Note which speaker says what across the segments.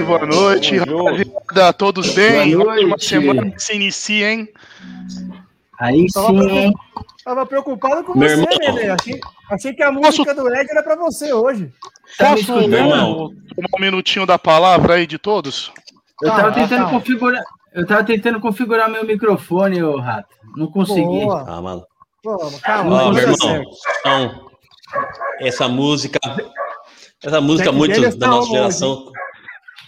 Speaker 1: noite,
Speaker 2: boa noite,
Speaker 3: rapaziada. Todos bem?
Speaker 4: Boa noite.
Speaker 3: Uma semana que se inicia, hein?
Speaker 4: Aí
Speaker 2: Tava
Speaker 4: sim,
Speaker 2: preocupado,
Speaker 4: hein?
Speaker 2: tava preocupado com
Speaker 1: Meu
Speaker 2: você,
Speaker 1: irmão.
Speaker 2: Nenê. Achei, achei que a música do Ed era pra você hoje.
Speaker 4: Tá
Speaker 3: Posso tomar um minutinho da palavra aí de todos?
Speaker 4: Eu tava
Speaker 2: Ah,
Speaker 4: tentando
Speaker 2: tá.
Speaker 4: configurar. Eu tava tentando configurar meu microfone, ô rato. Não consegui.
Speaker 2: Boa.
Speaker 1: Ah, mano.
Speaker 2: Calma.
Speaker 4: Ó,
Speaker 1: meu irmão, então, essa música, essa música muito da nossa geração,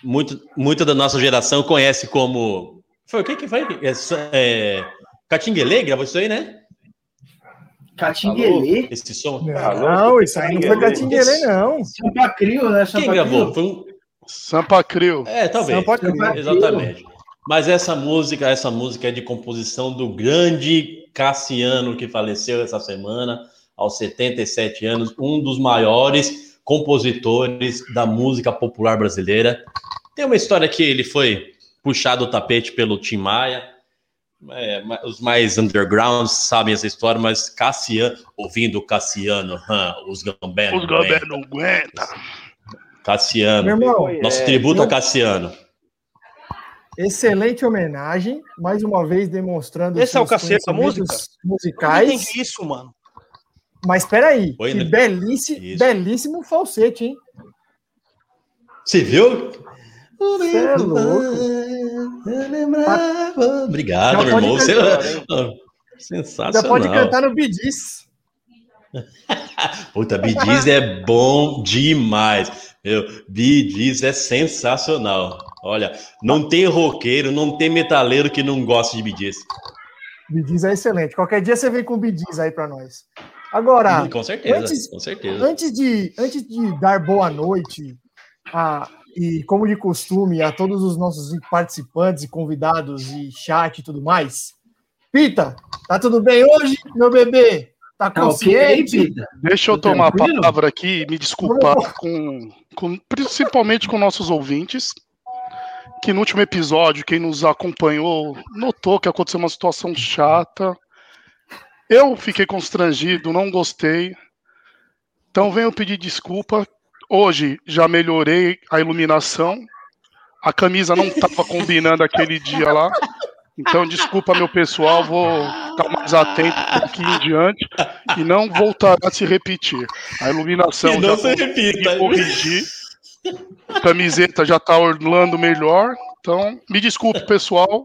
Speaker 1: muito, muito da nossa geração conhece como, foi o que que foi? É, é, Catinguele gravou isso aí, né?
Speaker 4: Catinguelê?
Speaker 1: Esse som.
Speaker 2: Não, isso aí não foi Catinguele, não.
Speaker 4: Sampa Crio, né? Sampa
Speaker 1: Quem gravou? Foi um,
Speaker 3: Sampa Crio.
Speaker 1: é, talvez.
Speaker 2: Sampa Crio.
Speaker 1: Exatamente. Mas essa música, essa música é de composição do grande Cassiano que faleceu essa semana aos 77 anos, um dos maiores compositores da música popular brasileira. Tem uma história que ele foi puxado o tapete pelo Tim Maia. É, os mais undergrounds sabem essa história, mas Cassiano, ouvindo Cassiano, hã, os Gambé.
Speaker 3: Os Gambé não aguenta.
Speaker 1: Cassiano.
Speaker 2: Meu irmão,
Speaker 1: Nosso tributo a
Speaker 2: eu-
Speaker 1: Cassiano.
Speaker 2: excelente homenagem, mais uma vez demonstrando
Speaker 5: Esse é o cacete da Não
Speaker 2: musicais.
Speaker 5: entendi isso, mano.
Speaker 2: Mas peraí,
Speaker 1: Oi,
Speaker 2: que
Speaker 1: né?
Speaker 2: belíssimo,
Speaker 1: Isso.
Speaker 2: belíssimo falsete, hein?
Speaker 1: Você viu?
Speaker 2: Cê é louco.
Speaker 1: Obrigado,
Speaker 2: Já
Speaker 1: meu irmão. Você...
Speaker 2: cantar,
Speaker 1: Ah,
Speaker 2: Ainda
Speaker 1: Sensacional.
Speaker 2: pode cantar no Bidis.
Speaker 1: Puta, Bidiz é bom demais. Meu, Bidiz é sensacional. Olha, não tem roqueiro, não tem metaleiro que não goste de Bidiz.
Speaker 2: Bidis é excelente. Qualquer dia você vem com Bidis aí para nós. Agora,
Speaker 1: com certeza,
Speaker 2: antes-
Speaker 1: com certeza.
Speaker 2: antes de, antes de dar boa noite a, e, como de costume, a todos os nossos participantes e convidados e chat e tudo mais, Pita, tá tudo bem hoje, meu bebê? Tá
Speaker 4: Tá
Speaker 2: consciente?
Speaker 4: Pita?
Speaker 3: Deixa eu
Speaker 4: Tá
Speaker 3: tomar a palavra aqui e me desculpar com, com- principalmente com nossos ouvintes, que no último episódio, quem nos acompanhou, notou que aconteceu uma situação chata. Eu fiquei constrangido, não gostei. Então venho pedir desculpa. Hoje já melhorei a iluminação. A camisa não estava combinando aquele dia lá. Então, desculpa, meu pessoal, vou estar mais atento um pouquinho em diante e não voltará a se repetir. A iluminação
Speaker 1: Que não
Speaker 3: já
Speaker 1: se repita.
Speaker 3: corrigir. A camiseta já está orlando melhor. Então, me desculpe, pessoal.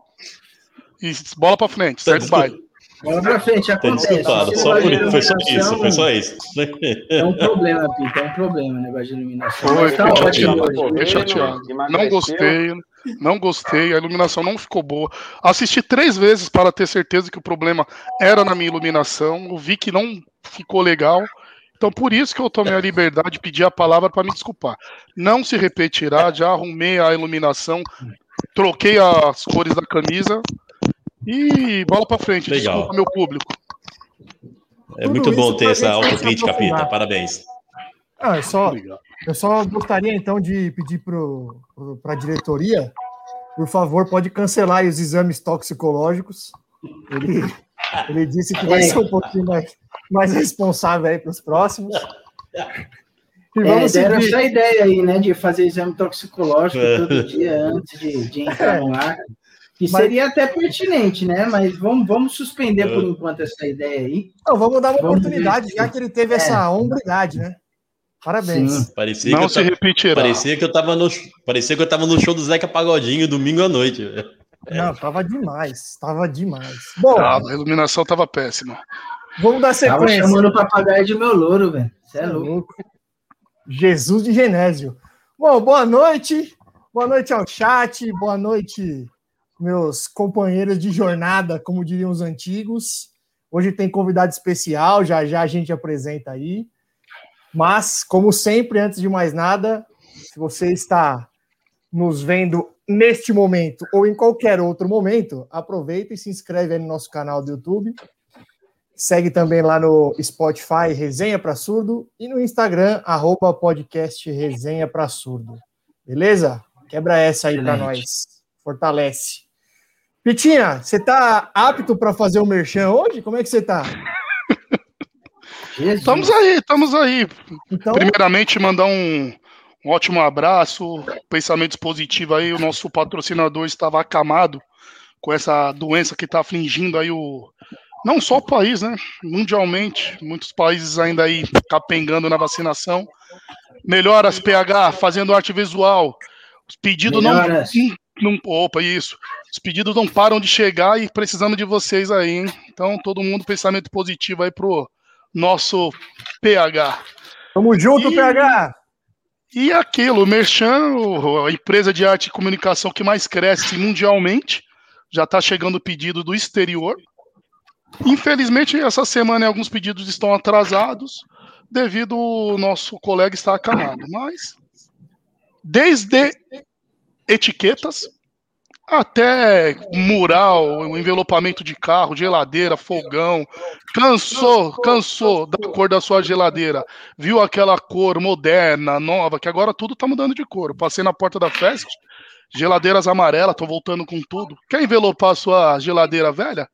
Speaker 3: E bola para frente, segue o baile.
Speaker 4: Bola pra frente, acontece.
Speaker 1: Só por foi só isso, foi só isso.
Speaker 4: É um problema, Pita, é um problema o negócio de iluminação.
Speaker 3: Foi,
Speaker 4: tá
Speaker 3: chateado. chateado. Não gostei, não gostei, a iluminação não ficou boa. Assisti três vezes para ter certeza que o problema era na minha iluminação. Eu vi que não ficou legal. Então, por isso que eu tomei a liberdade de pedir a palavra para me desculpar. Não se repetirá, já arrumei a iluminação, troquei as cores da camisa e bola para frente.
Speaker 1: Legal.
Speaker 3: Desculpa, meu público.
Speaker 1: É muito
Speaker 2: Tudo
Speaker 1: bom
Speaker 2: isso
Speaker 1: ter essa autocrítica. Pita. Parabéns.
Speaker 2: Ah, eu só,
Speaker 3: Obrigado.
Speaker 2: eu só gostaria então de pedir para a diretoria, por favor, pode cancelar os exames toxicológicos. Ele, ele disse que vai
Speaker 4: É.
Speaker 2: ser um pouquinho mais, mais responsável aí para os próximos. E
Speaker 4: É,
Speaker 2: vamos
Speaker 4: deram
Speaker 2: seguir.
Speaker 4: essa ideia aí, né? De fazer exame toxicológico
Speaker 1: É.
Speaker 4: todo dia antes de, de entrar no ar. Que
Speaker 2: Mas-
Speaker 4: seria até pertinente, né? Mas vamos, vamos suspender
Speaker 1: É.
Speaker 4: por enquanto essa ideia aí.
Speaker 2: Não, vamos dar uma
Speaker 4: Vamos
Speaker 2: oportunidade,
Speaker 4: ver.
Speaker 2: já que ele teve essa hombridade, né? Parabéns.
Speaker 4: Sim.
Speaker 1: Parecia que
Speaker 3: Não
Speaker 1: eu
Speaker 3: se
Speaker 1: tava-
Speaker 3: repetirá.
Speaker 1: Parecia que eu tava no, parecia que eu tava no show do Zeca Pagodinho domingo à noite. velho.
Speaker 2: Não, tava demais, tava demais. Bom,
Speaker 3: Ah, a iluminação tava péssima.
Speaker 2: vamos dar
Speaker 4: Tava
Speaker 2: sequência.
Speaker 4: chamando o papagaio de meu louro, velho. Você é
Speaker 2: é
Speaker 4: louco.
Speaker 2: louco. Jesus de Genésio. Bom, boa noite. Boa noite ao chat. Boa noite, meus companheiros de jornada, como diriam os antigos. Hoje tem convidado especial, já já a gente apresenta aí. Mas, como sempre, antes de mais nada, se você está nos vendo neste momento ou em qualquer outro momento, aproveita e se inscreve aí no nosso canal do YouTube. Segue também lá no Spotify Resenha para Surdo e no Instagram, arroba podcast Resenha para Surdo. Beleza? Quebra essa aí para nós. Fortalece. Pitinha, você tá apto para fazer o merchan hoje? Como é que você tá?
Speaker 3: Estamos aí, estamos aí.
Speaker 2: Então,
Speaker 3: Primeiramente, mandar um, um ótimo abraço, pensamentos positivos aí. O nosso patrocinador estava acamado com essa doença que está afligindo aí o. Não só o país, né? Mundialmente, muitos países ainda aí capengando na vacinação. Melhoras PH, fazendo arte visual. Os pedidos não, não. Opa, isso. Os pedidos não param de chegar e precisamos de vocês aí, hein? Então, todo mundo, pensamento positivo aí pro nosso PH.
Speaker 2: tamo junto,
Speaker 3: Ih.
Speaker 2: PH.
Speaker 3: E aquilo, o Merchan, a empresa de arte e comunicação que mais cresce mundialmente, já está chegando pedido do exterior. Infelizmente, essa semana alguns pedidos estão atrasados, devido ao nosso colega estar acamado. Mas, desde etiquetas até mural, envelopamento de carro, geladeira, fogão. Cansou, cansou da cor da sua geladeira viu aquela cor moderna, nova, que agora tudo tá mudando de cor. Passei na porta da Fest, geladeiras amarelas, tô voltando com tudo. Quer envelopar a sua geladeira velha?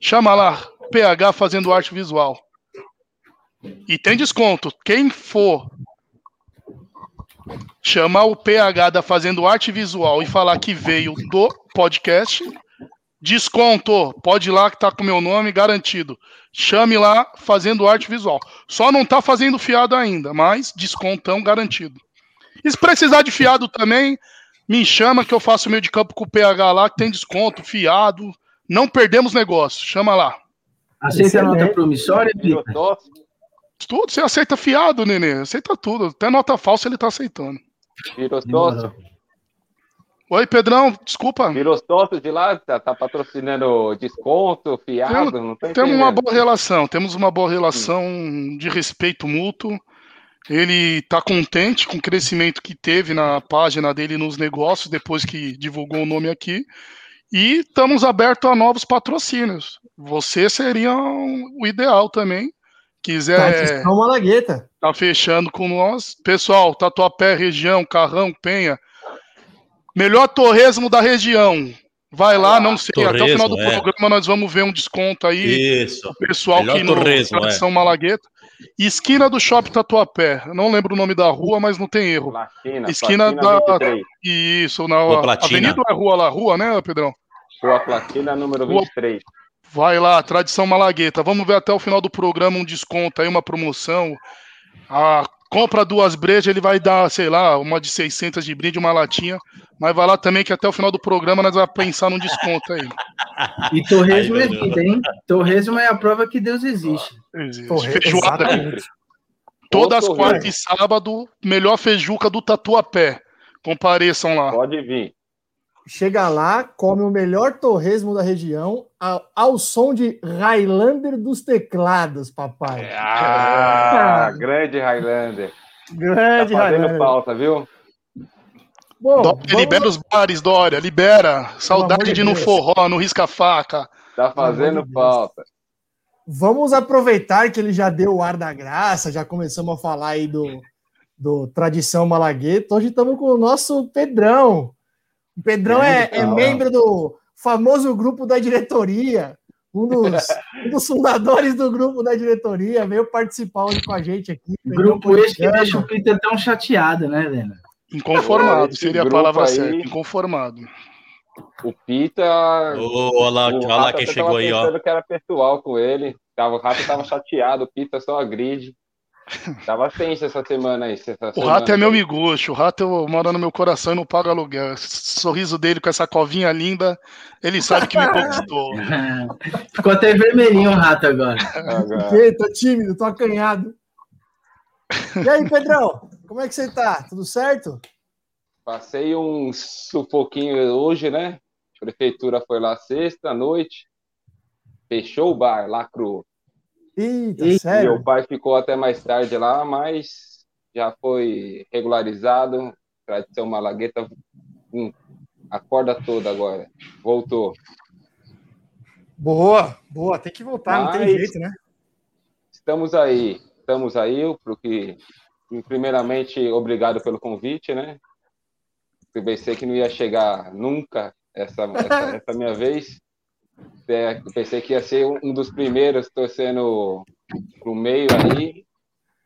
Speaker 3: Chama lá, PH fazendo arte visual. E tem desconto. Quem for chamar o PH da Fazendo Arte Visual e falar que veio do podcast, desconto. Pode ir lá que tá com meu nome garantido. Chame lá Fazendo Arte Visual. Só não tá fazendo fiado ainda, mas descontão garantido. E se precisar de fiado também, me chama que eu faço meio de campo com o PH lá, que tem desconto, fiado. Não perdemos negócio. Chama lá.
Speaker 4: Aceita a nota promissória, Pipa?
Speaker 3: Tudo, você aceita fiado, nenê. Aceita tudo. Até nota falsa ele tá aceitando.
Speaker 5: Virou sócio,
Speaker 3: Oi, Pedrão, desculpa.
Speaker 5: virou sócio de lá, tá, tá patrocinando desconto, fiado, não tem
Speaker 3: Temos uma boa relação, temos uma boa relação de respeito mútuo. Ele está contente com o crescimento que teve na página dele nos negócios depois que divulgou o nome aqui. E estamos abertos a novos patrocínios. Você seria um- o ideal também. Quiser
Speaker 2: Tradição Malagueta.
Speaker 3: tá fechando com nós. Pessoal, Tatuapé, região, Carrão, Penha. Melhor torresmo da região. Vai lá, não sei. Até o final do
Speaker 1: Torresmo, é.
Speaker 3: programa nós vamos ver um desconto aí.
Speaker 1: Isso.
Speaker 3: O pessoal
Speaker 1: Melhor
Speaker 3: que no
Speaker 1: torresmo,
Speaker 3: Tradição Malagueta. Esquina do Shopping Tatuapé. Eu não lembro o nome da rua, mas não tem erro.
Speaker 5: Platina,
Speaker 3: Esquina
Speaker 5: Platina
Speaker 3: da-
Speaker 5: 23.
Speaker 3: Isso, na
Speaker 1: Rua Platina.
Speaker 3: avenida ou é rua lá? Rua, né, Pedrão?
Speaker 5: Rua Platina, número
Speaker 3: Rua-
Speaker 5: 23.
Speaker 3: Vai lá, Tradição Malagueta. Vamos ver até o final do programa um desconto aí, uma promoção. A compra duas brejas, ele vai dar, sei lá, uma de 600 de brinde, uma latinha. Mas vai lá também que até o final do programa nós vamos pensar num desconto aí.
Speaker 4: E torresmo é vida, hein? Torresmo é a prova que Deus existe.
Speaker 2: Torre-
Speaker 3: Feijoada.
Speaker 2: Exatamente.
Speaker 3: Todas
Speaker 5: Ô,
Speaker 3: quarta
Speaker 5: Torresmo.
Speaker 3: e sábado, melhor feijuca do Tatuapé. Compareçam lá.
Speaker 5: Pode vir.
Speaker 2: Chega lá, come o melhor torresmo da região ao, ao som de Highlander dos teclados, papai.
Speaker 5: Ah, grande Highlander. Tá
Speaker 2: Grande
Speaker 5: fazendo
Speaker 2: Highlander.
Speaker 5: falta, viu?
Speaker 2: Bom,
Speaker 3: Dória,
Speaker 2: vamos-
Speaker 3: libera os bares, Dória, libera. Saudade
Speaker 2: de
Speaker 3: de no forró, no risca-faca.
Speaker 5: Tá fazendo
Speaker 2: de
Speaker 5: falta.
Speaker 2: Vamos aproveitar que ele já deu o ar da graça, já começamos a falar aí do, do Tradição Malagueta. Hoje estamos com o nosso Pedrão. O Pedrão é, é membro do famoso grupo da diretoria, um dos, um dos fundadores do grupo da diretoria, veio participar hoje com a gente aqui.
Speaker 4: Grupo esse que deixa o Peter tão chateado, né, Lena?
Speaker 3: Inconformado, seria a palavra
Speaker 5: aí-
Speaker 3: certa. Inconformado.
Speaker 5: O Pita.
Speaker 1: Ô, olha lá,
Speaker 5: o
Speaker 1: olha lá quem chegou aí, ó.
Speaker 5: que era pessoal com ele. Tava, o Rato tava chateado, o Pita só agride. Tava tenso essa semana aí. Essa
Speaker 3: O
Speaker 5: semana
Speaker 3: rato é meu miguxo, o rato mora no meu coração e não paga aluguel. Sorriso dele com essa covinha linda, ele sabe que me conquistou.
Speaker 4: Ficou até vermelhinho o rato agora.
Speaker 5: Agora,
Speaker 2: Ei, tô tímido, tô acanhado. E aí, Pedrão, como é que você tá? Tudo certo?
Speaker 5: Passei um sufoquinho hoje, né? A prefeitura foi lá sexta à noite, fechou o bar, lacrou.
Speaker 2: Eita,
Speaker 4: Ih,
Speaker 2: sério?
Speaker 5: Meu pai ficou até mais tarde lá, mas já foi regularizado. Tradição Malagueta, hum, a corda toda agora. Voltou.
Speaker 2: Boa, boa, tem que voltar, não tem
Speaker 5: Mas-
Speaker 2: jeito, né?
Speaker 5: Estamos aí, estamos aí, porque primeiramente obrigado pelo convite, né? Eu pensei que não ia chegar nunca essa, essa, essa minha vez. É, pensei que ia ser um dos primeiros torcendo pro meio aí,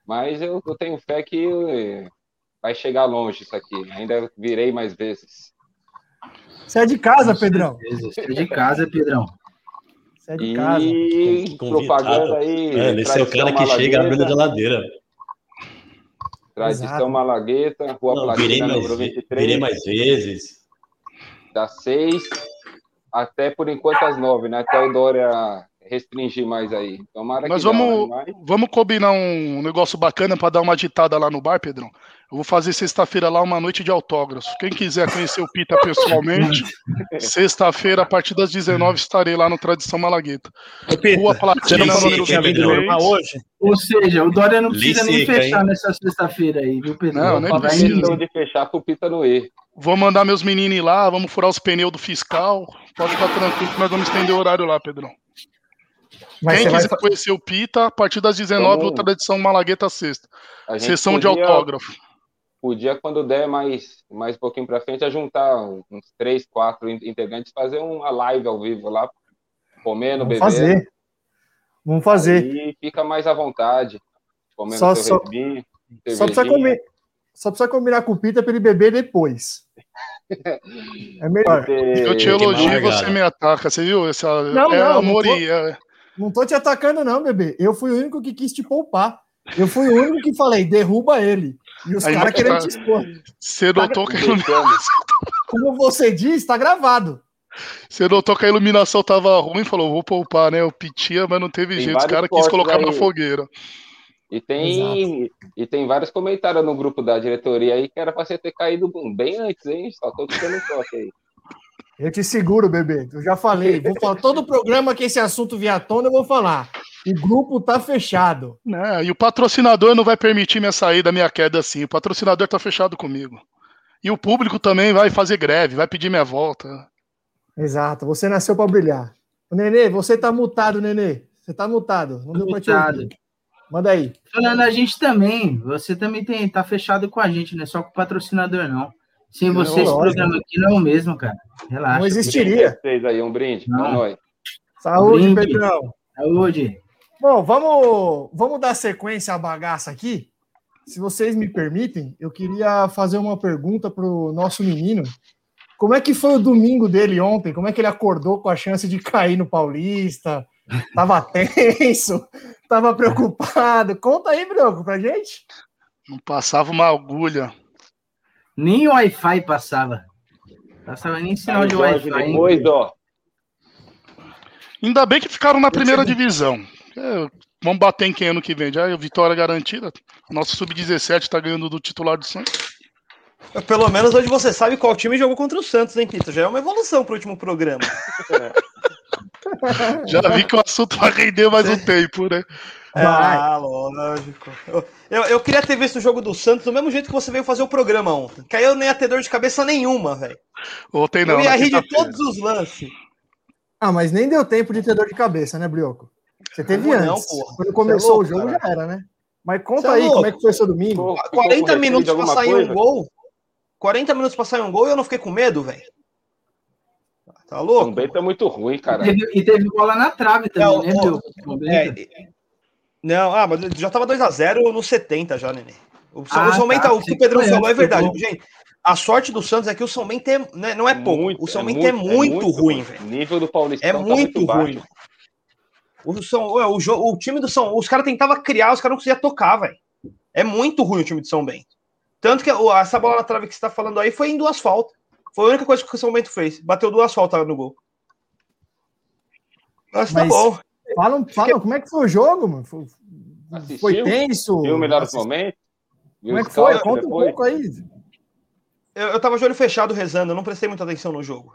Speaker 5: mas eu, eu tenho fé que eh, vai chegar longe isso aqui. Ainda virei mais vezes.
Speaker 2: Você é de casa, Pedrão.
Speaker 4: Você é de casa, Pedrão.
Speaker 2: Você é de casa.
Speaker 5: E
Speaker 1: Convidado.
Speaker 5: propaganda aí.
Speaker 1: É, esse é o cara que chega abrindo a geladeira.
Speaker 5: Tradição
Speaker 2: Exato.
Speaker 5: Malagueta, Rua
Speaker 1: Não, virei
Speaker 5: Platina,
Speaker 1: mais,
Speaker 5: número
Speaker 1: ve-
Speaker 5: 23.
Speaker 1: virei mais vezes.
Speaker 5: das seis até por enquanto às nove, né? Até o Dória restringir mais aí. Tomara
Speaker 3: Nós
Speaker 5: que não,
Speaker 3: vamos,
Speaker 5: né? Mas
Speaker 3: vamos combinar um negócio bacana para dar uma ditada lá no bar, Pedrão. Eu vou fazer sexta-feira lá uma noite de autógrafos. Quem quiser conhecer o Pita pessoalmente, sexta-feira, a partir das 19 estarei lá no Tradição Malagueta.
Speaker 6: Ô, Pita,
Speaker 3: Rua
Speaker 6: você
Speaker 3: Platina,
Speaker 6: não
Speaker 3: número
Speaker 6: que tinha vindo
Speaker 3: 23.
Speaker 6: normal hoje?
Speaker 4: Ou seja, o Dória não precisa nem fechar
Speaker 1: hein?
Speaker 4: nessa sexta-feira aí, viu, Pedro?
Speaker 3: Não, nem precisa.
Speaker 5: questão de fechar pro Pita no E.
Speaker 3: Vou mandar meus meninos ir lá, vamos furar os pneus do fiscal. Pode ficar tranquilo que nós vamos estender o horário lá, Pedrão.
Speaker 2: Mas
Speaker 3: Quem
Speaker 2: você vai
Speaker 3: quiser conhecer o Pita, a partir das 19
Speaker 5: Vamos-
Speaker 3: no Tradição Malagueta sexta. Sessão de
Speaker 5: podia-
Speaker 3: autógrafo.
Speaker 5: Podia, quando der mais, mais um pouquinho pra frente, a juntar uns três, quatro in- integrantes, fazer uma live ao vivo lá, comendo,
Speaker 2: Vamos
Speaker 5: bebendo.
Speaker 2: fazer. Vamos fazer.
Speaker 5: E fica mais à vontade. Comendo
Speaker 2: Só-
Speaker 5: seu
Speaker 2: só- Só precisa, só precisa combinar com o Pita para ele beber depois. É melhor.
Speaker 3: Eu te elogio e você me ataca, você viu? Essa,
Speaker 2: Não,
Speaker 3: é
Speaker 2: não,
Speaker 3: amor
Speaker 2: não tô-
Speaker 3: e. é-
Speaker 2: Não tô te atacando, não, bebê. Eu fui o único que quis te poupar. Eu fui o único que falei, derruba ele. E os caras querendo
Speaker 3: tá-
Speaker 2: te expor.
Speaker 3: Você notou, que a ilumi-
Speaker 5: Deixando.
Speaker 2: Como você diz, tá gravado.
Speaker 3: você notou que a iluminação tava ruim falou, vou poupar, né? Eu pitia, mas não teve
Speaker 5: Tem
Speaker 3: jeito. Os caras quis colocar na
Speaker 5: aí.
Speaker 3: fogueira.
Speaker 5: E tem, e tem vários comentários no grupo da diretoria aí que era pra você ter caído bem antes, hein? Só tô um toque aí.
Speaker 2: Eu te seguro, bebê. Eu já falei. Vou falar todo o programa que esse assunto vier à tona, eu vou falar. O grupo tá fechado.
Speaker 3: Né? E o patrocinador não vai permitir minha saída, minha queda assim. O patrocinador tá fechado comigo. E o público também vai fazer greve, vai pedir minha volta.
Speaker 2: Exato. Você nasceu para brilhar. Nenê, você tá mutado, Nenê. Você tá mutado. Não deu pra te
Speaker 4: Mutado.
Speaker 2: ouvir. Manda aí.
Speaker 4: Falando a gente também, você também tem, tá fechado com a gente, não é só com o patrocinador, não. Sem você, esse programa aqui não é o mesmo, cara. Relaxa.
Speaker 2: Não existiria.
Speaker 5: Vocês aí, um brinde.
Speaker 4: Não.
Speaker 5: Nós.
Speaker 2: Saúde,
Speaker 4: Brinde.
Speaker 2: Pedrão.
Speaker 4: Saúde.
Speaker 2: Bom, vamos, vamos dar sequência à bagaça aqui. Se vocês me permitem, eu queria fazer uma pergunta para o nosso menino. Como é que foi o domingo dele ontem? Como é que ele acordou com a chance de cair no Paulista? Tava tenso? Tava preocupado? Conta aí, Broco, pra gente.
Speaker 3: Não passava uma agulha.
Speaker 4: Nem o Wi-Fi passava. Passava nem sinal
Speaker 5: Aí,
Speaker 4: de Wi-Fi. hein?
Speaker 5: depois, ó.
Speaker 3: Ainda bem que ficaram na primeira divisão. É, vamos bater em quem ano que vem? Já é vitória garantida. Nosso sub-17 tá ganhando do titular do Santos.
Speaker 6: Pelo menos hoje você sabe qual time jogou contra o Santos, hein, Pita? Já é uma evolução pro último programa.
Speaker 3: Já vi que o assunto vai render mais um tempo, né?
Speaker 2: Vai.
Speaker 6: Ah, lógico. Eu, eu, queria ter visto o jogo do Santos do mesmo jeito que você veio fazer o programa ontem. Que aí eu nem ia ter dor de cabeça nenhuma, velho.
Speaker 3: Ontem não.
Speaker 6: Eu ia rir de todos os lances.
Speaker 2: Ah, mas nem deu tempo de ter dor de cabeça, né, Brioco? Você teve
Speaker 6: não,
Speaker 2: antes.
Speaker 6: porra?
Speaker 2: Quando
Speaker 6: Você
Speaker 2: começou
Speaker 6: é louco,
Speaker 2: o jogo,
Speaker 6: cara.
Speaker 2: já era, né? Mas conta
Speaker 6: é
Speaker 2: aí, como é que foi seu domingo?
Speaker 5: Ficou- ficou com
Speaker 6: 40
Speaker 5: receio
Speaker 6: minutos
Speaker 5: de
Speaker 6: pra sair
Speaker 5: coisa?
Speaker 6: um gol. 40 minutos pra sair um gol e eu não fiquei com medo, velho. Tá louco?
Speaker 5: O Bento é muito ruim, cara.
Speaker 4: E teve, e teve bola na trave
Speaker 6: É, o-
Speaker 4: também, né, viu? O
Speaker 6: É, e- não, ah, mas já tava 2x0 no 70 já, Nenê. O São,
Speaker 4: Ah,
Speaker 6: o São
Speaker 4: tá,
Speaker 6: Bento, o que o Pedrão falou é
Speaker 4: do
Speaker 6: verdade.
Speaker 4: gol.
Speaker 6: Gente, a sorte do Santos é que o São Bento é, né, não é pouco.
Speaker 5: Muito-
Speaker 6: o São Bento é muito, ruim, velho.
Speaker 5: O nível do Paulistão
Speaker 6: É
Speaker 5: tá
Speaker 6: muito
Speaker 5: baixo.
Speaker 6: ruim. O, São, o, jo- o time do São, os caras tentavam criar, os caras não conseguiam tocar, velho. É muito ruim o time de São Bento. Tanto que o- essa bola na trave que você tá falando aí foi em duas faltas. Foi a única coisa que o São Bento fez. Bateu duas faltas no gol. Mas tá
Speaker 2: Mas-
Speaker 6: bom.
Speaker 2: Falam, falam, como é que foi o jogo, mano? Foi,
Speaker 5: Assistiu?
Speaker 2: foi tenso?
Speaker 5: Viu o
Speaker 2: Assist-
Speaker 5: momentos? Viu
Speaker 2: Como é que foi? Conta um
Speaker 5: depois?
Speaker 2: pouco aí.
Speaker 6: Eu, eu tava de olho fechado rezando, eu não prestei muita atenção no jogo.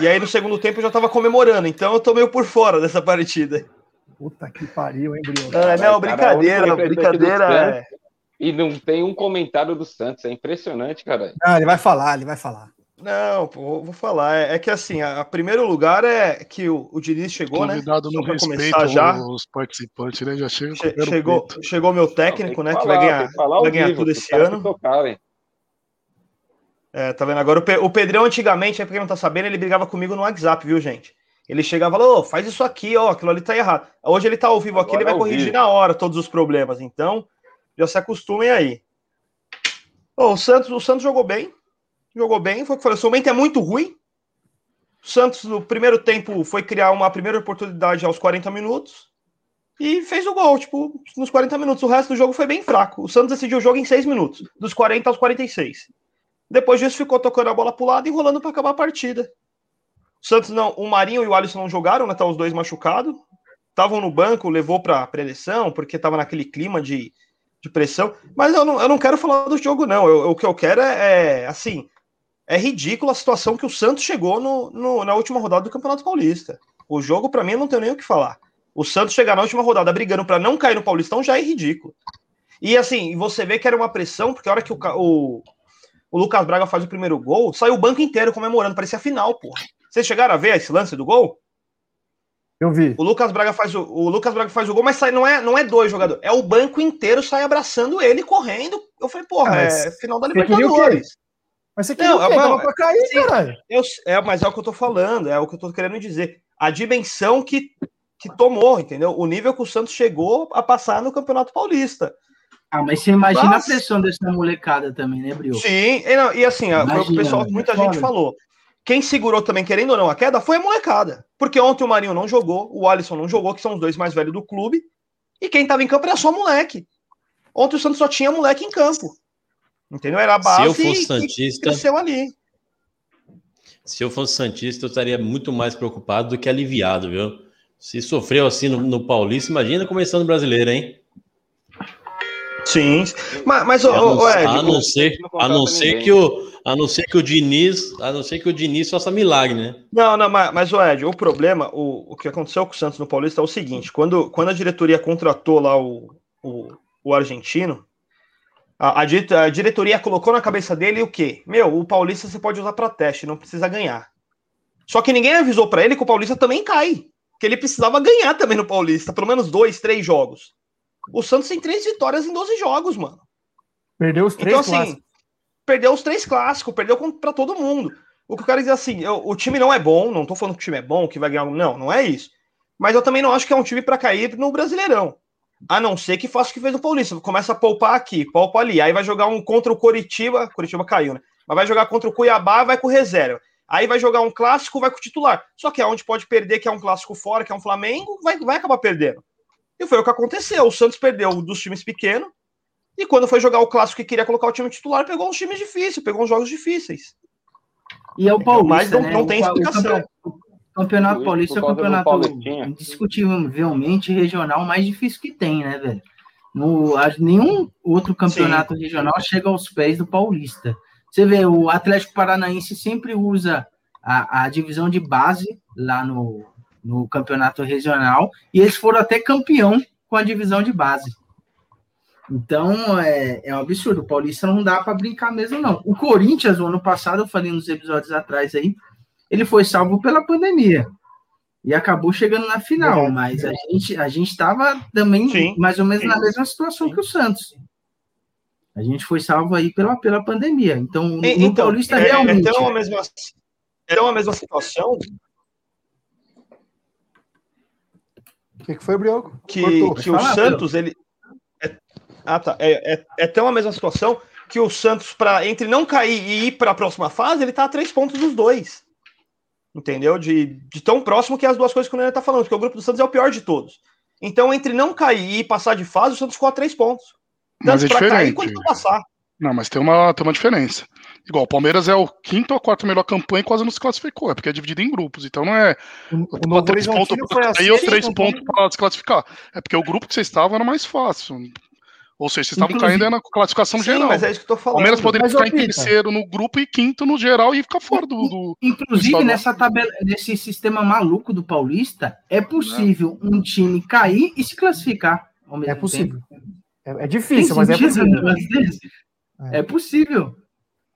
Speaker 6: E aí no segundo tempo eu já tava comemorando, então eu tô meio por fora dessa partida.
Speaker 2: Puta que pariu, hein, Brioco?
Speaker 6: Ah, não,
Speaker 5: cara,
Speaker 6: brincadeira,
Speaker 5: do
Speaker 6: brincadeira. é.
Speaker 5: E não tem um comentário do Santos. É impressionante, cara.
Speaker 2: Ah, ele vai falar, ele vai falar.
Speaker 6: Não, pô, vou falar. É, é que assim, a, a primeiro lugar é que o, o Diniz chegou, né?
Speaker 3: Convidado
Speaker 6: Só
Speaker 3: não
Speaker 6: pra
Speaker 3: respeita
Speaker 6: começar já.
Speaker 3: os participantes, né? Já chega
Speaker 6: Che-
Speaker 3: no
Speaker 6: chegou,
Speaker 3: peito.
Speaker 6: chegou meu
Speaker 5: Não,
Speaker 6: técnico,
Speaker 5: tem
Speaker 6: né? Que
Speaker 5: falar,
Speaker 6: vai
Speaker 5: tem
Speaker 6: ganhar,
Speaker 5: que
Speaker 6: vai ganhar
Speaker 5: vivo,
Speaker 6: tudo esse ano.
Speaker 5: se tocarem.
Speaker 6: É, tá vendo? Agora o, o Pedrão antigamente, aí pra quem não tá sabendo, ele brigava comigo no WhatsApp, viu, gente? Ele chegava e falou, ô, faz isso aqui, ó, aquilo ali tá errado. Hoje ele tá ao vivo aqui,
Speaker 5: Agora
Speaker 6: ele vai
Speaker 5: ao
Speaker 6: corrigir
Speaker 5: vivo.
Speaker 6: na hora todos os problemas. Então, já se acostumem aí. Ô, o Santos, o Santos jogou bem. Jogou bem, foi o que eu falei. O Bento é muito ruim. O Santos, no primeiro tempo, foi criar uma primeira oportunidade aos 40 minutos e fez o gol, tipo, nos 40 minutos. O resto do jogo foi bem fraco. O Santos decidiu o jogo em 6 minutos, dos 40 aos 46. Depois disso, ficou tocando a bola pro lado e enrolando para acabar a partida. O Santos não, o Marinho e o Alisson não jogaram, né? Tá os dois machucados. Estavam no banco, levou para preleção, porque tava naquele clima de, de pressão. Mas eu não, eu não quero falar do jogo, não. Eu- o que eu quero é, é, assim, é ridícula a situação que o Santos chegou no, no- na última rodada do Campeonato Paulista. O jogo, para mim, eu não tenho nem o que falar. O Santos chegar na última rodada brigando para não cair no Paulistão já é ridículo. E assim, você vê que era uma pressão, porque a hora que o, o, o Lucas Braga faz o primeiro gol, saiu o banco inteiro comemorando, parecia final, porra. Vocês chegaram a ver esse lance do gol?
Speaker 2: Eu vi.
Speaker 6: O Lucas Braga faz o, o Lucas Braga faz o gol, mas sai, não, é, não é dois jogadores, é o banco inteiro sai abraçando ele correndo. Eu falei, porra,
Speaker 2: Ah,
Speaker 6: é final da? Libertadores.
Speaker 2: Mas você queria
Speaker 6: Não,
Speaker 2: o quê?
Speaker 6: é
Speaker 2: Tava pra cair,
Speaker 6: sim.
Speaker 2: caralho.
Speaker 6: Eu, é, mas é o que eu tô falando, é o que eu tô querendo dizer. A dimensão que, que tomou, entendeu? O nível que o Santos chegou a passar no Campeonato Paulista.
Speaker 4: Ah, mas você imagina
Speaker 6: Nossa.
Speaker 4: a pressão dessa molecada também, né, Brio?
Speaker 6: Sim, e, não, e assim, foi o
Speaker 4: Imagina,
Speaker 6: pessoal,
Speaker 4: é
Speaker 6: muita gente falou. Quem segurou também, querendo ou não, a queda foi a molecada. Porque ontem o Marinho não jogou, o Alisson não jogou, que são os dois mais velhos do clube. E quem tava em campo era só moleque. Ontem o Santos só tinha moleque em campo. Entendeu? Era a base
Speaker 1: Se eu fosse Santista,
Speaker 6: cresceu ali.
Speaker 1: se eu fosse Santista, eu estaria muito mais preocupado do que aliviado, viu? Se sofreu assim no, no Paulista, imagina começando o brasileiro, hein?
Speaker 6: Sim. Mas, mas
Speaker 1: A não, a
Speaker 6: Ed,
Speaker 1: não ser, a não ser que o, a não ser que o Diniz, a não ser que o Diniz faça milagre, né?
Speaker 6: Não, não, mas, mas o Ed, o problema, o, o que aconteceu com o Santos no Paulista é o seguinte: quando, quando a diretoria contratou lá o, o, o argentino, a, a, di- a diretoria colocou na cabeça dele o quê? Meu, o Paulista você pode usar para teste, não precisa ganhar. Só que ninguém avisou para ele que o Paulista também cai. Que ele precisava ganhar também no Paulista, pelo menos dois, três jogos. O Santos tem três vitórias em 12 jogos, mano.
Speaker 2: Perdeu os três
Speaker 6: Então, assim,
Speaker 2: clássicos.
Speaker 6: perdeu os três clássicos, perdeu para todo mundo. O que eu quero dizer assim, eu- o time não é bom, não tô falando que o time é bom, que vai ganhar. Não, não é isso. Mas eu também não acho que é um time para cair no Brasileirão. A não ser que faça o que fez o Paulista. Começa a poupar aqui, poupa ali. Aí vai jogar um contra o Coritiba. Coritiba caiu, né? Mas vai jogar contra o Cuiabá, vai com reserva. Aí vai jogar um clássico, vai com o titular. Só que é onde pode perder, que é um clássico fora, que é um Flamengo, vai, vai acabar perdendo. E foi o que aconteceu. O Santos perdeu dos times pequenos. E quando foi jogar o clássico e queria colocar o time titular, pegou uns times difíceis, pegou uns jogos difíceis.
Speaker 4: E é o Paulista,
Speaker 6: Mas não-
Speaker 4: né?
Speaker 6: não tem
Speaker 4: O
Speaker 6: explicação.
Speaker 4: O Campeonato Paulista é o campeonato indiscutivelmente regional mais difícil que tem, né, velho? No, nenhum outro campeonato regional chega aos pés do Paulista. Você vê, o Atlético Paranaense sempre usa a, a divisão de base lá no, no campeonato regional e eles foram até campeão com a divisão de base. Então é, é um absurdo. O Paulista não dá para brincar mesmo, não. O Corinthians, o ano passado, eu falei nos episódios atrás aí, ele foi salvo pela pandemia e acabou chegando na final,
Speaker 2: é,
Speaker 4: mas é. a gente a gente estava também
Speaker 6: sim,
Speaker 4: mais ou menos
Speaker 6: sim,
Speaker 4: na mesma situação sim. que o Santos. A gente foi salvo aí pela, pela pandemia. Então, e, no
Speaker 6: então,
Speaker 4: Paulista
Speaker 6: é, é
Speaker 4: realmente
Speaker 6: é tão a mesma então a mesma situação.
Speaker 2: O que, que foi, Brioco?
Speaker 6: Que, que falar,
Speaker 4: o
Speaker 6: Santos, ele. É, ah, tá. É, é, tão a mesma situação que o Santos, para entre não cair e ir para a próxima fase, ele está a três pontos dos dois. Entendeu? De, de tão próximo que é as duas coisas que o Nenê tá falando, porque o grupo do Santos é o pior de todos. Então, entre não cair e passar de fase, o Santos ficou a três pontos.
Speaker 3: Mas é
Speaker 6: pra cair
Speaker 3: diferente.
Speaker 6: quanto pra passar.
Speaker 3: Não, mas tem uma, tem uma diferença. Igual, o Palmeiras é o quinto ou quarto melhor campanha e quase não se classificou. É porque é dividido em grupos. Então não é
Speaker 2: O, o Novo
Speaker 3: três pontos
Speaker 2: Horizontino
Speaker 3: pra
Speaker 2: foi
Speaker 3: cair ou
Speaker 2: assim,
Speaker 3: três
Speaker 2: então,
Speaker 3: pontos para se classificar. É porque o grupo que vocês estavam era mais fácil. Ou seja, vocês estavam
Speaker 2: Inclusive-
Speaker 3: caindo na classificação
Speaker 6: Sim,
Speaker 3: geral.
Speaker 6: mas é isso que eu tô
Speaker 3: O
Speaker 6: falando.
Speaker 3: Palmeiras poderia
Speaker 2: Mas,
Speaker 3: ficar em terceiro no grupo e quinto no geral e ficar fora do. do-
Speaker 4: Inclusive,
Speaker 3: Estadual.
Speaker 4: nessa tabela, nesse sistema maluco do Paulista, é possível um time cair e se classificar ao mesmo
Speaker 2: É possível.
Speaker 4: tempo.
Speaker 2: É, é
Speaker 4: Tem
Speaker 2: difícil, mas é
Speaker 4: sentido
Speaker 2: possível. É.
Speaker 4: É possível.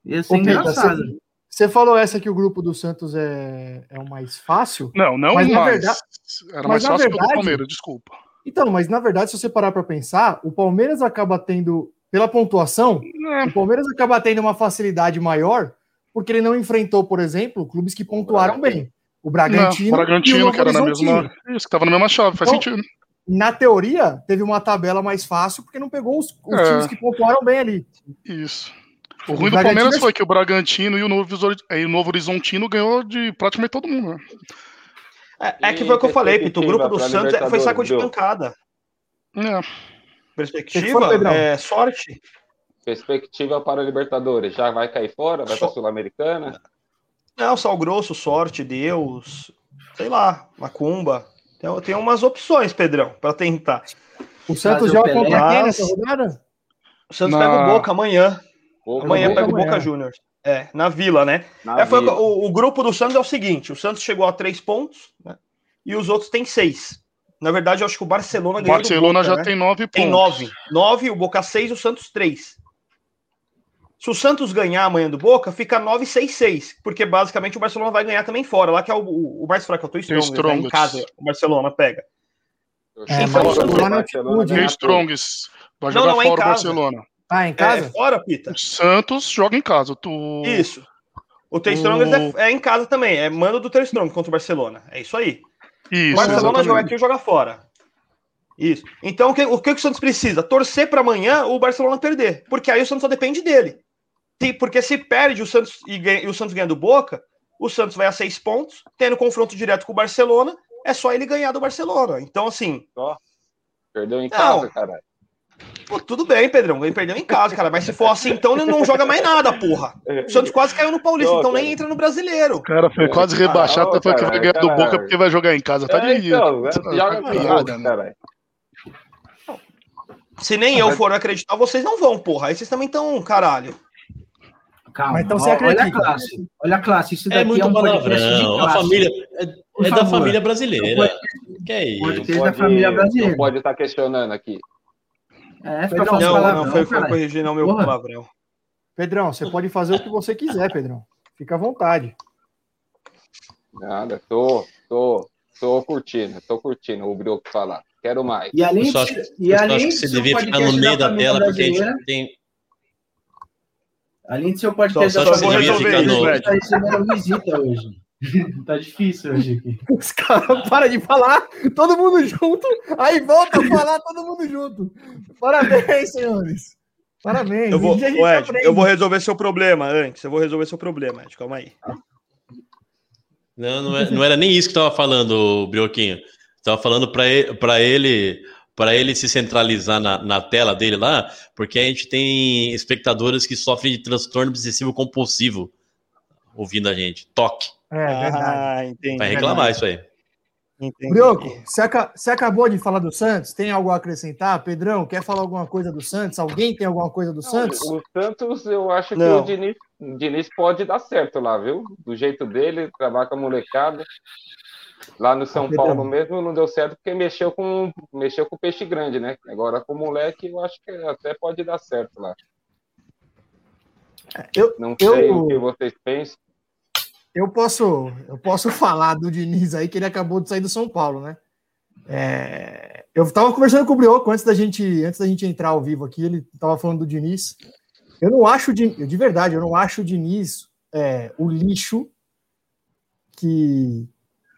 Speaker 4: Ia ser
Speaker 2: Ô, Pita,
Speaker 4: engraçado.
Speaker 2: você- Você falou essa que o grupo do Santos é, é o mais fácil?
Speaker 3: Não, não
Speaker 2: Mas, na
Speaker 3: mais.
Speaker 2: verdade-
Speaker 3: Era mais fácil que o do
Speaker 2: verdade-
Speaker 3: Palmeiras, desculpa.
Speaker 2: Então, mas na verdade, se você parar para pensar, o Palmeiras acaba tendo, pela pontuação,
Speaker 3: É,
Speaker 2: o Palmeiras acaba tendo uma facilidade maior, porque ele não enfrentou, por exemplo, clubes que pontuaram bem. O Bragantino,
Speaker 3: não, o
Speaker 2: e o
Speaker 3: Bragantino,
Speaker 2: Novo
Speaker 3: que era na mesma. Isso, que tava na mesma chave, faz
Speaker 2: Então,
Speaker 3: sentido.
Speaker 2: Na teoria, teve uma tabela mais fácil, porque não pegou os, os
Speaker 3: É.
Speaker 2: times que pontuaram bem ali.
Speaker 3: Isso.
Speaker 2: O
Speaker 3: O ruim do
Speaker 2: Bragantino
Speaker 3: Palmeiras
Speaker 2: é-
Speaker 3: foi que o Bragantino e o e o Novo Horizontino ganhou de praticamente todo mundo. né?
Speaker 6: É, é que foi o que eu falei, Pito. O grupo do Santos é- foi saco de pancada.
Speaker 3: É.
Speaker 6: Perspectiva,
Speaker 2: foi,
Speaker 6: é sorte.
Speaker 5: Perspectiva para a Libertadores. Já vai cair fora? Vai para a
Speaker 6: Só-
Speaker 5: Sul-Americana?
Speaker 6: Não, sal grosso, sorte, Deus, sei lá, macumba. Tem, tem umas opções, Pedrão, para tentar.
Speaker 2: O Santos
Speaker 4: Pelé.
Speaker 2: contra quem nessa rodada?
Speaker 6: O Santos
Speaker 3: Na-
Speaker 6: pega o Boca amanhã.
Speaker 5: Ou
Speaker 6: Amanhã
Speaker 2: Boca
Speaker 6: pega o Boca. Juniors. É, na Vila, né?
Speaker 5: na
Speaker 6: É, foi
Speaker 5: Vila.
Speaker 6: o, o grupo do Santos é o seguinte: o Santos chegou a três pontos, né? E os outros têm seis. Na verdade, eu acho que o Barcelona
Speaker 3: O
Speaker 6: ganhou. do
Speaker 3: Barcelona
Speaker 6: Boca,
Speaker 3: já
Speaker 6: né?
Speaker 3: tem nove pontos.
Speaker 6: Tem nove. Nove, o Boca seis e o Santos três. Se o Santos ganhar amanhã do Boca, fica 9-6-6, porque basicamente o Barcelona vai ganhar também fora. Lá que é o, o, o mais fraco, é o Too Strong, né? em
Speaker 3: Strongest.
Speaker 6: casa, o Barcelona pega.
Speaker 2: É,
Speaker 5: o
Speaker 2: no
Speaker 5: Barcelona
Speaker 2: altitude,
Speaker 5: ganhar
Speaker 3: Tem Strongs. Vai
Speaker 6: Não,
Speaker 3: jogar
Speaker 6: não, é em
Speaker 3: fora o
Speaker 6: casa.
Speaker 3: Barcelona.
Speaker 2: Ah, em
Speaker 6: É,
Speaker 2: casa?
Speaker 6: é fora, Pita.
Speaker 3: O Santos joga em casa. Tu...
Speaker 6: Isso. O Too
Speaker 3: O-
Speaker 6: Strongest é, é em casa também, é mando do Strong contra o Barcelona. É isso aí. O
Speaker 3: Isso,
Speaker 6: Barcelona
Speaker 3: exatamente.
Speaker 6: joga aqui e joga fora. Isso. Então, o que, o que o Santos precisa? Torcer para amanhã o Barcelona perder. Porque aí o Santos só depende dele. Se- porque se perde o Santos e, ganha- e o Santos ganha do Boca, o Santos vai a seis pontos, tendo confronto direto com o Barcelona, é só ele ganhar do Barcelona. Então, assim,
Speaker 5: Perdeu em
Speaker 6: Não.
Speaker 5: casa, caralho.
Speaker 6: Pô, tudo bem, Pedrão. Ele perdeu em casa, cara. Mas se for assim, então ele não joga mais nada, porra. O Santos quase caiu no Paulista,
Speaker 5: Não,
Speaker 6: então nem
Speaker 5: cara.
Speaker 6: entra no brasileiro.
Speaker 3: O cara foi quase rebaixado, foi que vai ganhar do. Boca porque vai jogar em casa. Tá
Speaker 5: É,
Speaker 3: de
Speaker 5: então, é,
Speaker 3: tá-
Speaker 5: joga
Speaker 3: tá piada, né?
Speaker 6: Se nem eu for acreditar, vocês não vão, porra. Aí vocês também estão, caralho.
Speaker 4: Calma,
Speaker 2: Mas então você
Speaker 4: ó, olha a
Speaker 2: acredita.
Speaker 4: classe. Olha a classe. Isso daqui
Speaker 1: É muito
Speaker 4: um podcast de
Speaker 1: palavrão. A
Speaker 4: classe.
Speaker 1: família é, é da família brasileira. Que é
Speaker 4: Pode
Speaker 1: isso?
Speaker 4: ter da família brasileira.
Speaker 5: não pode estar questionando aqui.
Speaker 4: É,
Speaker 2: Pedrão,
Speaker 6: Não,
Speaker 4: palavrão,
Speaker 6: não, foi, foi corrigir não meu
Speaker 4: Porra.
Speaker 6: palavrão.
Speaker 2: Pedrão, você pode fazer o que você quiser, Pedrão. Fica à vontade.
Speaker 5: Nada, tô, tô, tô curtindo, tô curtindo o Brioco falar. Quero mais.
Speaker 4: E além
Speaker 1: Eu só
Speaker 4: de
Speaker 1: acho,
Speaker 4: ser- e
Speaker 1: eu
Speaker 4: além
Speaker 1: acho que
Speaker 4: de
Speaker 1: você devia ficar no meio da tela, porque a gente tem.
Speaker 4: Além de ser o podcast
Speaker 6: Só- só
Speaker 4: família
Speaker 6: vou resolver
Speaker 4: brasileira,
Speaker 6: isso,
Speaker 4: a gente tá recebendo visita hoje. tá difícil hoje aqui.
Speaker 2: Os caras param de falar, todo mundo junto, aí volta a falar todo mundo junto. Parabéns, senhores. Parabéns.
Speaker 6: Eu vou, Ed, eu vou resolver seu problema antes. Eu vou resolver seu problema, Ed. Calma aí.
Speaker 1: Não, não, é- não era nem isso que estava falando, Brioquinho. Estava falando para ele, para ele, para ele se centralizar na, na tela dele lá, porque a gente tem espectadores que sofrem de transtorno obsessivo compulsivo ouvindo a gente. Toque.
Speaker 2: É verdade.
Speaker 6: Ah, entendi.
Speaker 1: Vai reclamar isso aí.
Speaker 6: entendi.
Speaker 2: Brioco, você, aca- você acabou de falar do Santos? Tem algo a acrescentar? Pedrão, quer falar alguma coisa do Santos? Alguém tem alguma coisa do Santos?
Speaker 5: Não, o Santos, eu acho que
Speaker 6: Não.
Speaker 5: o Diniz, o Diniz pode dar certo lá, viu? Do jeito dele, trabalhar com a molecada. Lá no São
Speaker 2: Pedrão.
Speaker 5: Paulo mesmo não deu certo porque mexeu com mexeu com peixe grande, né? Agora com o moleque, eu acho que até pode dar certo lá.
Speaker 2: Eu,
Speaker 5: Não
Speaker 2: Eu-
Speaker 5: sei o que vocês pensam.
Speaker 2: Eu posso, eu posso falar do Diniz aí, que ele acabou de sair do São Paulo, né? É, eu estava conversando com o Brioco antes da gente, antes da gente entrar ao vivo aqui, ele estava falando do Diniz. Eu não acho, de, de verdade, eu não acho o Diniz é, o lixo que,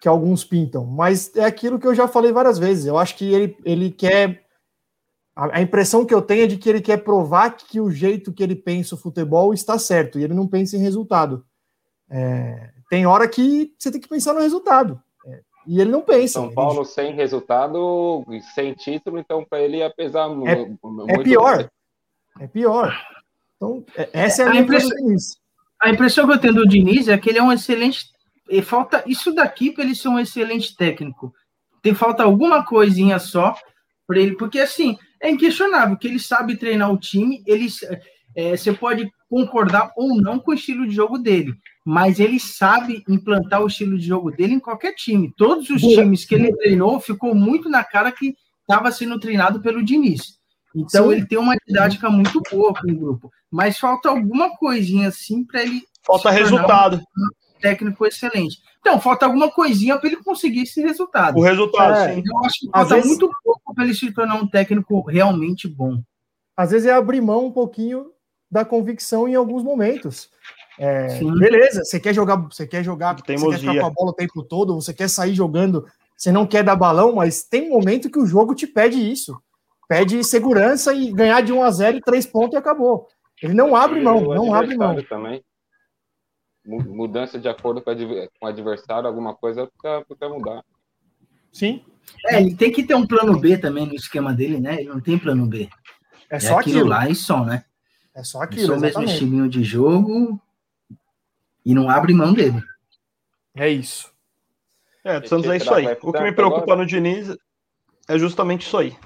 Speaker 2: que alguns pintam, mas é aquilo que eu já falei várias vezes. Eu acho que ele, ele quer. A, a impressão que eu tenho é de que ele quer provar que o jeito que ele pensa o futebol está certo, e ele não pensa em resultado. É, tem hora que você tem que pensar no resultado. É, e ele não pensa.
Speaker 5: São Paulo ele... sem resultado, sem título, então para ele ia pesar
Speaker 2: é, é muito. É pior. É pior. Então, é, essa é a, a minha impressão.
Speaker 4: A impressão que eu tenho do Diniz é que ele é um excelente e falta isso daqui para ele ser um excelente técnico. Tem falta alguma coisinha só para ele, porque assim é inquestionável que ele sabe treinar o time. Ele, é, você pode concordar ou não com o estilo de jogo dele, mas ele sabe implantar o estilo de jogo dele em qualquer time. Todos os times que ele treinou ficou muito na cara que estava sendo treinado pelo Diniz. Então Sim. ele tem uma didática muito boa com o grupo, mas falta alguma coisinha assim para ele.
Speaker 6: Falta resultado. Um,
Speaker 4: técnico excelente. Então, falta alguma coisinha para ele conseguir esse resultado.
Speaker 6: O resultado, é, sim.
Speaker 4: Eu acho que falta vezes... muito pouco para ele se tornar um técnico realmente bom.
Speaker 2: Às vezes é abrir mão um pouquinho da convicção em alguns momentos. É, beleza, você quer jogar, você quer jogar, você quer ficar com a bola o tempo todo, você quer sair jogando, você não quer dar balão, mas tem um momento que o jogo te pede isso. Pede segurança e ganhar de 1 a 0 e 3 pontos e acabou. Ele não abre mão, não abre mão.
Speaker 5: Também mudança de acordo com, o adversário, alguma coisa para mudar.
Speaker 2: Sim.
Speaker 4: É, ele tem que ter um plano B também no esquema dele, né? Ele não tem plano B.
Speaker 2: É, é só aquilo,
Speaker 4: aquilo lá e só, né?
Speaker 2: É só aquilo. É só
Speaker 4: o mesmo estilinho de jogo e não abre mão dele.
Speaker 2: É isso.
Speaker 6: É, do Santos é isso aí. O que me preocupa no Diniz é justamente isso aí.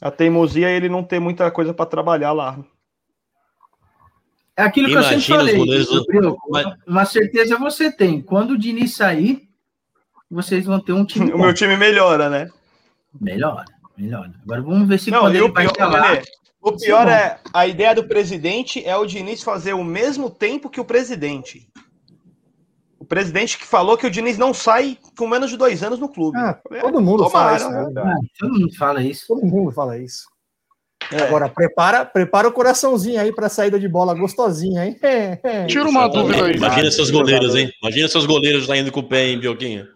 Speaker 6: A teimosia ele não ter muita coisa para trabalhar lá.
Speaker 4: É aquilo que Imagina eu sempre falei. Goleiros... Uma certeza você tem. Quando o Diniz sair, vocês vão ter um time.
Speaker 6: o meu time melhora, né?
Speaker 4: Melhora, melhora. Agora vamos ver se Não, quando ele
Speaker 6: vai pior, O pior é, a ideia do presidente é o Diniz fazer o mesmo tempo que o presidente. O presidente que falou que o Diniz não sai com menos de dois anos no clube. Ah,
Speaker 2: todo mundo Tomara, fala isso. Né?
Speaker 4: Ah, todo mundo fala isso.
Speaker 2: Todo mundo fala isso. É. Agora, prepara, prepara o coraçãozinho aí para saída de bola gostosinha, hein?
Speaker 3: Tira uma dúvida aí.
Speaker 1: Imagina seus goleiros, hein? Imagina seus goleiros saindo com o pé, hein, Bioquinho?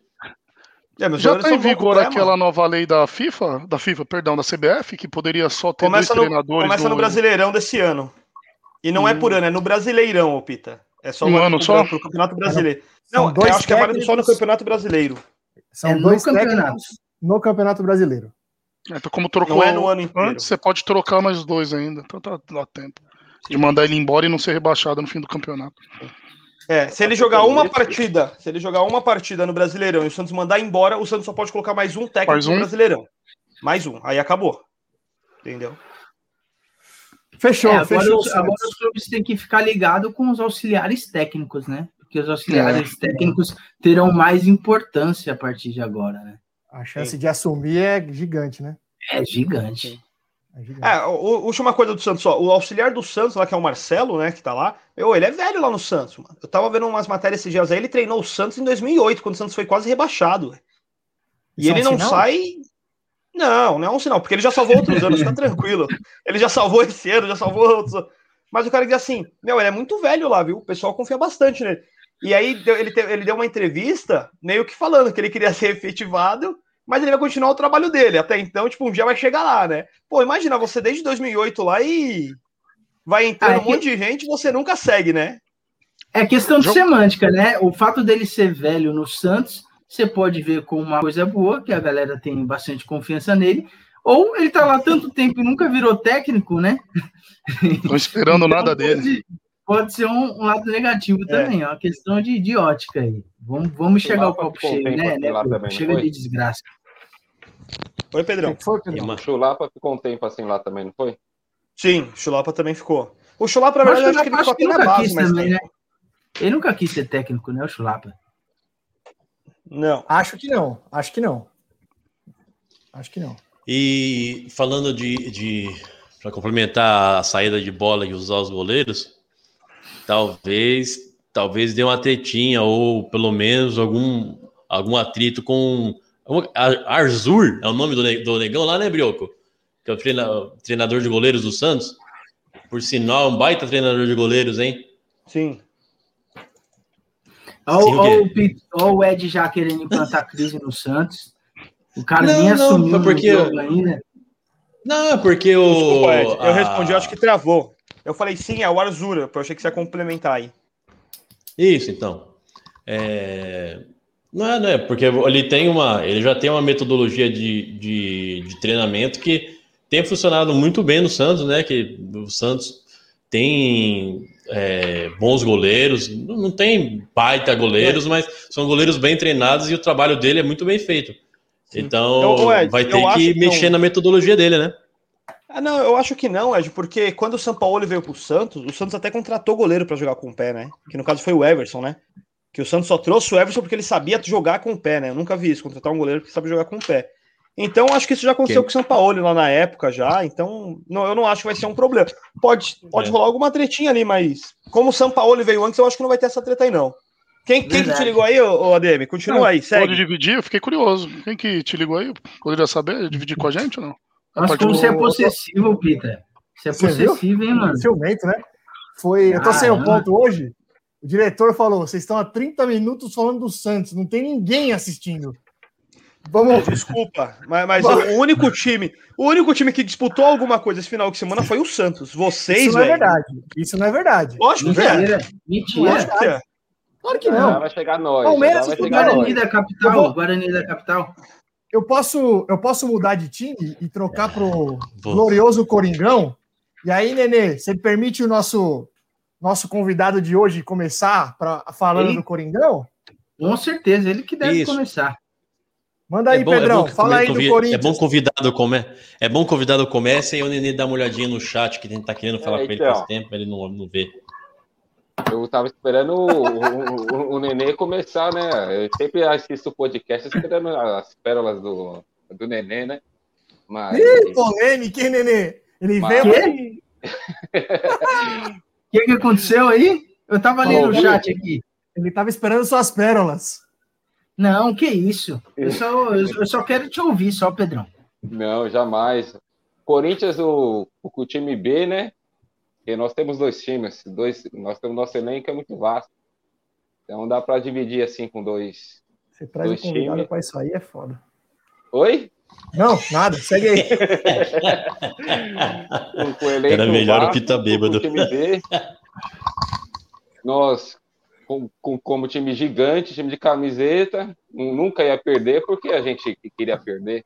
Speaker 3: É, Já está em vigor aquela nova lei da FIFA, da FIFA, perdão, da CBF, que poderia só ter
Speaker 6: começa dois no, treinadores. Começa no Brasileirão desse ano. E não hum. é por ano, é no Brasileirão, Pita. É só
Speaker 3: um ano só?
Speaker 6: Pro Campeonato Brasileiro. Não, eu acho que é só no Campeonato Brasileiro.
Speaker 2: São é dois campeonatos no Campeonato Brasileiro.
Speaker 3: É, então, como trocou não é no ano inteiro. antes, você pode trocar mais dois ainda. Então tá, dá tempo. De mandar ele embora e não ser rebaixado no fim do campeonato.
Speaker 6: É, se ele jogar uma partida, se ele jogar uma partida no Brasileirão e o Santos mandar embora, o Santos só pode colocar mais um técnico mais um? no Brasileirão. Mais um. Aí acabou. Entendeu?
Speaker 4: Fechou, é, agora fechou. Os, agora os clubes têm que ficar ligados com os auxiliares técnicos, né? Porque os auxiliares é. técnicos terão mais importância a partir de agora, né?
Speaker 2: A chance Sim. de assumir é gigante, né?
Speaker 4: É gigante.
Speaker 6: É, é o, última coisa do Santos, ó, o auxiliar do Santos lá, que é o Marcelo, né, que tá lá, meu, ele é velho lá no Santos, mano. Eu tava vendo umas matérias esses dias aí, ele treinou o Santos em 2008, quando o Santos foi quase rebaixado. E ele é um não sinal? sai... Não, não é um sinal, porque ele já salvou outros anos, tá tranquilo. Ele já salvou esse ano, já salvou outros Mas o cara diz assim, meu, ele é muito velho lá, viu? O pessoal confia bastante nele. E aí ele, ele deu uma entrevista, meio que falando que ele queria ser efetivado, mas ele vai continuar o trabalho dele. Até então, tipo, um dia vai chegar lá, né? Pô, imagina você desde 2008 lá e vai entrando ah, é um monte de gente e você nunca segue, né?
Speaker 4: É questão de semântica, né? O fato dele ser velho no Santos, você pode ver como uma coisa boa, que a galera tem bastante confiança nele, ou ele tá lá tanto tempo e nunca virou técnico, né?
Speaker 3: Tô esperando então, nada dele.
Speaker 4: Pode, ser um, um, lado negativo é. também, é uma questão de, de ótica aí. Vamos, vamos chegar ao copo cheio, né? né também, Chega de desgraça.
Speaker 6: Oi, Pedrão.
Speaker 5: Foi, Pedrão? O Chulapa ficou um tempo assim lá também, não foi?
Speaker 6: Sim, o Chulapa também ficou. O Chulapa, na verdade, acho que ele ficou até na base, mas também,
Speaker 4: né? Ele nunca quis ser técnico, né, o Chulapa?
Speaker 2: Não. Acho que não. Acho que não. Acho que não.
Speaker 1: E falando de, de para complementar a saída de bola e usar os goleiros, talvez talvez dê uma tretinha ou pelo menos algum, algum atrito com. Arzur é o nome do, do negão lá, né, Brioco? Que é o treina, treinador de goleiros do Santos. Por sinal, é um baita treinador de goleiros, hein?
Speaker 6: Sim.
Speaker 4: Olha o, Ed já querendo implantar crise no Santos. O cara não, nem assumiu
Speaker 1: porque... o jogo ainda. Não, é porque o. Desculpa,
Speaker 6: Ed, eu respondi, eu acho que travou. Eu falei sim, é o Arzura, eu achei que você ia complementar aí.
Speaker 1: Isso, então. É... Não é, não é, porque ele tem uma. Ele já tem uma metodologia de, de, de treinamento que tem funcionado muito bem no Santos, né? Que o Santos tem é, bons goleiros, não tem baita goleiros, é. mas são goleiros bem treinados e o trabalho dele é muito bem feito. Sim. Então, então vai ter que mexer na metodologia dele, né?
Speaker 6: Ah, não, eu acho que não, Ed, porque quando o São Paulo veio pro Santos, o Santos até contratou goleiro para jogar com o pé, né? Que no caso foi o Everson, né? Que o Santos só trouxe o Everson porque ele sabia jogar com o pé, né? Eu nunca vi isso, contratar um goleiro que sabe jogar com o pé. Então, acho que isso já aconteceu que... com o São Paulo lá na época já. Então, não, eu não acho que vai ser um problema. Pode, pode é. rolar alguma tretinha ali, mas como o São Paulo veio antes, eu acho que não vai ter essa treta aí, não. Quem, quem que te ligou aí, ô, ADM? Continua não, aí, segue.
Speaker 3: Pode dividir? Eu fiquei curioso. Quem que te ligou aí? Poderia saber? Dividir com a gente ou não?
Speaker 4: Mas como você é possessivo, Peter. Você é possessivo, hein, mano?
Speaker 2: Ciumento, né? Foi, eu tô sem o ponto hoje. O diretor falou: vocês estão há 30 minutos falando do Santos, não tem ninguém assistindo.
Speaker 6: Vamos. Desculpa, mas, mas o único time, o único time que disputou alguma coisa esse final de semana foi o Santos. Vocês,
Speaker 2: Isso não é verdade. Isso não é verdade.
Speaker 6: Lógico que
Speaker 4: é. Mentira. Lógico que é.
Speaker 2: Claro que não.
Speaker 5: vai chegar nós.
Speaker 4: Palmeiras, vai chegar Guarani nós. da capital. Vou... Guarani da capital.
Speaker 2: Eu posso, eu posso mudar de time e trocar pro glorioso Coringão? E aí, Nenê, você permite o nosso nosso convidado de hoje começar pra, falando ele, do Coringão?
Speaker 4: Com certeza, ele que deve Isso. começar.
Speaker 2: Manda aí, é bom, Pedrão. É fala aí do Corinthians.
Speaker 1: É bom convidado come... é bom convidado comece e o Nenê dá uma olhadinha no chat que a gente tá querendo falar é, com ele faz então. tempo, ele não, não vê.
Speaker 5: Eu tava esperando o, o, o, Nenê começar, né? Eu sempre assisto o podcast esperando as pérolas do, do Nenê, né?
Speaker 2: Mas... Ih, polêmica, hein, Nenê? Ele Mas... veio...
Speaker 4: O que, que aconteceu aí? Eu tava ali no chat aqui.
Speaker 2: Ele tava esperando suas pérolas.
Speaker 4: Não, que isso. Eu só, eu só quero te ouvir, só, Pedrão.
Speaker 5: Não, jamais. Corinthians, o, o time B, né? Porque nós temos dois times, dois, nós temos nosso elenco é muito vasto. Então dá para dividir assim com dois.
Speaker 2: Você traz dois um convidado para isso aí é foda.
Speaker 5: Oi?
Speaker 2: Não, nada, segue aí.
Speaker 1: com, Era melhor vasto, o Pita bêbado.
Speaker 5: Time B, nós com, com, como time gigante, time de camiseta, nunca ia perder porque a gente queria perder.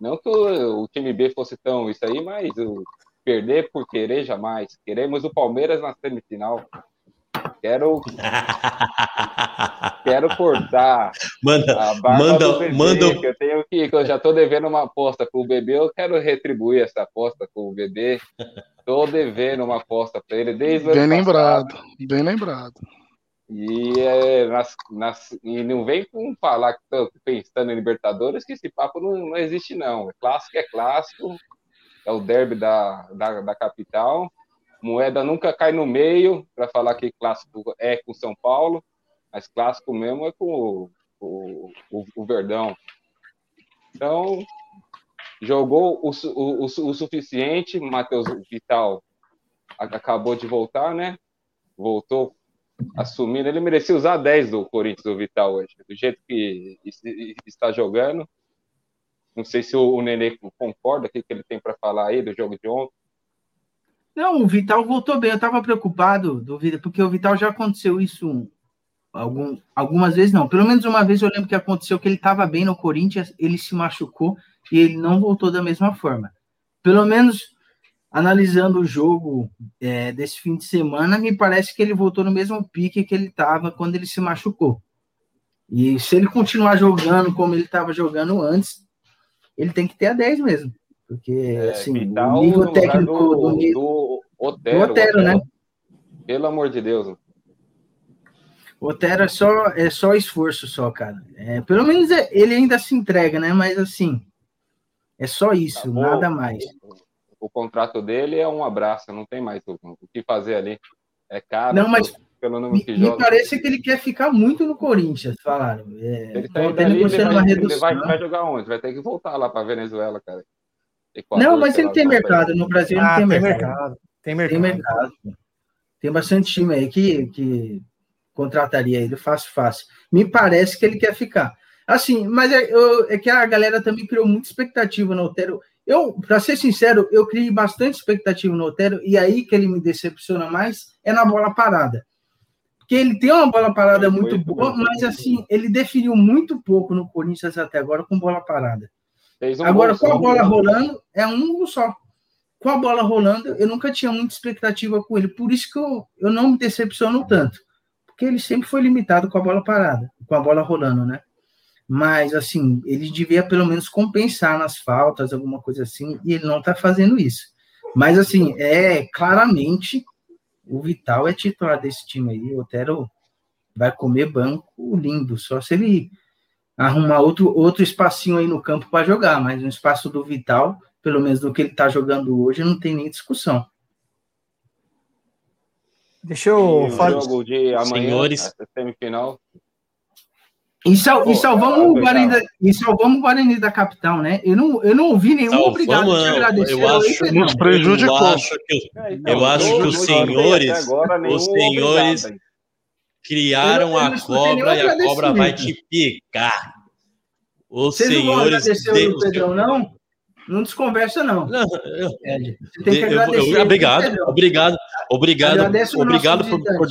Speaker 5: Não que o, o time B fosse tão isso aí, mas o, perder por querer jamais. Queremos o Palmeiras na semifinal. Quero. Quero cortar.
Speaker 1: Manda, manda, bebê, manda.
Speaker 5: Que eu tenho que, que eu já estou devendo uma aposta com o bebê. Eu quero retribuir essa aposta com o bebê. Estou devendo uma aposta para ele desde
Speaker 3: Bem lembrado, bem lembrado.
Speaker 5: E, é, nas, nas, e não vem com falar que estou pensando em Libertadores, que esse papo não, não existe, não. Clássico é clássico, é o derby da, da, da capital. Moeda nunca cai no meio para falar que clássico é com São Paulo, mas clássico mesmo é com o, o, o Verdão. Então, jogou o, o, o, suficiente. Matheus Vital acabou de voltar, né? Voltou assumindo. Ele merecia usar 10 do Corinthians, o Vital, hoje, do jeito que está jogando. Não sei se o, Nenê concorda com o que ele tem para falar aí do jogo de ontem.
Speaker 4: Não, o Vital voltou bem. Eu estava preocupado, duvida, porque o Vital já aconteceu isso algum, algumas vezes, não. Pelo menos uma vez eu lembro que aconteceu que ele estava bem no Corinthians, ele se machucou e ele não voltou da mesma forma. Pelo menos analisando o jogo é, desse fim de semana, me parece que ele voltou no mesmo pique que ele estava quando ele se machucou. E se ele continuar jogando como ele estava jogando antes, ele tem que ter a 10 mesmo. Porque, é, assim, o nível técnico do, do,
Speaker 5: do, Otero,
Speaker 4: do Otero, né?
Speaker 5: Pelo amor de Deus.
Speaker 4: O Otero é só, é só esforço, só, cara. É, pelo menos é, ele ainda se entrega, né? Mas, assim, é só isso, tá nada mais.
Speaker 5: O, o, contrato dele é um abraço, não tem mais o, o que fazer ali. É caro.
Speaker 4: Não, mas pelo número que me, joga. Me parece que ele quer ficar muito no Corinthians, falaram. É,
Speaker 5: ele tá ali, ele, vai, ele vai, vai, jogar onde? Vai ter que voltar lá para Venezuela, cara.
Speaker 4: Equador, não, mas ele tem mercado. No Brasil ah,
Speaker 2: tem,
Speaker 4: tem
Speaker 2: mercado. mercado. Tem mercado.
Speaker 4: Tem mercado. Tem bastante time aí que, que contrataria ele fácil, fácil. Me parece que ele quer ficar. Assim, mas é, eu, é que a galera também criou muita expectativa no Otero. Eu, para ser sincero, eu criei bastante expectativa no Otero, e aí que ele me decepciona mais é na bola parada. Porque ele tem uma bola parada muito boa, mas assim, ele definiu muito pouco no Corinthians até agora com bola parada. Um agora, com a bola rolando, é um só. Com a bola rolando, eu nunca tinha muita expectativa com ele. Por isso que eu, eu não me decepciono tanto. Porque ele sempre foi limitado com a bola parada, com a bola rolando, né? mas assim, ele devia pelo menos compensar nas faltas, alguma coisa assim, e ele não está fazendo isso. Mas assim, é claramente o Vital é titular desse time aí, o Otero vai comer banco lindo, só se ele arrumar outro, outro espacinho aí no campo para jogar, mas no espaço do Vital, pelo menos do que ele está jogando hoje, não tem nem discussão.
Speaker 2: Deixa eu
Speaker 5: falar. jogo de amanhã, Senhores. semifinal,
Speaker 4: e, sal, e salvamos o Guarani da, e salvamos o Guarani da capital, né? Eu não, eu não ouvi nenhum salvamos, obrigado
Speaker 1: te agradecer. Eu acho, aí, nos prejudicou. Eu acho que, é, então, eu acho que os senhores, os senhores criaram eu, eu a cobra e a cobra vai te picar. Os Vocês senhores.
Speaker 4: Não vão Pedrão, não? Não desconversa, não. não eu,
Speaker 1: Você tem que agradecer. Eu, obrigado, obrigado, obrigado, obrigado por, por,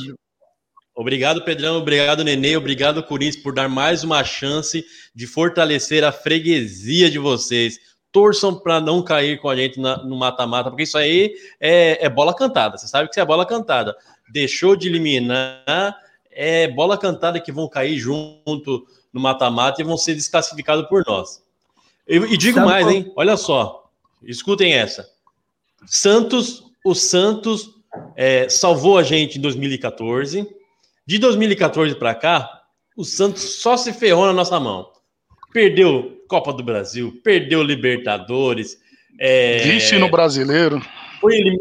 Speaker 1: Obrigado, Pedrão. Obrigado, Nenê. Obrigado, Corinthians, por dar mais uma chance de fortalecer a freguesia de vocês. Torçam para não cair com a gente na, no mata-mata, porque isso aí é, é, bola cantada. Você sabe que isso é bola cantada. Deixou de eliminar, é bola cantada que vão cair junto no mata-mata e vão ser desclassificados por nós. E, e digo sabe mais, hein? Olha só. Escutem essa. Santos, o Santos é, salvou a gente em 2014 de 2014 para cá, o Santos só se ferrou na nossa mão. Perdeu Copa do Brasil, perdeu Libertadores.
Speaker 3: É... Vice no brasileiro.
Speaker 1: Foi elim...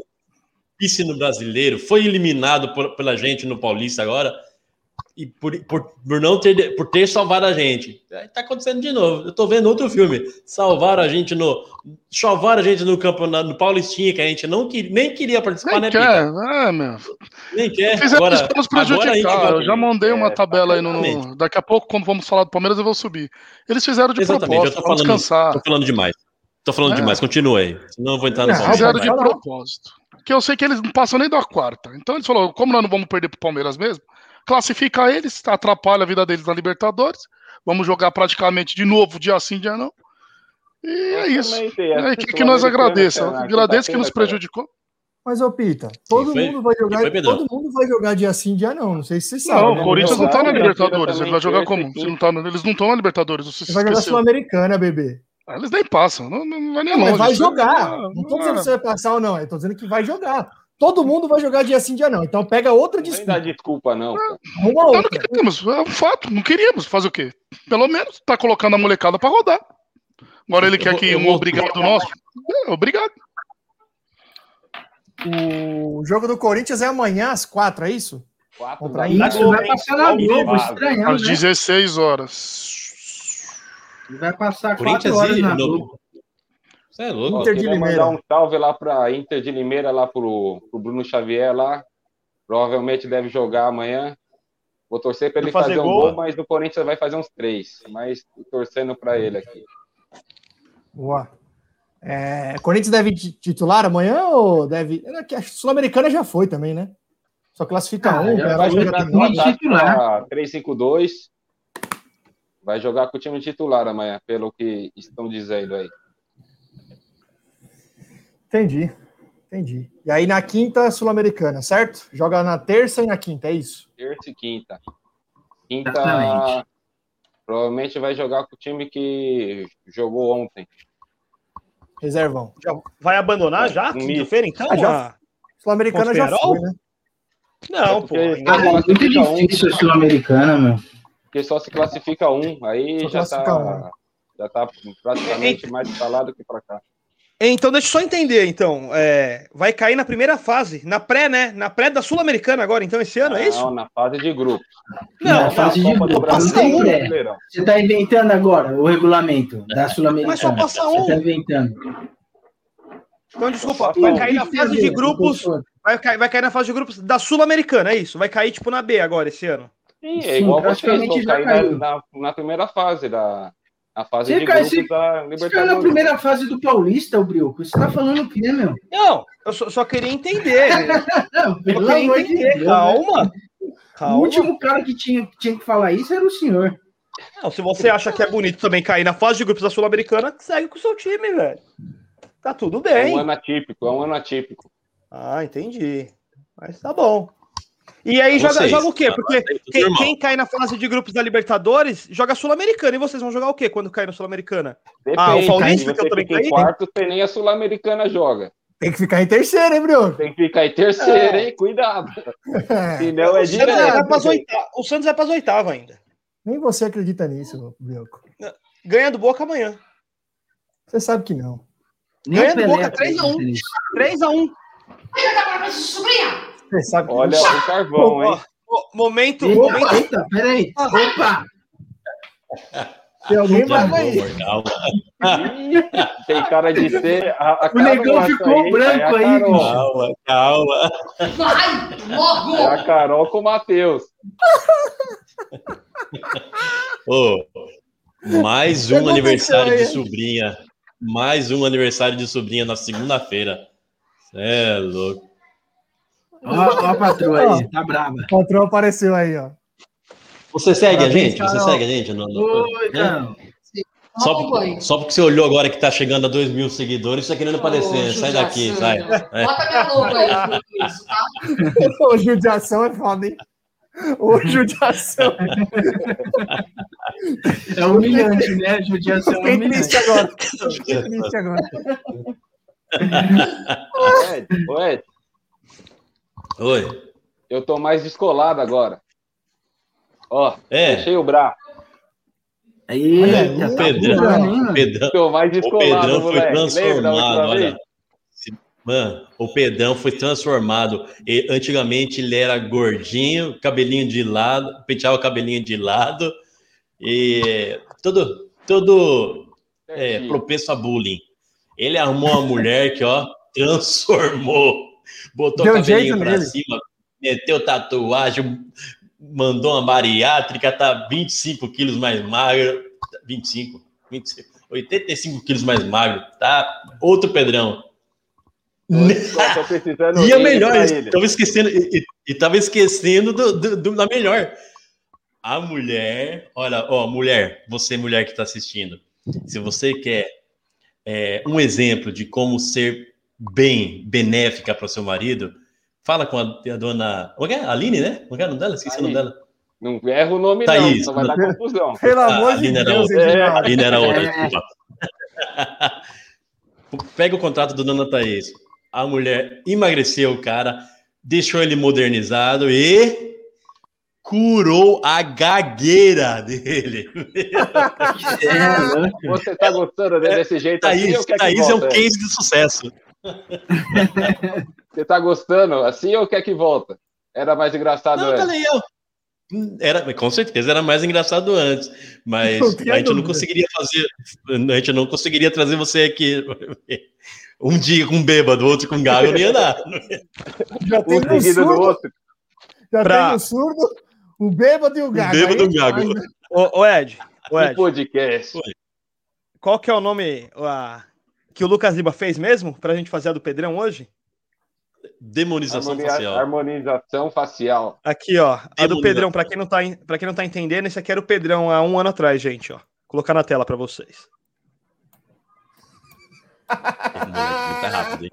Speaker 1: vice no brasileiro, foi eliminado por, pela gente no Paulista agora e por, por, por não ter por ter salvado a gente. Está acontecendo de novo. Eu estou vendo outro filme. Salvaram a gente no salvaram a gente no campo no Paulistinha que a gente não queria, nem queria participar,
Speaker 3: nem né? Quer. Ah, meu. Nem quer. Agora, isso nos prejudicar. Eu já mandei uma é, tabela aí no, daqui a pouco quando vamos falar do Palmeiras eu vou subir. Eles fizeram de exatamente, propósito, para descansar.
Speaker 1: Tô falando demais. Tô falando é. demais. Continua aí. Senão eu vou entrar no
Speaker 3: é, Fizeram de propósito. Que eu sei que eles não passam nem da quarta. Então eles falaram, como nós não vamos perder pro Palmeiras mesmo, classifica eles, atrapalha a vida deles na Libertadores. Vamos jogar praticamente de novo, dia sim, dia não. E é isso. É que, que nós agradeçamos. Agradeço que nos prejudicou.
Speaker 2: Mas, ô Pita, todo mundo vai jogar. Todo mundo vai jogar dia sim, dia não. Não sei se você sabe.
Speaker 3: Não, né? o Corinthians não tá na Libertadores. Ele vai jogar como? Se não tá, eles não estão na Libertadores.
Speaker 2: Você vai jogar Sul-Americana, bebê.
Speaker 3: Ah, eles nem passam, não, não vai nem
Speaker 2: não,
Speaker 3: longe.
Speaker 2: Vai jogar. Não, não tô dizendo se vai passar ou não. Eu tô dizendo que vai jogar. Todo mundo vai jogar dia sim, dia não. Então pega outra desculpa. Não
Speaker 5: dá desculpa, não.
Speaker 2: Uma outra.
Speaker 3: Não queríamos, é um fato, não queríamos. Fazer o quê? Pelo menos tá colocando a molecada para rodar. Agora ele quer que um obrigado nosso. É, obrigado.
Speaker 2: O jogo do Corinthians é amanhã às quatro, é isso?
Speaker 4: Quatro. Pra isso vai passar na Globo, estranhando,
Speaker 3: Às 16 horas.
Speaker 4: Vai passar quatro horas na Globo.
Speaker 5: Você é louco. Inter de Limeira. mandar um salve lá para Inter de Limeira, lá pro, pro Bruno Xavier lá. Provavelmente deve jogar amanhã. Vou torcer para ele fazer, fazer um gol, mas o Corinthians vai fazer uns três. Mas torcendo para ele aqui.
Speaker 2: Boa. É, Corinthians deve titular amanhã ou deve. A Sul-Americana já foi também, né? Só classifica ah, um.
Speaker 5: Vai jogar titular. 3-5-2. Vai jogar com o time titular amanhã, pelo que estão dizendo aí.
Speaker 2: Entendi. Entendi. E aí na quinta, Sul-Americana, certo? Joga na terça e na quinta, é isso?
Speaker 5: Terça e quinta. Quinta, Exatamente. provavelmente vai jogar com o time que jogou ontem.
Speaker 2: Reservão.
Speaker 6: Já vai abandonar já? Quinta-feira, então? Ah,
Speaker 2: já. Sul-Americana já foi, né?
Speaker 4: Não, é pô. Ah, é muito difícil um. Sul-Americana, meu.
Speaker 5: Porque só se classifica um, aí já tá, um. já tá praticamente mais falado que pra cá.
Speaker 6: Então, deixa eu só entender, então. É, vai cair na primeira fase, na pré, né? Na pré da Sul-Americana agora, então, esse ano,
Speaker 5: não,
Speaker 6: é isso?
Speaker 5: Não, na fase de grupo.
Speaker 4: Não, na fase de grupo. Passa um. Você está inventando agora o regulamento da Sul-Americana. Mas
Speaker 6: só passa um.
Speaker 4: Você está inventando.
Speaker 6: Então, desculpa, vai cair na fase de grupos. Vai cair, vai cair na fase de grupos da Sul-Americana, é isso? Vai cair, tipo, na B agora, esse ano.
Speaker 5: Sim, é
Speaker 4: Sim,
Speaker 5: igual vocês,
Speaker 4: praticamente
Speaker 5: vão
Speaker 4: já
Speaker 5: cair
Speaker 4: caiu.
Speaker 5: na, na, na primeira fase da na fase
Speaker 4: Você
Speaker 5: de grupos da
Speaker 4: Você caiu na
Speaker 5: Libertadores.
Speaker 4: primeira fase do Paulista, o Brioco. Você tá falando o quê, meu?
Speaker 6: Não, eu só, só queria entender. né?
Speaker 4: Não,
Speaker 6: Eu
Speaker 4: pelo
Speaker 6: queria
Speaker 4: amor de
Speaker 6: entender.
Speaker 4: Deus.
Speaker 6: Calma.
Speaker 4: né? O
Speaker 6: Calma.
Speaker 4: último cara que tinha, que tinha que falar isso era o senhor.
Speaker 6: Não, se você acha que é bonito também cair na fase de grupos da Sul-Americana, segue com o seu time, velho. Tá tudo
Speaker 5: É
Speaker 6: bem.
Speaker 5: um ano atípico, é um ano atípico.
Speaker 6: Ah, entendi. Mas tá bom. E aí
Speaker 1: Vocês,
Speaker 6: joga, joga o quê?
Speaker 1: tá,
Speaker 6: Porque
Speaker 1: tá tudo
Speaker 6: quem, quem cai na fase de grupos da Libertadores joga Sul-Americana. E vocês vão jogar o quê quando cair na Sul-Americana? Ah, o Paulista,
Speaker 5: se
Speaker 6: que eu também caí?
Speaker 5: quarto, você nem a Sul-Americana joga.
Speaker 2: Tem que ficar em terceiro, hein, Bruno?
Speaker 5: Tem que ficar em terceiro, hein? Cuidado. É
Speaker 6: o, Santos vai
Speaker 5: direto.
Speaker 6: o Santos vai para as oitavas ainda.
Speaker 2: Nem você acredita nisso, Brioco.
Speaker 6: Ganha do Boca amanhã.
Speaker 2: Você sabe que não.
Speaker 6: Ganha
Speaker 4: o
Speaker 6: do Boca 3 a 1.
Speaker 4: acredita nisso.
Speaker 6: 3x1.
Speaker 2: Você sabe que
Speaker 5: Olha o carvão, hein?
Speaker 6: Momento,
Speaker 4: Eita,
Speaker 6: momento.
Speaker 4: eita, peraí. Opa!
Speaker 2: Tem alguém mais aí.
Speaker 5: Tem cara de ser. A, a
Speaker 4: O negão ficou
Speaker 5: aí,
Speaker 4: branco
Speaker 5: é
Speaker 4: aí,
Speaker 5: Carol.
Speaker 4: bicho.
Speaker 1: calma, calma.
Speaker 5: É a Carol com o Matheus.
Speaker 1: Ô, mais um aniversário de
Speaker 2: aí?
Speaker 1: sobrinha. Mais um aniversário de sobrinha na segunda-feira. É louco.
Speaker 4: Ó, ó a patroa aí, tá brava.
Speaker 2: O patrão apareceu aí, ó.
Speaker 1: Você segue a
Speaker 2: Parabéns,
Speaker 1: gente? Você segue a gente? No, no-
Speaker 4: Oi, Carol.
Speaker 1: só, só porque você olhou agora que tá chegando a 2 mil seguidores, você tá querendo aparecer. Sai daqui, sai. É.
Speaker 7: Bota minha logo aí, isso, tá?
Speaker 2: Ô, judiação é foda, hein? Ô, judiação.
Speaker 4: É humilhante, né? Judiação é
Speaker 2: Fiquei
Speaker 4: humilhante.
Speaker 2: triste agora. Fiquei triste agora.
Speaker 5: Ed, ô, Ed,
Speaker 1: Oi.
Speaker 5: eu tô mais descolado agora. Ó,
Speaker 1: É.
Speaker 5: fechei o braço.
Speaker 4: Eita,
Speaker 1: O
Speaker 4: tá
Speaker 1: Pedrão,
Speaker 4: hein,
Speaker 1: o? Pedrão,
Speaker 5: Tô mais
Speaker 1: o
Speaker 5: descolado,
Speaker 1: Pedrão foi
Speaker 5: moleque.
Speaker 1: Transformado, olha. Se- Mano, o Pedrão foi transformado. E, antigamente ele era gordinho, cabelinho de lado, penteava o cabelinho de lado e todo, todo é, propenso a bullying. Ele arrumou uma mulher que, ó, transformou. Botou
Speaker 2: Deu
Speaker 1: o cabelinho pra
Speaker 2: nele.
Speaker 1: cima, meteu tatuagem, mandou uma bariátrica, tá 25 quilos mais magro. 25, 25, 85 quilos mais magro. Tá outro Pedrão. E a melhor, tava esquecendo, e, e- e tava esquecendo do, do- do- da melhor. A mulher, olha, ó, mulher, você mulher que tá assistindo, se você quer é, um exemplo de como ser bem benéfica para o seu marido, fala com a, a dona, como é que é? Aline, né? É é o nome dela? Esqueci o nome dela.
Speaker 5: Não erra o nome,
Speaker 1: Thaís.
Speaker 5: não, só vai dar confusão.
Speaker 2: Pelo
Speaker 1: Ah,
Speaker 2: amor de
Speaker 1: Aline era
Speaker 2: Deus,
Speaker 1: outra.
Speaker 2: Edinaldo.
Speaker 1: Aline era outra,
Speaker 4: É.
Speaker 1: desculpa. Pega o contrato do Dona Thaís. A mulher emagreceu o cara, deixou ele modernizado e curou a gagueira dele.
Speaker 4: É.
Speaker 5: Você tá gostando desse jeito assim
Speaker 1: Thaís,
Speaker 5: que
Speaker 1: Thaís é um case de sucesso.
Speaker 5: Você tá gostando assim ou quer que volta? Era mais engraçado
Speaker 1: Não,
Speaker 5: antes.
Speaker 1: falei eu. Era, com certeza era mais engraçado antes, mas
Speaker 2: Não
Speaker 1: a gente não conseguiria fazer, a gente não conseguiria trazer você aqui um dia com bêbado, outro com gago, não ia dar.
Speaker 2: Já tem
Speaker 5: Um seguido do
Speaker 2: surdo,
Speaker 5: outro.
Speaker 2: já
Speaker 6: Pra-
Speaker 2: tem um surdo, o bêbado e o gago.
Speaker 1: bêbado e o gago.
Speaker 6: Ô, Ed,
Speaker 5: Que
Speaker 6: Ed,
Speaker 5: podcast.
Speaker 6: qual que é o nome a, que o Lucas Lima fez mesmo pra gente fazer a do Pedrão hoje?
Speaker 1: Demonização
Speaker 5: Harmonia-
Speaker 1: facial.
Speaker 5: Harmonização facial.
Speaker 6: Aqui, ó. A do. Pedrão, pra quem, não tá, quem não tá entendendo, esse aqui era o Pedrão há um ano atrás, gente, ó. Vou colocar na tela pra vocês.
Speaker 1: Tá rápido, hein?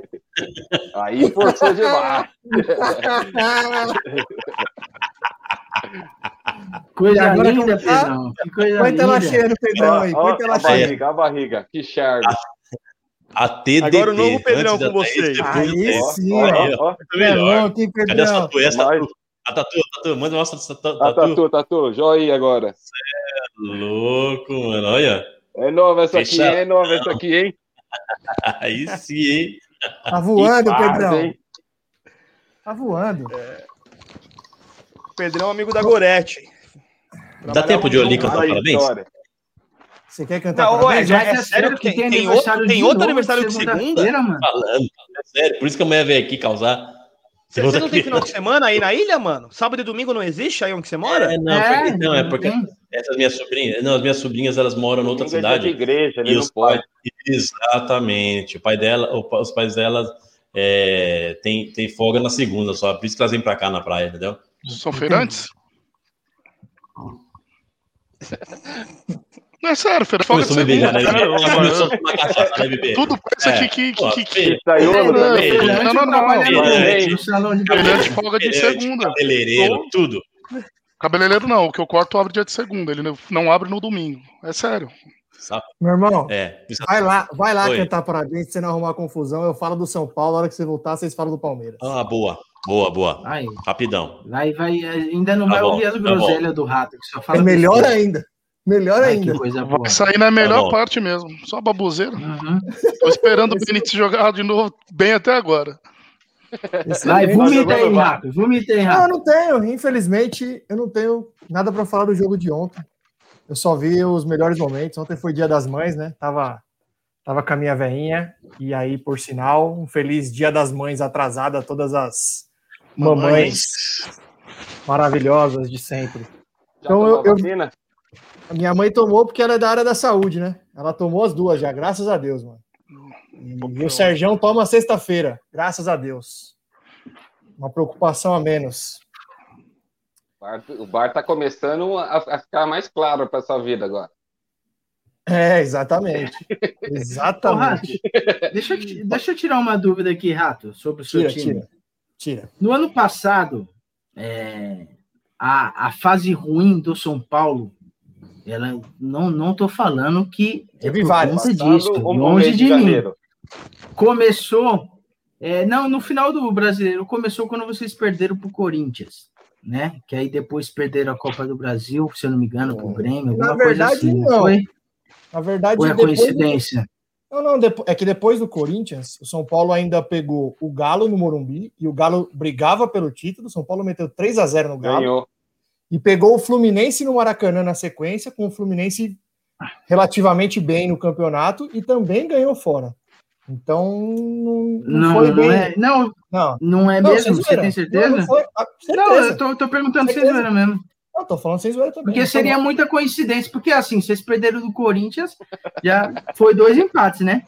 Speaker 5: Aí forçou demais.
Speaker 4: Coisa
Speaker 2: agora
Speaker 4: linda? Pedrão. Que coisa
Speaker 2: Põe tela
Speaker 4: linda.
Speaker 2: cheia no Pedrão aí, põe tela
Speaker 5: a
Speaker 2: cheia.
Speaker 5: barriga, a barriga. Que charme.
Speaker 1: A TDP.
Speaker 6: Agora o novo Pedrão com vocês.
Speaker 1: depois
Speaker 2: Aí sim,
Speaker 5: ó,
Speaker 1: Aí,
Speaker 5: ó, ó.
Speaker 1: Tá
Speaker 2: É
Speaker 1: melhor. Cadê essa tatu? Essa tatu? A tatu, a tatu, manda mostra essa tatu.
Speaker 5: A tatu, tatu. Joia agora.
Speaker 1: Louco, mano, olha.
Speaker 5: É nova essa aqui, é nova essa aqui, hein?
Speaker 1: Aí sim, hein?
Speaker 2: Tá voando,
Speaker 5: fase,
Speaker 2: Pedrão.
Speaker 5: hein?
Speaker 2: Tá voando.
Speaker 6: Pedrão, amigo da Gorete.
Speaker 1: Dá tempo de eu ali
Speaker 6: juntos
Speaker 1: cantar parabéns?
Speaker 5: História.
Speaker 2: Você quer cantar
Speaker 6: Não,
Speaker 2: parabéns?
Speaker 6: ué, já
Speaker 4: Mas
Speaker 6: é sério que tem, tem outro, tem outro aniversário de segunda?
Speaker 4: segunda-feira, mano.
Speaker 1: Falando, é sério. Por isso que amanhã veio aqui causar.
Speaker 6: Você, você não tem final de semana aí na ilha, mano? Sábado e domingo não existe aí onde você mora?
Speaker 1: É, não,
Speaker 4: É,
Speaker 1: porque, não, é porque essas minhas sobrinhas, não, as minhas sobrinhas elas moram em outra
Speaker 5: Domingo é
Speaker 1: cidade.
Speaker 5: igreja, ele
Speaker 1: E os pais, exatamente. O pai dela, os pais delas é, tem, tem folga na segunda só, por isso que elas vêm pra cá na praia, entendeu?
Speaker 3: São feirantes? Não, é sério, feira folga de
Speaker 1: beber né?
Speaker 3: Tudo pensa
Speaker 1: É.
Speaker 3: que, que, que, que,
Speaker 1: feira,
Speaker 5: Pizzaiolo
Speaker 3: Não,
Speaker 1: não,
Speaker 3: não,
Speaker 4: de
Speaker 3: feirante folga de segunda.
Speaker 1: Cabeleireiro, tudo.
Speaker 3: Cabeleireiro não, o que eu corto abre dia de segunda, ele não- abre no domingo. É sério.
Speaker 2: Meu irmão,
Speaker 1: É,
Speaker 2: vai lá, vai lá
Speaker 1: Oi.
Speaker 2: cantar parabéns, se você não arrumar confusão. Eu falo do São Paulo, a hora que você voltar, vocês falam do Palmeiras.
Speaker 1: Ah, boa, boa, boa.
Speaker 4: Aí,
Speaker 1: Rapidão.
Speaker 4: vai, vai, ainda não
Speaker 1: Tá
Speaker 4: vai
Speaker 1: bom,
Speaker 4: ouvir as
Speaker 1: tá
Speaker 4: groselhas do rato, que só fala
Speaker 2: É melhor ainda. Melhor
Speaker 4: Ai,
Speaker 2: ainda.
Speaker 4: que coisa boa.
Speaker 3: Vai sair na melhor
Speaker 1: bom.
Speaker 3: parte mesmo. Só baboseira.
Speaker 4: Uhum.
Speaker 3: Tô esperando o Benítez jogar de novo bem até agora.
Speaker 4: Vai, vomita aí, rato. Vomita aí,
Speaker 2: Não, eu não tenho. Infelizmente, eu não tenho nada para falar do jogo de ontem. Eu só vi os melhores momentos. Ontem foi Dia das Mães, né? Tava, tava com a minha veinha. E aí, por sinal, um feliz Dia das Mães atrasado a todas as mamães maravilhosas de sempre.
Speaker 5: Já
Speaker 2: Então, eu- eu-? A minha mãe tomou porque ela é da área da saúde, né? Ela tomou as duas já, graças a Deus, mano. E o Serjão toma sexta-feira, graças a Deus. Uma preocupação a menos.
Speaker 5: O bar- O bar tá começando a, a ficar mais claro para sua vida agora.
Speaker 2: É, exatamente.
Speaker 4: Ô,
Speaker 2: Exatamente.
Speaker 4: rato, deixa, eu, deixa eu tirar uma dúvida aqui, rato, sobre o seu
Speaker 2: Tira,
Speaker 4: time.
Speaker 2: tira. Tira.
Speaker 4: No ano passado, é, a, a fase ruim do São Paulo, ela não não tô falando que é
Speaker 2: Teve
Speaker 4: por
Speaker 2: várias.
Speaker 4: conta disso,
Speaker 5: o
Speaker 4: longe
Speaker 5: mês
Speaker 4: de mim. Começou, é, não, no final do brasileiro, começou quando vocês perderam pro Corinthians, né? Que aí depois perderam a Copa do Brasil, se eu não me engano, pro Grêmio, alguma
Speaker 2: Na
Speaker 4: coisa
Speaker 2: verdade,
Speaker 4: assim.
Speaker 2: não.
Speaker 4: Foi?
Speaker 2: Na verdade,
Speaker 4: Ou é
Speaker 2: depois-
Speaker 4: coincidência?
Speaker 2: Não, não, depo- é que depois do Corinthians, o São Paulo ainda pegou o Galo no Morumbi e o Galo brigava pelo título. O São Paulo meteu 3 a 0 no Galo.
Speaker 5: Ganhou.
Speaker 2: E pegou o Fluminense no Maracanã na sequência, com o Fluminense relativamente bem no campeonato e também ganhou fora. Então, não, não
Speaker 4: Não,
Speaker 2: foi
Speaker 4: não
Speaker 2: bem.
Speaker 4: é, não,
Speaker 2: Não,
Speaker 4: não é mesmo? Você tem certeza?
Speaker 2: Não, não foi. Ah,
Speaker 4: Não,
Speaker 2: certeza.
Speaker 4: eu tô, tô perguntando
Speaker 2: Certeza.
Speaker 4: zoeira mesmo.
Speaker 2: Não, tô falando sem zoeira também.
Speaker 4: Porque seria
Speaker 2: mal.
Speaker 4: muita coincidência, porque assim, vocês perderam do Corinthians, já foi dois empates, né?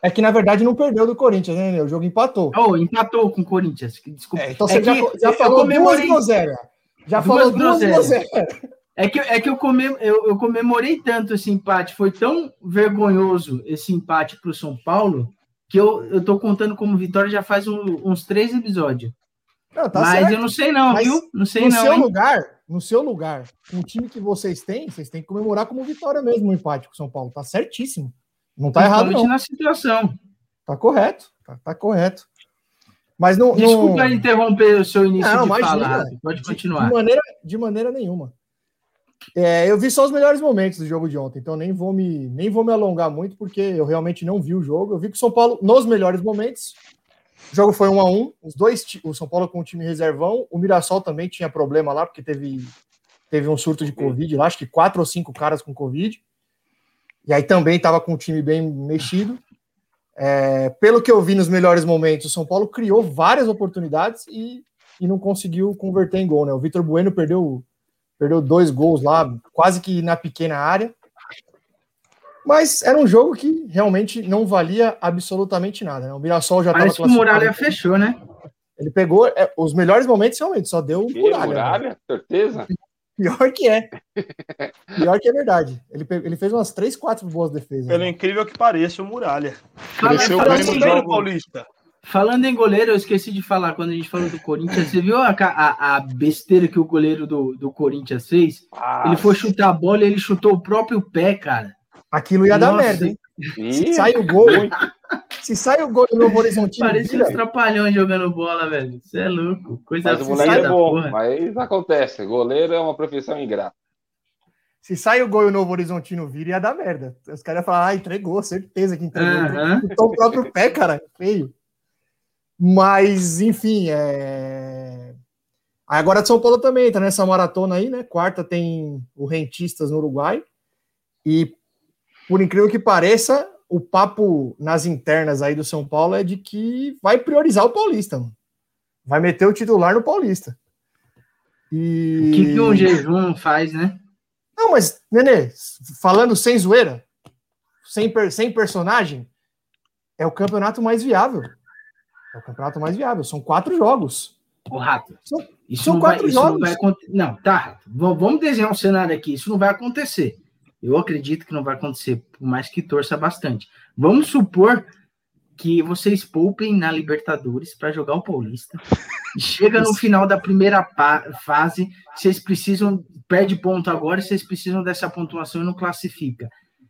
Speaker 2: É que, na verdade, não perdeu do Corinthians, né? O jogo empatou.
Speaker 4: Oh, empatou com o Corinthians. Desculpa.
Speaker 2: É, então
Speaker 4: É
Speaker 2: você já,
Speaker 4: que
Speaker 2: já
Speaker 4: eu
Speaker 2: falou
Speaker 4: comemorei-
Speaker 2: duas groselhas. Já
Speaker 4: Duas
Speaker 2: falou duas
Speaker 4: groselhas.
Speaker 2: groselhas.
Speaker 4: É que, é que eu, comem, eu, eu comemorei tanto esse empate, foi tão vergonhoso esse empate para o São Paulo, que eu, eu tô contando como vitória já faz um- uns três episódios.
Speaker 2: Não, tá
Speaker 4: Mas
Speaker 2: certo.
Speaker 4: eu não sei não,
Speaker 2: Mas
Speaker 4: viu? Não sei
Speaker 2: no
Speaker 4: não,
Speaker 2: seu
Speaker 4: hein?
Speaker 2: lugar, no seu lugar, um time que vocês têm, vocês têm que comemorar como vitória mesmo o empate com o São Paulo. Tá certíssimo. Não tá errado, não.
Speaker 4: na situação.
Speaker 2: Tá correto. Tá, tá correto. Mas não.
Speaker 4: Desculpa
Speaker 2: não...
Speaker 4: interromper o seu início
Speaker 2: Não,
Speaker 4: de
Speaker 2: imagina.
Speaker 4: fala, Rato. Pode
Speaker 2: De,
Speaker 4: continuar.
Speaker 2: de maneira, de maneira nenhuma. É, eu vi só os melhores momentos do jogo de ontem, então nem vou me nem vou me alongar muito porque eu realmente não vi o jogo. Eu vi que o São Paulo nos melhores momentos. O jogo foi um a um. Os dois, o São Paulo com o time reservão, o Mirassol também tinha problema lá porque teve teve um surto de covid lá, acho que quatro ou cinco caras com covid. E aí também estava com o time bem mexido. É, pelo que eu vi nos melhores momentos, o São Paulo criou várias oportunidades e, e não conseguiu converter em gol, né? O Vitor Bueno perdeu, perdeu dois gols lá, quase que na pequena área. Mas era um jogo que realmente não valia absolutamente nada. Né? O Mirassol já estava
Speaker 4: Parece que o Muralha fechou, né?
Speaker 2: Ele pegou é, os melhores momentos, realmente, só deu o
Speaker 5: Que
Speaker 2: Muralha. né?
Speaker 5: muralha? Certeza?
Speaker 2: Pior que é. Pior que é verdade. Ele, ele fez umas três, quatro boas defesas.
Speaker 6: Pelo
Speaker 2: né?
Speaker 6: incrível que pareça, o Muralha.
Speaker 4: Fala-
Speaker 3: Cresceu Bem no jogo.
Speaker 6: Paulista.
Speaker 4: falando em goleiro, eu esqueci de falar quando a gente falou do Corinthians. Você viu a, a- a besteira que o goleiro do, do Corinthians fez? Ele foi chutar a bola e ele chutou o próprio pé, cara.
Speaker 2: Aquilo ia dar
Speaker 4: Nossa,
Speaker 2: merda, hein?
Speaker 5: Ih,
Speaker 2: sai o gol, se sai o gol do Novo Horizontino,
Speaker 4: Parecia
Speaker 2: vira,
Speaker 4: uns trapalhões jogando bola, velho. Você é louco. Coisa
Speaker 5: mas o
Speaker 4: assim,
Speaker 5: moleque é bom,
Speaker 4: porra.
Speaker 5: mas acontece. Goleiro é uma profissão ingrata.
Speaker 2: se sai o gol e o Novo Horizontino vira, ia dar merda. Os caras iam falar, ah, entregou, certeza que entregou.
Speaker 4: Aham.
Speaker 2: Chutou o próprio pé, cara, feio. Mas, enfim, é... Agora de São Paulo também tá nessa maratona aí, né? Quarta tem o Rentistas no Uruguai. E, por incrível que pareça, o papo nas internas aí do São Paulo é de que vai priorizar o Paulista, mano. vai meter o titular no Paulista. E...
Speaker 4: O que, que um jejum faz, né?
Speaker 2: Não, mas, Nenê, falando sem zoeira, sem, per- sem personagem, é o campeonato mais viável. É o campeonato mais viável. São quatro jogos.
Speaker 4: O rato.
Speaker 2: São-
Speaker 4: Isso,
Speaker 2: são
Speaker 4: não vai,
Speaker 2: quatro
Speaker 4: isso não
Speaker 2: jogos.
Speaker 4: vai. Não, tá, Rato. Vamos desenhar um cenário aqui. Isso não vai acontecer. Eu acredito que não vai acontecer, por mais que torça bastante. Vamos supor que vocês poupem na Libertadores para jogar o Paulista. Chega no final da primeira fase, vocês precisam, perde ponto agora, vocês precisam dessa pontuação e não classifica.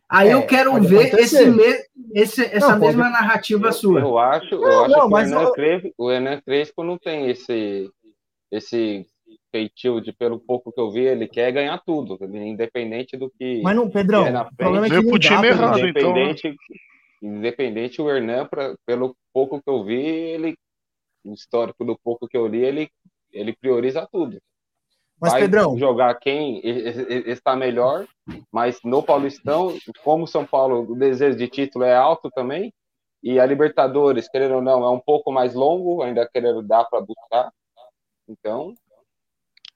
Speaker 4: Aí
Speaker 2: É,
Speaker 4: eu quero
Speaker 2: pode
Speaker 4: ver esse me- esse- essa
Speaker 2: Não, pode-
Speaker 4: mesma narrativa sua.
Speaker 5: Eu acho, eu
Speaker 2: Não,
Speaker 5: acho
Speaker 2: não,
Speaker 5: que
Speaker 2: mas
Speaker 5: o, Hernan
Speaker 2: eu-
Speaker 5: Crespo, o Crespo não tem esse, esse feitio de, pelo pouco que eu vi, ele quer ganhar tudo, independente do que.
Speaker 2: Mas não, Pedrão,
Speaker 5: É, na
Speaker 2: o problema é que não dá,
Speaker 3: errado. então, né?
Speaker 5: independente, independente o Hernan, pra, pelo pouco que eu vi, ele, o histórico do pouco que eu li, ele, ele prioriza tudo.
Speaker 2: Mas,
Speaker 5: vai
Speaker 2: Pedrão,
Speaker 5: jogar quem está melhor, mas no Paulistão, como São Paulo, o desejo de título é alto também, e a Libertadores, querendo ou não, é um pouco mais longo, ainda querendo dar para buscar. Então,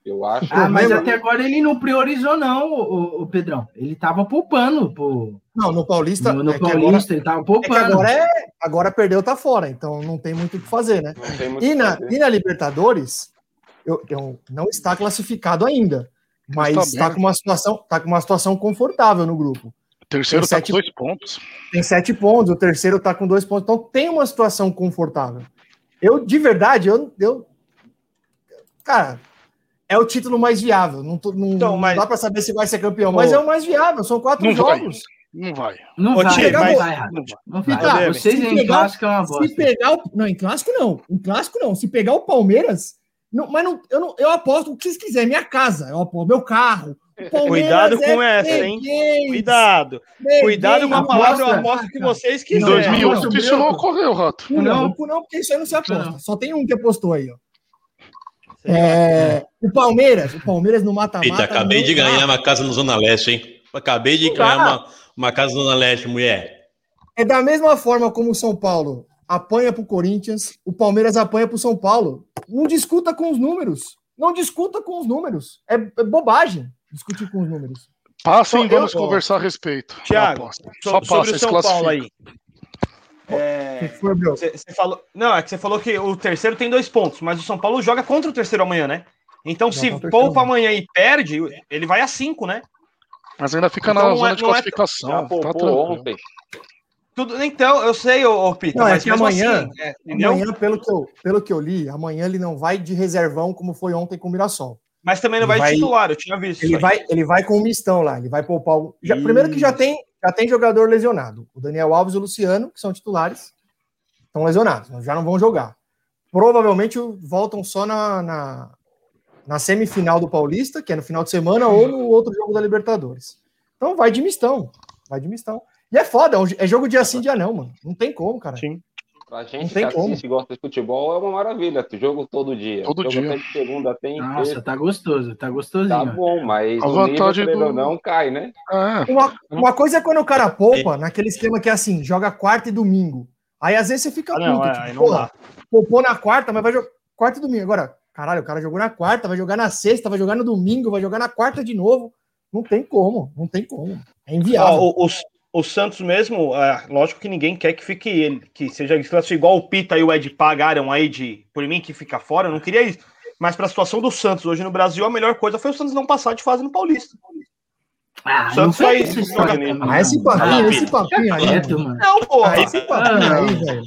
Speaker 5: eu acho.
Speaker 4: Ah, mas
Speaker 2: problema-
Speaker 4: até agora ele não priorizou, não, o, Pedrão. Ele tava poupando pô.
Speaker 2: não, no Paulista,
Speaker 4: no, no
Speaker 2: é que agora,
Speaker 4: Paulista, ele tava
Speaker 2: é
Speaker 4: poupando.
Speaker 2: agora, é, agora perdeu, tá fora, então não tem muito o que fazer, né?
Speaker 5: não tem muito
Speaker 2: E
Speaker 5: o
Speaker 2: na,
Speaker 5: fazer.
Speaker 2: e na Libertadores, eu, eu não está classificado ainda, mas
Speaker 3: Está
Speaker 2: está
Speaker 3: bem.
Speaker 2: com uma situação, tá com uma situação confortável no grupo.
Speaker 3: O terceiro
Speaker 2: Tem
Speaker 3: tá
Speaker 2: sete-
Speaker 3: com dois pontos.
Speaker 2: Tem sete pontos, o terceiro está com dois pontos, então tem uma situação confortável. Eu, de verdade, eu, eu cara, é o título mais viável. Não, tô- não-
Speaker 6: Então,
Speaker 2: não
Speaker 6: mas-
Speaker 2: dá para saber se vai ser campeão, mas é o mais viável. São quatro
Speaker 3: Não vai.
Speaker 2: jogos.
Speaker 3: Não vai.
Speaker 4: Não
Speaker 6: Ô,
Speaker 4: vai,
Speaker 6: Tia,
Speaker 4: não
Speaker 2: mas-
Speaker 4: vai, Rato. Não vai.
Speaker 2: Tá,
Speaker 4: Vocês
Speaker 2: se
Speaker 4: em
Speaker 2: pegar-
Speaker 4: clássico é uma
Speaker 2: Se
Speaker 4: bosta.
Speaker 2: pegar o, não, em clássico não. Em clássico não. Se pegar o Palmeiras, não, mas não, eu, não, eu aposto o que vocês quiserem. Minha casa, eu aposto meu carro.
Speaker 6: Cuidado com
Speaker 2: é
Speaker 6: essa, hein? Cuidado.
Speaker 2: freguês.
Speaker 6: Cuidado com a
Speaker 4: Aposta.
Speaker 6: palavra, eu aposto que vocês
Speaker 3: Em
Speaker 6: quiserem.
Speaker 2: Não,
Speaker 3: 2008
Speaker 2: não,
Speaker 3: isso não
Speaker 2: não.
Speaker 3: ocorreu, Rato.
Speaker 2: Não,
Speaker 4: Não.
Speaker 2: não, não, porque isso aí não se aposta.
Speaker 4: Não.
Speaker 2: Só tem um que apostou aí, ó. É, o Palmeiras, o Palmeiras no mata-mata.
Speaker 1: Eita, acabei de ganhar uma casa no Zona Leste, hein? Acabei de ganhar uma, uma casa no Zona Leste, mulher.
Speaker 2: É da mesma forma como o São Paulo apanha pro Corinthians, o Palmeiras apanha pro São Paulo. Não discuta com os números. Não discuta com os números. É, é bobagem discutir com os números.
Speaker 3: Passem e
Speaker 2: Então, eu-
Speaker 3: vamos conversar a respeito.
Speaker 6: So-
Speaker 3: Só
Speaker 6: sobre
Speaker 3: passa,
Speaker 6: o
Speaker 3: se
Speaker 6: São Paulo aí.
Speaker 2: O
Speaker 6: É,
Speaker 2: que foi, Bro?
Speaker 6: Você você falou. Não, é que você falou que o terceiro tem dois pontos, mas o São Paulo joga contra o terceiro amanhã, né? Então,
Speaker 2: Joga
Speaker 6: se poupa amanhã e perde, ele vai a cinco, né?
Speaker 3: Mas ainda fica
Speaker 6: Então
Speaker 3: na
Speaker 6: não
Speaker 3: zona
Speaker 6: é-
Speaker 3: de
Speaker 6: não é-
Speaker 5: Já
Speaker 3: classificação. Tá
Speaker 5: poupou
Speaker 3: tranquilo.
Speaker 5: ontem.
Speaker 6: Tudo, então, eu sei, ô, ô Pita,
Speaker 2: Não, é
Speaker 6: mas
Speaker 2: que
Speaker 6: mesmo
Speaker 2: amanhã-
Speaker 6: assim, é?
Speaker 2: Amanhã, pelo que, eu, pelo que eu li, amanhã ele não vai de reservão como foi ontem com o Mirassol.
Speaker 6: Mas também não vai,
Speaker 2: vai-
Speaker 6: titular, eu tinha visto.
Speaker 2: Ele vai, ele vai com o mistão lá, ele vai poupar. o- já- primeiro que já tem, já tem jogador lesionado. O Daniel Alves e o Luciano, que são titulares, estão lesionados, já não vão jogar. Provavelmente voltam só na, na, na semifinal do Paulista, que é no final de semana, ou no outro jogo da Libertadores. Então vai de mistão. Vai de mistão. E é foda, é é jogo dia sim, dia não, mano. Não tem como, cara.
Speaker 6: Sim.
Speaker 5: Pra gente
Speaker 2: tem
Speaker 5: que
Speaker 2: como.
Speaker 5: assiste e gosta de futebol é uma maravilha. Jogo todo dia.
Speaker 3: Todo
Speaker 5: jogo
Speaker 3: dia.
Speaker 5: até de segunda tem
Speaker 4: Nossa, tá gostoso, tá gostosinho.
Speaker 5: Tá bom, mas
Speaker 3: A
Speaker 5: o
Speaker 3: vantagem
Speaker 5: nível,
Speaker 3: do-
Speaker 5: não, cai, né?
Speaker 3: É,
Speaker 2: Uma, uma coisa é quando o cara poupa, naquele esquema que é assim, joga quarta e domingo. Aí às vezes você fica
Speaker 6: Ah, não,
Speaker 2: puto,
Speaker 6: é,
Speaker 2: tipo, porra, poupou na quarta, mas vai jogar quarta e domingo. Agora, caralho, o cara jogou na quarta, vai jogar na sexta, vai jogar no domingo, vai jogar na quarta de novo. Não tem como, não tem como. É inviável.
Speaker 6: Ó, o, o, o Santos mesmo, é, lógico que ninguém quer que fique ele, que seja desclassificado igual o Pita e o Ed pagaram aí de por mim que fica fora, eu não queria isso. Mas para a situação do Santos hoje no Brasil, a melhor coisa foi o Santos não passar de fase no Paulista.
Speaker 4: Ah,
Speaker 6: vai-
Speaker 4: faz essa história
Speaker 5: joga-
Speaker 4: também,
Speaker 2: ah, esse papinho,
Speaker 1: Ah,
Speaker 2: esse papinho aí.
Speaker 4: Quieto,
Speaker 2: mano.
Speaker 6: Não, porra.
Speaker 2: Ah, esse papinho
Speaker 4: Ah,
Speaker 2: aí, velho.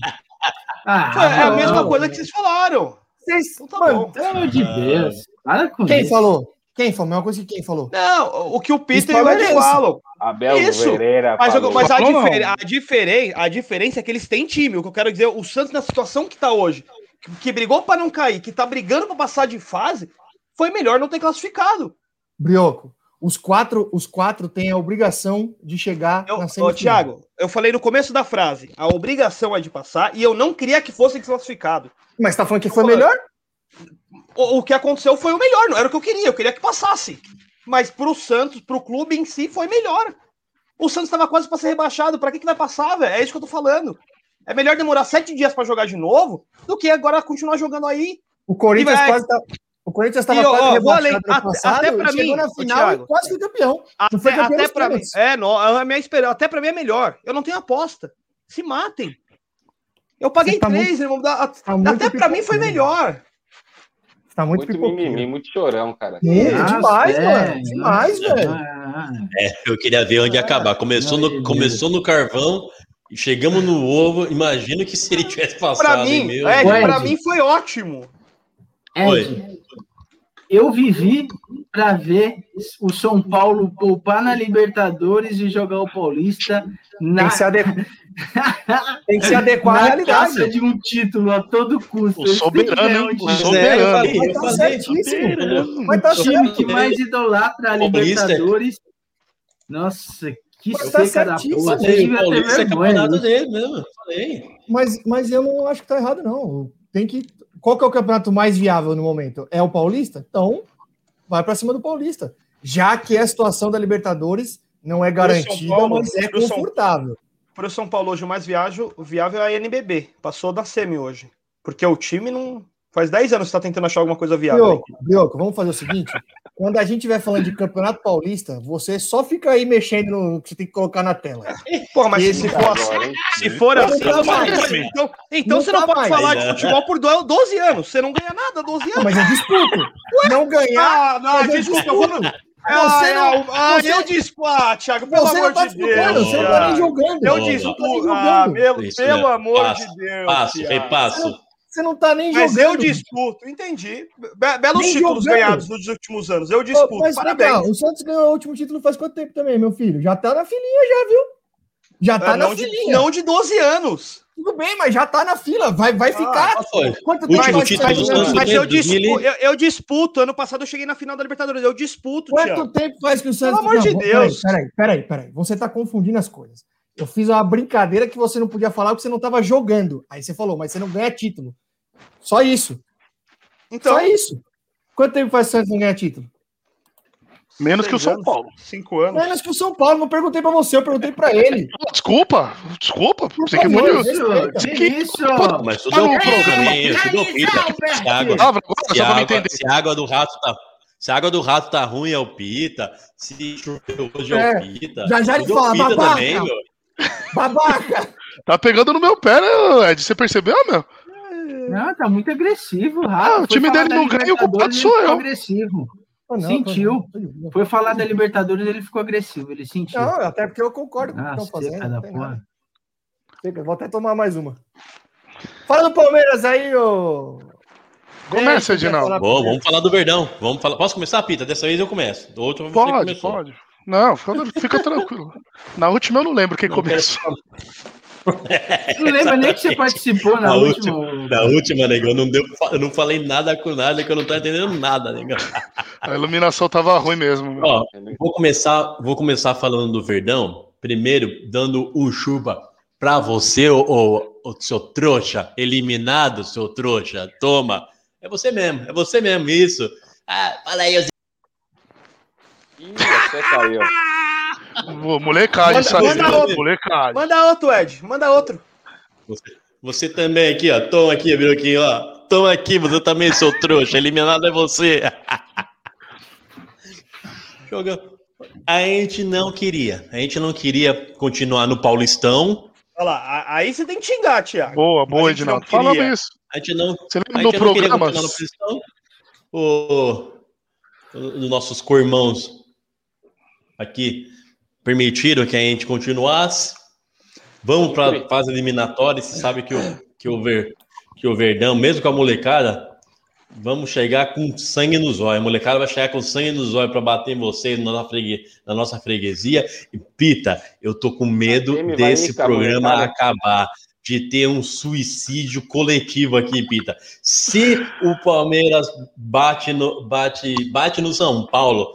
Speaker 4: Ah,
Speaker 6: é a mesma coisa que vocês falaram.
Speaker 2: Vocês,
Speaker 6: Então tá
Speaker 2: mano,
Speaker 6: bom.
Speaker 4: Pelo amor de Deus. Para com
Speaker 2: quem
Speaker 4: isso.
Speaker 2: falou? Quem falou? A mesma coisa que quem falou?
Speaker 6: Não, o que o Pita
Speaker 2: Isso
Speaker 6: e o Ed falam.
Speaker 5: Abel
Speaker 6: Isso,
Speaker 5: Pereira.
Speaker 6: Mas,
Speaker 5: falou.
Speaker 6: mas a, difere- a, diferen- a diferença é que eles têm time. O que eu quero dizer, o Santos, na situação que tá hoje, que, que brigou para não cair, que tá brigando para passar de fase, foi melhor não ter classificado.
Speaker 2: Brioco, os quatro, os quatro têm a obrigação de chegar
Speaker 6: Eu,
Speaker 2: na
Speaker 6: ô,
Speaker 2: semifinal.
Speaker 6: Thiago, eu falei no começo da frase, a obrigação é de passar, e eu não queria que fosse desclassificado.
Speaker 2: Mas tá falando que foi melhor?
Speaker 6: O, o que aconteceu foi o melhor, não era o que eu queria, eu queria que passasse. Mas pro Santos, pro clube em si, foi melhor. O Santos estava quase para ser rebaixado, para que, que vai passar, velho? É isso que eu tô falando. É melhor demorar sete dias para jogar de novo do que agora continuar jogando aí
Speaker 2: O Corinthians
Speaker 8: vai-
Speaker 2: quase tá- O Corinthians estava quase
Speaker 8: ó,
Speaker 2: rebaixado
Speaker 8: até-
Speaker 2: passado,
Speaker 8: até pra
Speaker 2: chegou
Speaker 8: mim,
Speaker 2: na final
Speaker 8: Thiago,
Speaker 2: e quase foi campeão. Não foi
Speaker 8: Até,
Speaker 2: campeão
Speaker 8: até pra mim. É, não, a minha experiência, até pra mim é melhor. Eu não tenho aposta. Se matem. Eu paguei
Speaker 2: tá
Speaker 8: três, irmão. dá-
Speaker 2: Tá muito
Speaker 8: Até pra mim foi melhor.
Speaker 2: Tá muito,
Speaker 5: Muito
Speaker 2: pipoqueiro.
Speaker 5: mimimi, muito chorão, cara.
Speaker 2: É,
Speaker 4: Nossa,
Speaker 2: demais,
Speaker 4: é,
Speaker 2: mano. Demais,
Speaker 4: nossa,
Speaker 2: velho.
Speaker 4: ah,
Speaker 1: É, eu queria ver onde ia acabar. Começou no, começou no carvão e chegamos no ovo. Imagina que se ele tivesse
Speaker 8: Pra
Speaker 1: passado, hein,
Speaker 8: mim,
Speaker 1: meu.
Speaker 8: Ed,
Speaker 4: Ed.
Speaker 8: pra mim foi ótimo.
Speaker 4: Ed, eu vivi pra ver o São Paulo poupar na Libertadores e jogar o Paulista
Speaker 2: Tem
Speaker 4: na,
Speaker 2: que se, ade... Tem que se adequar à realidade.
Speaker 4: de um título a todo custo.
Speaker 3: O soberano, hein? O
Speaker 1: Mas é, eu
Speaker 3: soberano.
Speaker 1: falei,
Speaker 2: Tá certíssimo. Mas tá
Speaker 4: O time
Speaker 2: certo.
Speaker 4: que mais idolatra a. Libertadores. Nossa, que
Speaker 2: Mas tá
Speaker 4: seca da
Speaker 2: certíssimo.
Speaker 4: porra.
Speaker 1: Paulista é campeonato
Speaker 4: né?
Speaker 1: dele mesmo. Falei.
Speaker 2: Mas, mas eu não acho que tá errado, não. Tem que. Qual que é o campeonato mais viável no momento? É o Paulista? Então, vai pra cima do Paulista. Já que a situação da Libertadores não é garantida,
Speaker 6: Paulo,
Speaker 2: mas é confortável.
Speaker 6: Para o São Paulo hoje, o mais viável, viável é a NBB. Passou da semi hoje. Porque o time não. Faz 10 anos que está tentando achar alguma coisa viável.
Speaker 2: Brioco, Brioco, vamos fazer o seguinte: quando a gente estiver falando de Campeonato Paulista, você só fica aí mexendo no que você tem que colocar na tela.
Speaker 6: Porra, mas
Speaker 2: Esse
Speaker 6: se for assim,
Speaker 5: Agora?
Speaker 8: Se for assim,
Speaker 2: tá mais.
Speaker 8: então, então
Speaker 2: Não
Speaker 8: você não
Speaker 2: tá
Speaker 8: pode
Speaker 2: mais.
Speaker 8: falar de futebol por do- 12 anos. Você não ganha nada 12
Speaker 2: Não,
Speaker 8: anos.
Speaker 2: mas eu disputo. Não ganhar.
Speaker 6: Ah, não, desculpa, eu vou. Ah,
Speaker 2: Você não-
Speaker 6: ah,
Speaker 2: você-
Speaker 6: eu disputo. Ah, Thiago, pelo
Speaker 2: Você
Speaker 6: amor
Speaker 2: tá
Speaker 6: de Deus.
Speaker 2: você não tá nem jogando.
Speaker 6: Eu disputo.
Speaker 2: não.
Speaker 6: Ah, pelo,
Speaker 1: Isso,
Speaker 6: pelo amor
Speaker 1: Passo,
Speaker 6: de Deus.
Speaker 1: Passo,
Speaker 6: Thiago.
Speaker 1: repasso.
Speaker 2: Você não tá nem
Speaker 6: Mas
Speaker 2: jogando.
Speaker 6: eu disputo, entendi. Be- belos
Speaker 2: Nem
Speaker 6: títulos
Speaker 2: jogando.
Speaker 6: ganhados nos últimos anos. Eu disputo.
Speaker 2: Mas
Speaker 6: Parabéns.
Speaker 2: legal, o Santos ganhou o último título faz quanto tempo também, meu filho? Já tá na filinha, já, viu? Já tá
Speaker 6: É,
Speaker 2: na
Speaker 6: não, de,
Speaker 2: filinha.
Speaker 6: não de 12 anos.
Speaker 2: Tudo bem, mas já tá na fila. Vai, vai ficar.
Speaker 1: Qual foi?
Speaker 2: Quanto
Speaker 1: Último
Speaker 2: faz-
Speaker 1: título
Speaker 6: Mas eu disputo,
Speaker 1: 2000.
Speaker 6: eu, eu disputo. Ano passado eu cheguei na final da Libertadores. Eu disputo,
Speaker 2: Quanto
Speaker 6: Thiago.
Speaker 2: tempo faz que o Santos.
Speaker 6: amor de Deus.
Speaker 2: Peraí, peraí, peraí. Você tá confundindo as coisas. Eu fiz uma brincadeira que você não podia falar porque você não tava jogando. Aí você falou, mas você não ganha título. Só isso.
Speaker 6: Então,
Speaker 2: Só isso. Quanto tempo faz que o Santos não ganha título?
Speaker 3: Menos que o São
Speaker 6: anos,
Speaker 3: Paulo.
Speaker 6: Cinco anos.
Speaker 2: Menos que o São Paulo. Não perguntei pra você, eu perguntei pra ele.
Speaker 3: Desculpa, desculpa.
Speaker 2: Por
Speaker 3: Você que
Speaker 2: favor,
Speaker 3: pediu.
Speaker 2: respeita.
Speaker 4: Que isso?
Speaker 1: Mas tudo é um tudo é pita. Se a água,
Speaker 3: agora,
Speaker 1: se a água,
Speaker 3: entender.
Speaker 1: se a água do rato tá. Se a água do rato tá ruim, é o pita. Se choveu hoje é,
Speaker 2: É,
Speaker 1: o pita.
Speaker 2: já já ele
Speaker 1: é
Speaker 2: fala,
Speaker 1: pita
Speaker 2: babaca.
Speaker 1: também, meu.
Speaker 2: Babaca!
Speaker 3: Tá pegando no meu pé, né, Ed? Você percebeu, meu?
Speaker 4: Não, tá muito agressivo, Rafa.
Speaker 3: Ah, o time dele não ganha, o culpado sou eu.
Speaker 4: agressivo.
Speaker 2: Não,
Speaker 4: Sentiu.
Speaker 2: tô-
Speaker 4: Foi falar da Libertadores, ele ficou agressivo. Ele sentiu.
Speaker 2: Não, até porque eu concordo com o que estão fazendo. não nada. Chega, Vou até tomar mais uma. Fala do Palmeiras aí, ô.
Speaker 3: Começa,
Speaker 2: quer
Speaker 3: Edinaldo.
Speaker 1: Bom, vamos falar do Verdão. Vamos falar. Posso começar, Pita? Dessa vez eu começo. Do outro
Speaker 3: Pode, pode. Não, fica, fica tranquilo. Na última eu não lembro quem
Speaker 1: Não
Speaker 3: começou.
Speaker 4: Não lembra nem que você participou na,
Speaker 1: Na
Speaker 4: última.
Speaker 1: Na última, negão, não deu, eu não falei nada com nada, que eu não tô entendendo nada, negão.
Speaker 3: A iluminação tava ruim mesmo.
Speaker 1: Ó, vou começar, vou começar falando do Verdão. Primeiro, dando o chupa pra você, ô, ô, ô, seu trouxa, eliminado, seu trouxa. Toma. É você mesmo, é você mesmo, isso. Ah, fala aí,
Speaker 5: Ih, até caiu.
Speaker 3: Molecagem,
Speaker 6: Manda-
Speaker 3: sabe?
Speaker 6: manda outro.
Speaker 3: Molecagem.
Speaker 6: Manda outro, Ed. Manda outro.
Speaker 1: Você, você também aqui, ó. Toma aqui, aqui, ó. Toma aqui, você também, seu trouxa. Eliminado é você. Joga. A gente não queria. A gente não queria continuar no Paulistão.
Speaker 6: Olha lá, aí você tem que xingar, Thiago.
Speaker 3: Boa, boa, Edinaldo.
Speaker 6: não
Speaker 3: Fala
Speaker 6: queria.
Speaker 3: isso.
Speaker 1: A gente não
Speaker 3: Você
Speaker 1: A
Speaker 3: lembra
Speaker 1: gente
Speaker 3: do
Speaker 1: não queria
Speaker 3: programa?
Speaker 1: continuar no Paulistão. O, os nossos cormãos aqui permitiram que a gente continuasse. Vamos para a fase eliminatória. Você sabe que o, que, o Ver, que o Verdão, mesmo com a molecada, vamos chegar com sangue nos olhos. A molecada vai chegar com sangue nos olhos para bater em vocês na nossa, fregue- na nossa freguesia. E, Pita, eu tô com medo desse programa
Speaker 5: molecada.
Speaker 1: acabar de ter um suicídio coletivo aqui, Pita. Se o Palmeiras bate no, bate, bate no São Paulo,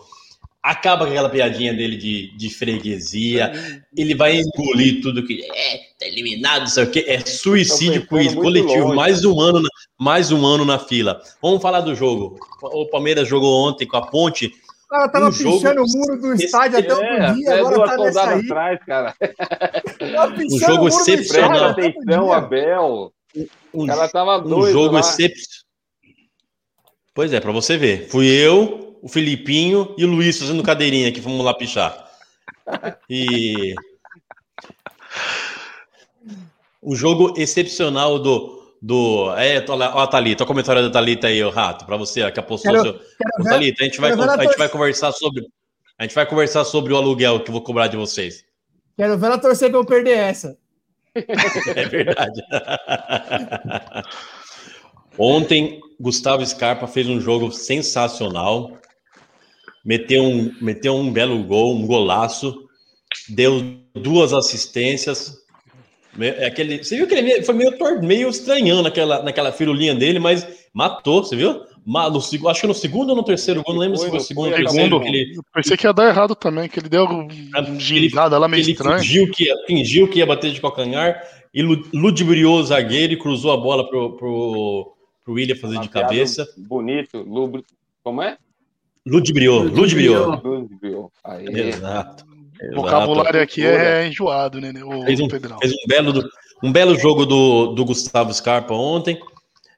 Speaker 1: acaba com aquela piadinha dele de, de freguesia, ele vai engolir tudo que é, tá eliminado, não sei o quê. É suicídio coletivo,
Speaker 5: longe.
Speaker 1: mais um ano, na- mais um ano na fila. Vamos falar do jogo. O Palmeiras jogou ontem com a Ponte.
Speaker 2: O cara tava
Speaker 1: Um jogo-
Speaker 2: pichando o muro do estádio até outro
Speaker 5: É,
Speaker 2: dia,
Speaker 5: até
Speaker 2: agora tá nessa aí.
Speaker 5: atrás, cara.
Speaker 1: Um jogo
Speaker 2: o
Speaker 1: excepcional.
Speaker 5: atenção. Abel.
Speaker 1: Um,
Speaker 5: Ela tava
Speaker 1: um
Speaker 5: doida
Speaker 1: jogo
Speaker 5: lá.
Speaker 1: excep- Pois é, pra você ver. Fui eu, o Filipinho e o Luiz fazendo cadeirinha que fomos lá pichar. E. O jogo excepcional do. do é, olha ó, a Thalita, olha o comentário da Thalita aí, o rato, pra você que apostou.
Speaker 2: Quero-
Speaker 1: seu...
Speaker 2: quero ver-
Speaker 1: Thalita, a gente, vai,
Speaker 2: na
Speaker 1: a gente vai conversar sobre. A gente vai conversar sobre o aluguel que eu vou cobrar de vocês.
Speaker 2: Quero ver ela torcer pra eu perder essa.
Speaker 1: É verdade. Ontem, Gustavo Scarpa fez um jogo sensacional. Meteu um, meteu um belo gol, um golaço. Deu duas assistências. É Aquele, você viu que ele foi meio, meio estranhão naquela, naquela firulinha dele, mas matou, você viu? No acho que no segundo ou no terceiro gol, não lembro se
Speaker 5: Foi,
Speaker 1: foi no
Speaker 5: não
Speaker 1: segundo ou
Speaker 5: foi,
Speaker 1: no terceiro. ele,
Speaker 3: Eu pensei que ia dar errado também, que ele deu uma gingada lá meio
Speaker 1: ele
Speaker 3: estranho.
Speaker 1: fingiu que, ia, fingiu que ia bater de calcanhar e lu- ludibriou o zagueiro e cruzou a bola pro, pro, pro William fazer de cabeça.
Speaker 5: Bonito, lubri... Como é?
Speaker 1: Ludibriou, ludibriou. Exato.
Speaker 3: O vocabulário aqui é enjoado, né, o
Speaker 1: Fez um,
Speaker 3: Pedrão?
Speaker 1: fez um belo, do- um belo jogo do, do Gustavo Scarpa ontem.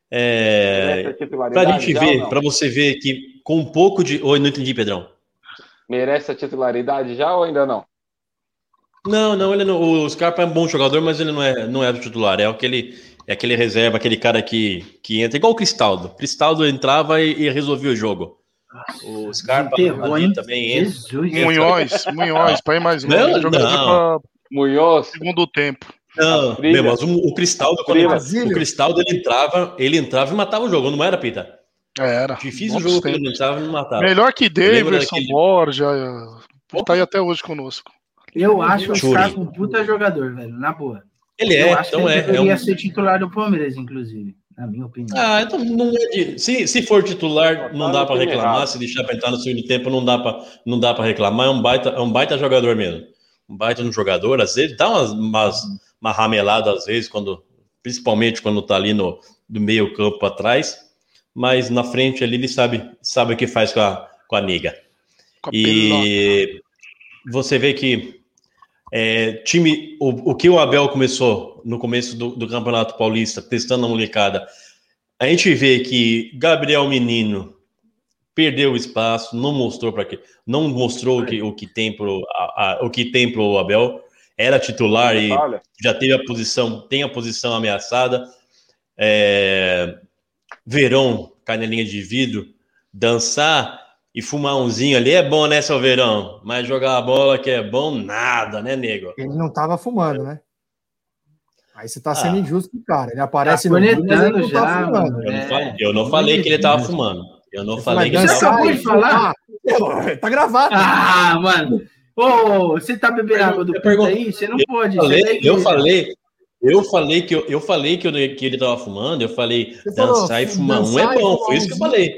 Speaker 1: É,
Speaker 5: Merece a titularidade
Speaker 1: pra gente ver, pra você ver que com um pouco de. Oi, não entendi, Pedrão.
Speaker 5: Merece a titularidade já ou ainda não?
Speaker 1: Não, não, ele não, o Scarpa é um bom jogador, mas ele não é, não é do titular. É aquele, é aquele reserva, aquele cara que, que entra, igual o Cristaldo. Cristaldo entrava e, e resolvia o jogo. O Scarpa
Speaker 4: Enterrou,
Speaker 1: ali
Speaker 4: hein?
Speaker 1: também entra.
Speaker 4: Jesus.
Speaker 3: Munhões, Munhões, pra ir mais
Speaker 1: Não,
Speaker 3: longe,
Speaker 5: Munhoz,
Speaker 3: segundo tempo.
Speaker 1: Não, meu, mas o, o Cristaldo, quando ele- o Cristaldo ele entrava, ele entrava e matava o jogo, não era, Pita?
Speaker 3: É, Era.
Speaker 1: Difícil o jogo que ele entrava e não matava.
Speaker 3: Melhor que Davidson,
Speaker 1: daquele-
Speaker 3: Borja, ele tá aí até hoje conosco.
Speaker 4: Eu acho o. Scarpa um puta jogador, velho, na boa.
Speaker 1: Ele
Speaker 4: eu
Speaker 1: é,
Speaker 4: acho
Speaker 1: então
Speaker 4: que ele
Speaker 1: é. é
Speaker 4: deveria
Speaker 1: um-
Speaker 4: ser titular do Palmeiras, inclusive, na minha opinião.
Speaker 1: Ah, então não é de... se, se for titular, não
Speaker 5: Tá
Speaker 1: dá para reclamar.
Speaker 5: errado.
Speaker 1: Se deixar para entrar no segundo tempo, não dá para não dá para reclamar. É um baita, é um baita jogador mesmo. Um baita no jogador. Às vezes dá umas, umas uma ramelada às vezes quando, principalmente quando tá ali no do meio campo atrás, mas na frente ali ele sabe sabe o que faz com a com a nega.
Speaker 3: Com a pelota.
Speaker 1: E você vê que é, time, o, o que o Abel começou no começo do, do Campeonato Paulista, testando a molecada, a gente vê que Gabriel Menino perdeu o espaço, não mostrou para quê, não mostrou o que, o que tem pro a- a- o que tem pro Abel, era titular e já teve a posição, tem a posição ameaçada. É, verão, canelinha de vidro, dançar e fumar umzinho ali é bom, né, seu verão? Mas jogar a bola que é bom, nada, né, nego?
Speaker 2: Ele não tava fumando, né? Aí você tá sendo
Speaker 1: Ah.
Speaker 2: injusto com o cara. Ele aparece
Speaker 4: Tá
Speaker 2: no vídeo, tá
Speaker 4: já,
Speaker 2: fumando.
Speaker 4: mano.
Speaker 1: Eu não
Speaker 4: É,
Speaker 1: falei, eu não falei que ele tava fumando. Eu não falei que ele tava
Speaker 4: acabou
Speaker 2: dançar
Speaker 4: de
Speaker 2: e
Speaker 4: falar?
Speaker 2: Tá gravado.
Speaker 4: Ah, mano. Ô, você tá bebendo água do
Speaker 1: pergunto-
Speaker 4: aí? Você não
Speaker 1: eu
Speaker 4: pode.
Speaker 1: falei,
Speaker 4: você é da
Speaker 1: eu falei, eu falei que eu, eu falei que, eu, que ele tava fumando, eu falei
Speaker 2: Você falou,
Speaker 1: dançar e fumar um é bom, foi isso que eu falei.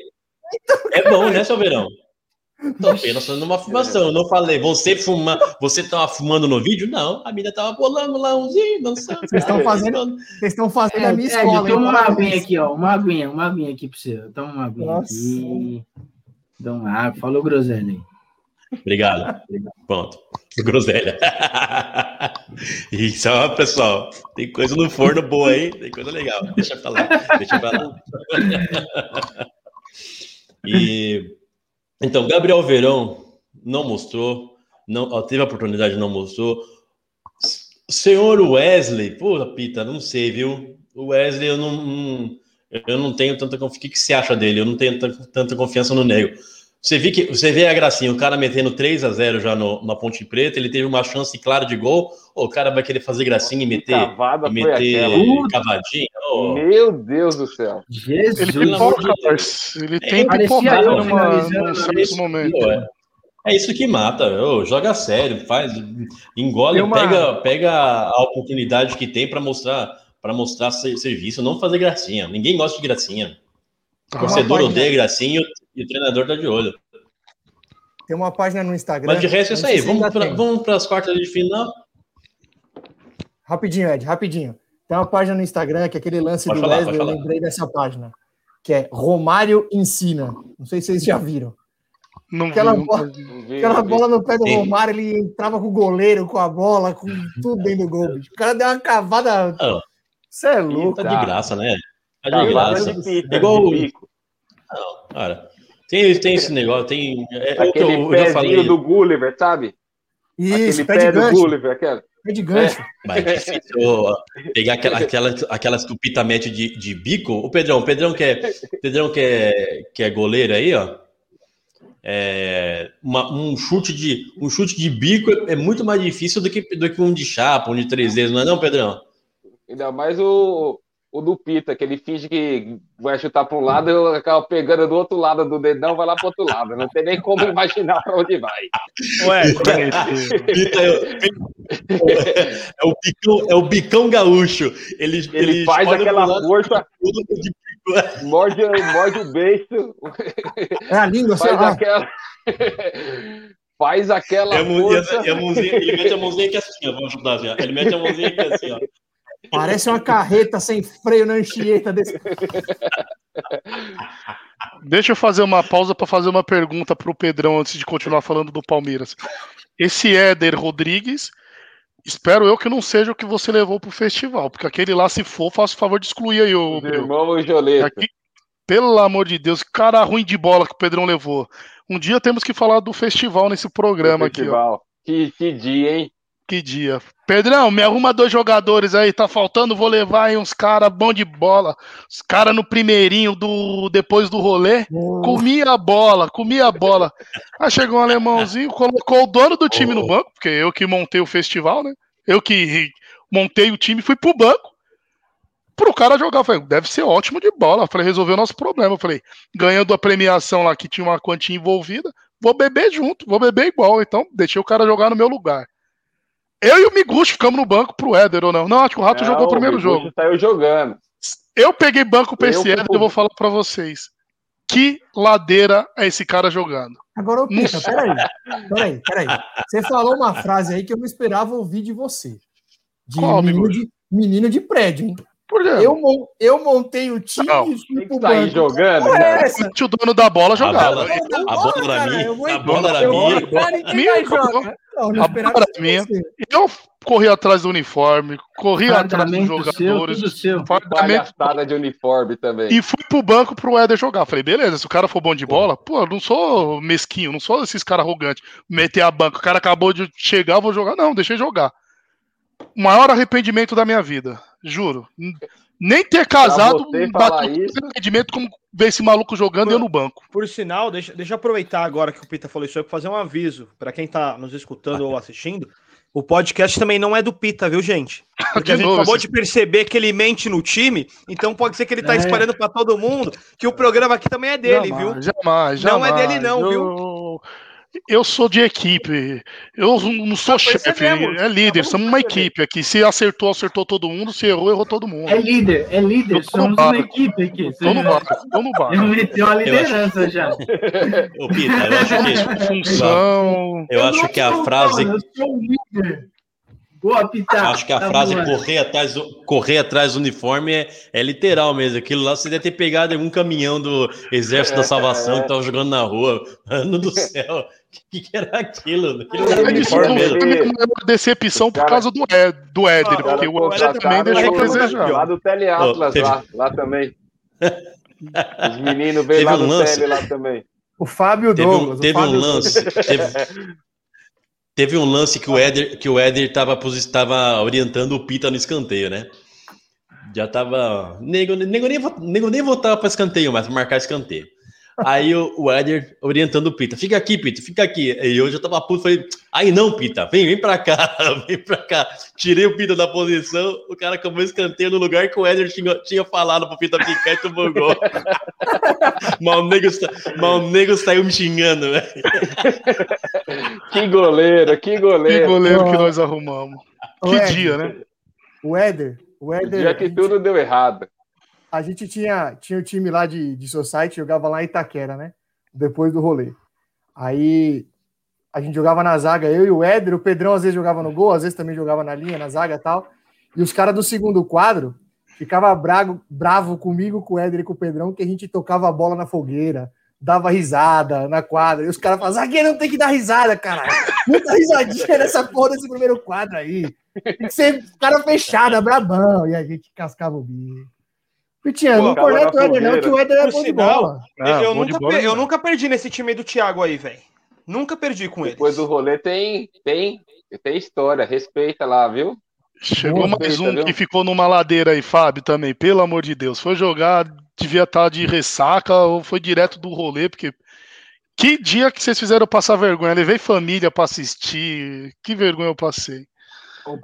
Speaker 1: É bom, né, seu verão? Tô apenas fazendo uma eu não falei, você fumar, você tava fumando no vídeo? Não, a mina tava bolando lá umzinho, dançando.
Speaker 2: Vocês estão fazendo- Vocês estão fazendo
Speaker 4: É,
Speaker 2: a minha escola. hein?
Speaker 4: toma uma aguinha aqui, ó. Uma aguinha, uma aguinha aqui pra você. Toma uma aguinha
Speaker 2: Nossa.
Speaker 4: aqui. Dá uma água. Falou groselha.
Speaker 1: Obrigado. Pronto. Groselha. Isso, ó, pessoal. Tem coisa no forno boa aí, tem coisa legal. Deixa pra lá. Deixa pra lá. E então, Gabriel Verão não mostrou, não teve a oportunidade, não mostrou. Senhor Wesley, pô, Pita, não sei, viu? O Wesley, eu não, eu não tenho tanta confiança. O que, que você acha dele? Eu não tenho tanta confiança no Nego. Você, vê que, você vê a gracinha, o cara metendo 3 a 0 já no, na Ponte Preta, ele teve uma chance clara de gol. O cara vai querer fazer gracinha e meter,
Speaker 5: cavada
Speaker 1: e meter cavadinha. Ô,
Speaker 5: Meu Deus do céu.
Speaker 4: Jesus.
Speaker 3: Ele
Speaker 1: de
Speaker 3: parceiro. Ele
Speaker 1: É,
Speaker 3: tem
Speaker 4: finalizando,
Speaker 3: num certo momento.
Speaker 1: Pô, é, é isso que mata. ô, joga sério, faz, engole,
Speaker 2: Tem uma-
Speaker 1: pega, pega a oportunidade que tem para mostrar para mostrar ser- serviço, não fazer gracinha. Ninguém gosta de gracinha. O
Speaker 3: Ah,
Speaker 1: torcedor odeia gracinha e o- o treinador tá de olho.
Speaker 2: Tem uma página no Instagram.
Speaker 1: Mas de resto é isso
Speaker 2: não
Speaker 1: aí. Vamos para vamos as quartas de final.
Speaker 2: Rapidinho, Ed, rapidinho. Tem uma página no Instagram que é aquele lance
Speaker 1: Pode
Speaker 2: do
Speaker 1: falar,
Speaker 2: Wesley, eu
Speaker 1: falar.
Speaker 2: lembrei dessa página. Que é Romário Ensina. Não sei se vocês já viram.
Speaker 3: Não vi,
Speaker 2: Aquela
Speaker 3: não-
Speaker 2: bola-
Speaker 5: Não vi,
Speaker 2: Aquela
Speaker 5: não vi.
Speaker 2: bola no pé do
Speaker 1: Sim.
Speaker 2: Romário, ele entrava com o goleiro, com a bola, com tudo dentro do gol. bicho. O cara deu uma cavada.
Speaker 1: Ah,
Speaker 2: Você é louco.
Speaker 1: Tá de graça, né? Tá de graça.
Speaker 5: pita,
Speaker 1: Igual-
Speaker 5: de bico.
Speaker 1: Cara, tem, tem esse negócio, tem. É, é o que
Speaker 5: Aquele
Speaker 1: eu, eu
Speaker 5: pezinho do Gulliver, sabe?
Speaker 2: Isso,
Speaker 5: Aquele
Speaker 2: pé
Speaker 5: pé
Speaker 2: de
Speaker 5: do
Speaker 2: gancho.
Speaker 5: Gulliver, aquele.
Speaker 2: Pé de gancho.
Speaker 1: Mas é difícil ó, pegar aquela, aquela, aquelas que o Pita mete de, de bico. O Pedrão, o Pedrão que é, Pedrão que é, que é goleiro aí, ó. É, uma- um, chute de, um chute de bico é, é muito mais difícil do que, do que um de chapa, um de três dedos, não é não, Pedrão?
Speaker 5: Ainda mais o, o do Pita, que ele finge que vai chutar para um lado e eu acabo pegando do outro lado do dedão, vai lá para outro lado. Não tem nem como imaginar para onde vai.
Speaker 8: Ué,
Speaker 1: Pita é, é o bicão, é o bicão gaúcho. Ele,
Speaker 5: Ele, faz
Speaker 1: olha
Speaker 5: aquela
Speaker 1: lado,
Speaker 5: força, morde, morde o beiço,
Speaker 2: É a língua, sei
Speaker 5: faz
Speaker 2: lá.
Speaker 5: aquela. faz aquela
Speaker 1: E a, e
Speaker 5: força.
Speaker 1: e a mãozinha, ele mete a mãozinha aqui assim, ó. Vamos ajudar assim, ó. Ele mete a mãozinha aqui assim, ó.
Speaker 2: Parece uma carreta sem freio na anchieta desse.
Speaker 3: Deixa eu fazer uma pausa para fazer uma pergunta pro Pedrão antes de continuar falando do Palmeiras. Esse Éder Rodrigues, espero eu que não seja o que você levou pro festival, porque aquele lá, se for, faça o favor de excluir aí, ô
Speaker 5: Os
Speaker 3: Breu.
Speaker 5: irmãos Joleta.
Speaker 3: Aqui, pelo amor de Deus, que cara ruim de bola que o Pedrão levou. Um dia temos que falar do festival nesse programa aqui, ó.
Speaker 5: Festival. Que, que dia, hein?
Speaker 3: Que dia. Pedrão, me arruma dois jogadores aí, tá faltando, vou levar aí uns caras bom de bola. Os caras no primeirinho do depois do rolê. Comia a bola, comia a bola. Aí chegou um alemãozinho, colocou o dono do time no banco, porque eu que montei o festival, né? Eu que montei o time, fui pro banco. Pro cara jogar, eu falei, deve ser ótimo de bola. Eu falei, resolveu o nosso problema. Eu falei, ganhando a premiação lá que tinha uma quantia envolvida, vou beber junto, vou beber igual. Então, deixei o cara jogar no meu lugar. Eu e o Miguchi ficamos no banco pro Éder ou não? Não, acho que o Rato
Speaker 5: Não,
Speaker 3: jogou o primeiro
Speaker 5: Miguel
Speaker 3: jogo.
Speaker 5: Saiu jogando.
Speaker 3: Eu peguei banco pra
Speaker 5: Eu
Speaker 3: esse Éder e eu vou falar pra vocês. Que ladeira é esse cara jogando?
Speaker 2: Agora, ô Pita,
Speaker 3: Nossa.
Speaker 2: peraí. Peraí, peraí. Você falou uma frase aí que eu não esperava ouvir de você. De
Speaker 3: Qual,
Speaker 2: menino, de menino de prédio, hein?
Speaker 3: Por quê?
Speaker 2: Eu, eu montei o time
Speaker 3: Não,
Speaker 2: e fui pro banco.
Speaker 5: jogando,
Speaker 2: Porra é
Speaker 5: cara.
Speaker 2: essa?
Speaker 3: o dono da bola jogava.
Speaker 1: bola- A bola era minha, a bola era minha.
Speaker 3: A bola era minha. Eu corri atrás do uniforme, corri atrás dos
Speaker 4: seu,
Speaker 3: jogadores,
Speaker 4: seu.
Speaker 3: fardamento,
Speaker 5: Palhaçada de uniforme também.
Speaker 3: e fui pro banco pro Éder jogar. Falei, beleza, se o cara for bom de bola, pô, eu não sou mesquinho, não sou esses caras arrogantes. Meter a banca, o cara acabou de chegar, eu vou jogar. Não, deixei jogar. O maior arrependimento da minha vida, juro. Nem ter casado, bateu
Speaker 5: isso-
Speaker 3: arrependimento como ver esse maluco jogando e eu no banco.
Speaker 8: Por sinal, deixa, deixa eu aproveitar agora que o Pita falou isso aí para fazer um aviso para quem tá nos escutando ou assistindo. O podcast também não é do Pita, viu, gente? Porque a gente
Speaker 3: novo,
Speaker 8: acabou de perceber que ele mente no time, então pode ser que ele tá
Speaker 4: É.
Speaker 8: espalhando para todo mundo que o programa aqui também é dele,
Speaker 3: jamais,
Speaker 8: viu?
Speaker 3: Jamais,
Speaker 8: Não é
Speaker 3: jamais.
Speaker 8: dele não,
Speaker 3: eu... Eu sou de equipe. Eu não sou
Speaker 8: Ah,
Speaker 3: chefe. É líder.
Speaker 8: Ah,
Speaker 3: Somos uma equipe aqui. Se acertou, acertou todo mundo. Se errou, errou todo mundo.
Speaker 4: É líder, é líder.
Speaker 3: Eu
Speaker 4: Somos uma equipe aqui.
Speaker 3: Tô no barco. Tô no barco.
Speaker 4: Eu meteu a liderança já.
Speaker 1: Ô, Pita, eu acho que.
Speaker 3: Função.
Speaker 1: Eu acho
Speaker 4: não
Speaker 1: que a frase.
Speaker 4: Eu sou líder. Boa, Pita.
Speaker 1: Eu acho que a
Speaker 4: Tá
Speaker 1: frase correr atrás, do, correr atrás do uniforme é, é literal mesmo. Aquilo lá você deve ter pegado em algum caminhão do Exército da Salvação que tava jogando na rua. Mano do céu, o que, que era aquilo? Aquilo era
Speaker 3: É isso,
Speaker 1: uniforme
Speaker 3: não
Speaker 1: mesmo.
Speaker 3: foi a minha maior decepção por causa do, Ed, do Éder,
Speaker 8: Ah,
Speaker 3: porque o Éder também deixou a
Speaker 5: lá-
Speaker 3: desejar.
Speaker 5: Lá do Tele Atlas,
Speaker 1: Ô, teve-
Speaker 5: lá, lá também. Os meninos veio
Speaker 1: Teve
Speaker 5: lá
Speaker 1: um
Speaker 5: do
Speaker 1: lance.
Speaker 5: Tele lá também.
Speaker 2: O Fábio
Speaker 1: Teve
Speaker 2: Douglas.
Speaker 1: um, teve um
Speaker 2: Fábio
Speaker 1: lance. Teve, teve um lance que o Éder, que o Éder tava, tava orientando o Pita no escanteio, né? Já tava. Nego, nego, nem, nego nem voltava para escanteio, mas marcar escanteio. Aí o, o Éder orientando o Pita, fica aqui, Pita, fica aqui. E eu já tava puto, falei, aí não, Pita, vem, vem pra cá, vem pra cá. Tirei o Pita da posição, o cara acabou escanteio no lugar que o Éder tinha, tinha falado pro Pita ficar e tomou gol. mas, o nego, o nego saiu me xingando, velho.
Speaker 5: Que goleiro, que
Speaker 3: Que
Speaker 5: goleiro.
Speaker 3: goleiro que nós arrumamos.
Speaker 2: Ô,
Speaker 3: Que
Speaker 2: Éder,
Speaker 3: dia, né?
Speaker 2: O Éder. O
Speaker 5: O
Speaker 2: Éder.
Speaker 5: dia que tudo deu errado.
Speaker 2: A gente tinha, tinha o time lá de, de Society, jogava lá em Itaquera, né? Depois do rolê. Aí a gente jogava na zaga, eu e o Éder, o Pedrão às vezes jogava no gol, às vezes também jogava na linha, na zaga e tal. E os caras do segundo quadro ficava bravo, bravo comigo, com o Éder e com o Pedrão, que a gente tocava a bola na fogueira, dava risada na quadra. E os caras falavam, zagueiro não tem que dar risada, caralho. Muita risadinha nessa porra desse primeiro quadro aí. Tem que ser cara fechado, brabão. E a gente cascava o bico. Pitinha, não corneta o Éder, não, que o Éder é bom de bola.
Speaker 8: eu,
Speaker 6: Ah,
Speaker 8: eu
Speaker 6: bom de
Speaker 8: nunca,
Speaker 6: bola
Speaker 8: per- eu nunca perdi nesse time do Thiago aí, velho. Nunca perdi com ele.
Speaker 5: Depois do rolê tem, tem, tem história. Respeita lá, viu?
Speaker 3: Chegou
Speaker 5: Boa,
Speaker 3: mais um
Speaker 5: viu?
Speaker 3: que ficou numa ladeira aí, Fábio, também, pelo amor de Deus. Foi jogar, devia estar de ressaca ou foi direto do rolê, porque. Que dia que vocês fizeram passar vergonha? Levei família pra assistir. Que vergonha eu passei.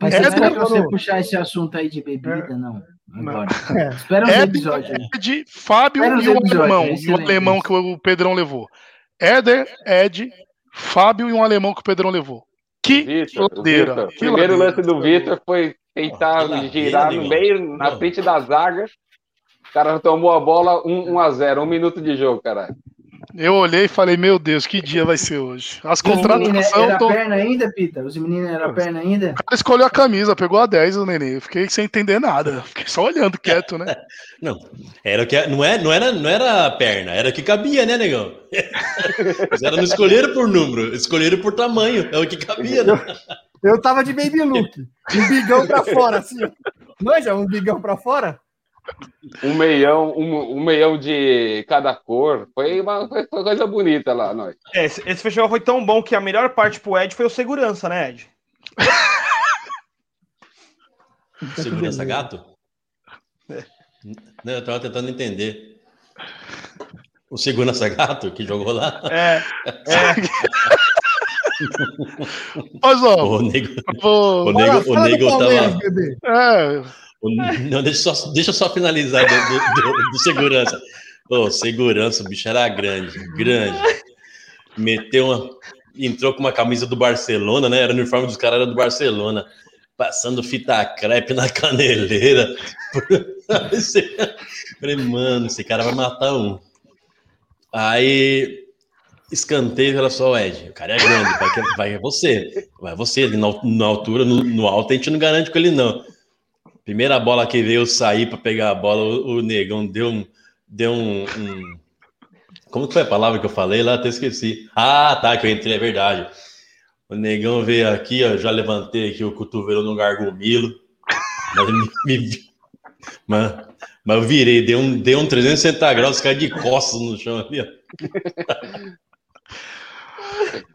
Speaker 3: É,
Speaker 2: né,
Speaker 4: pra você puxar esse assunto aí de bebida, não. Agora.
Speaker 2: É.
Speaker 4: Espera uns
Speaker 3: É,
Speaker 4: episódios aí.
Speaker 3: Ed, Fábio
Speaker 4: Espera
Speaker 3: e o
Speaker 4: episódios,
Speaker 3: alemão.
Speaker 4: é
Speaker 3: E o alemão que o Pedrão levou. Éder, Ed, Fábio e um alemão que o Pedrão levou. Que ladeira. Que
Speaker 5: Primeiro
Speaker 3: ladeira.
Speaker 5: lance do Vitor foi tentar
Speaker 1: que
Speaker 5: girar no meio, na frente da zaga. O cara tomou a bola 1 1 a 0 um minuto de jogo, caralho.
Speaker 3: Eu olhei e falei, meu Deus, que dia vai ser hoje? As
Speaker 4: Os meninos
Speaker 3: contratações.
Speaker 4: era
Speaker 3: Tô... O
Speaker 4: perna ainda, Pita? Os meninos era perna ainda?
Speaker 3: cara escolheu a camisa, pegou a 10, o neném. Eu fiquei sem entender nada. Fiquei só olhando quieto, né?
Speaker 1: Não, era o que não, é, não, era, não era a perna, era o que cabia, né, negão? Os caras não escolheram por número, escolheram por tamanho, é o que cabia, né?
Speaker 2: Eu tava de baby look. Um bigão pra fora, assim. Manja, um bigão pra fora?
Speaker 5: Um meião, um, um meião de cada cor. Foi uma, foi uma coisa bonita lá, nós.
Speaker 8: É, esse, esse festival foi tão bom que a melhor parte pro Ed foi o segurança, né, Ed?
Speaker 1: Segurança gato? Não, eu tava tentando entender. O segurança gato que jogou lá?
Speaker 8: É, é.
Speaker 3: Mas, ó,
Speaker 1: O nego, o nego, o nego tava.
Speaker 2: bebê.
Speaker 3: É,
Speaker 1: Não, deixa, só, deixa eu só finalizar do, do- do- do segurança. Ô, segurança, o bicho era grande, grande. Meteu uma. Entrou com uma camisa do Barcelona, né? Era o uniforme dos caras, era do Barcelona. Passando fita crepe na caneleira. Falei, mano, esse cara vai matar um. Aí escanteio, olha só, Ed, o cara é grande, vai, que- vai você. Vai você, na, na altura, no, no alto, a gente não garante com ele, não. Primeira bola que veio sair para pegar a bola, o, o negão deu um. Deu um, um- Como que foi a palavra que eu falei lá? Até esqueci. Ah, tá, que eu entrei, é verdade. O negão veio aqui, ó, já levantei aqui o cotovelo no gargomilo. Mas, me, me- mas, mas eu virei, dei um, dei um 360 graus, caí de costas no chão ali, ó.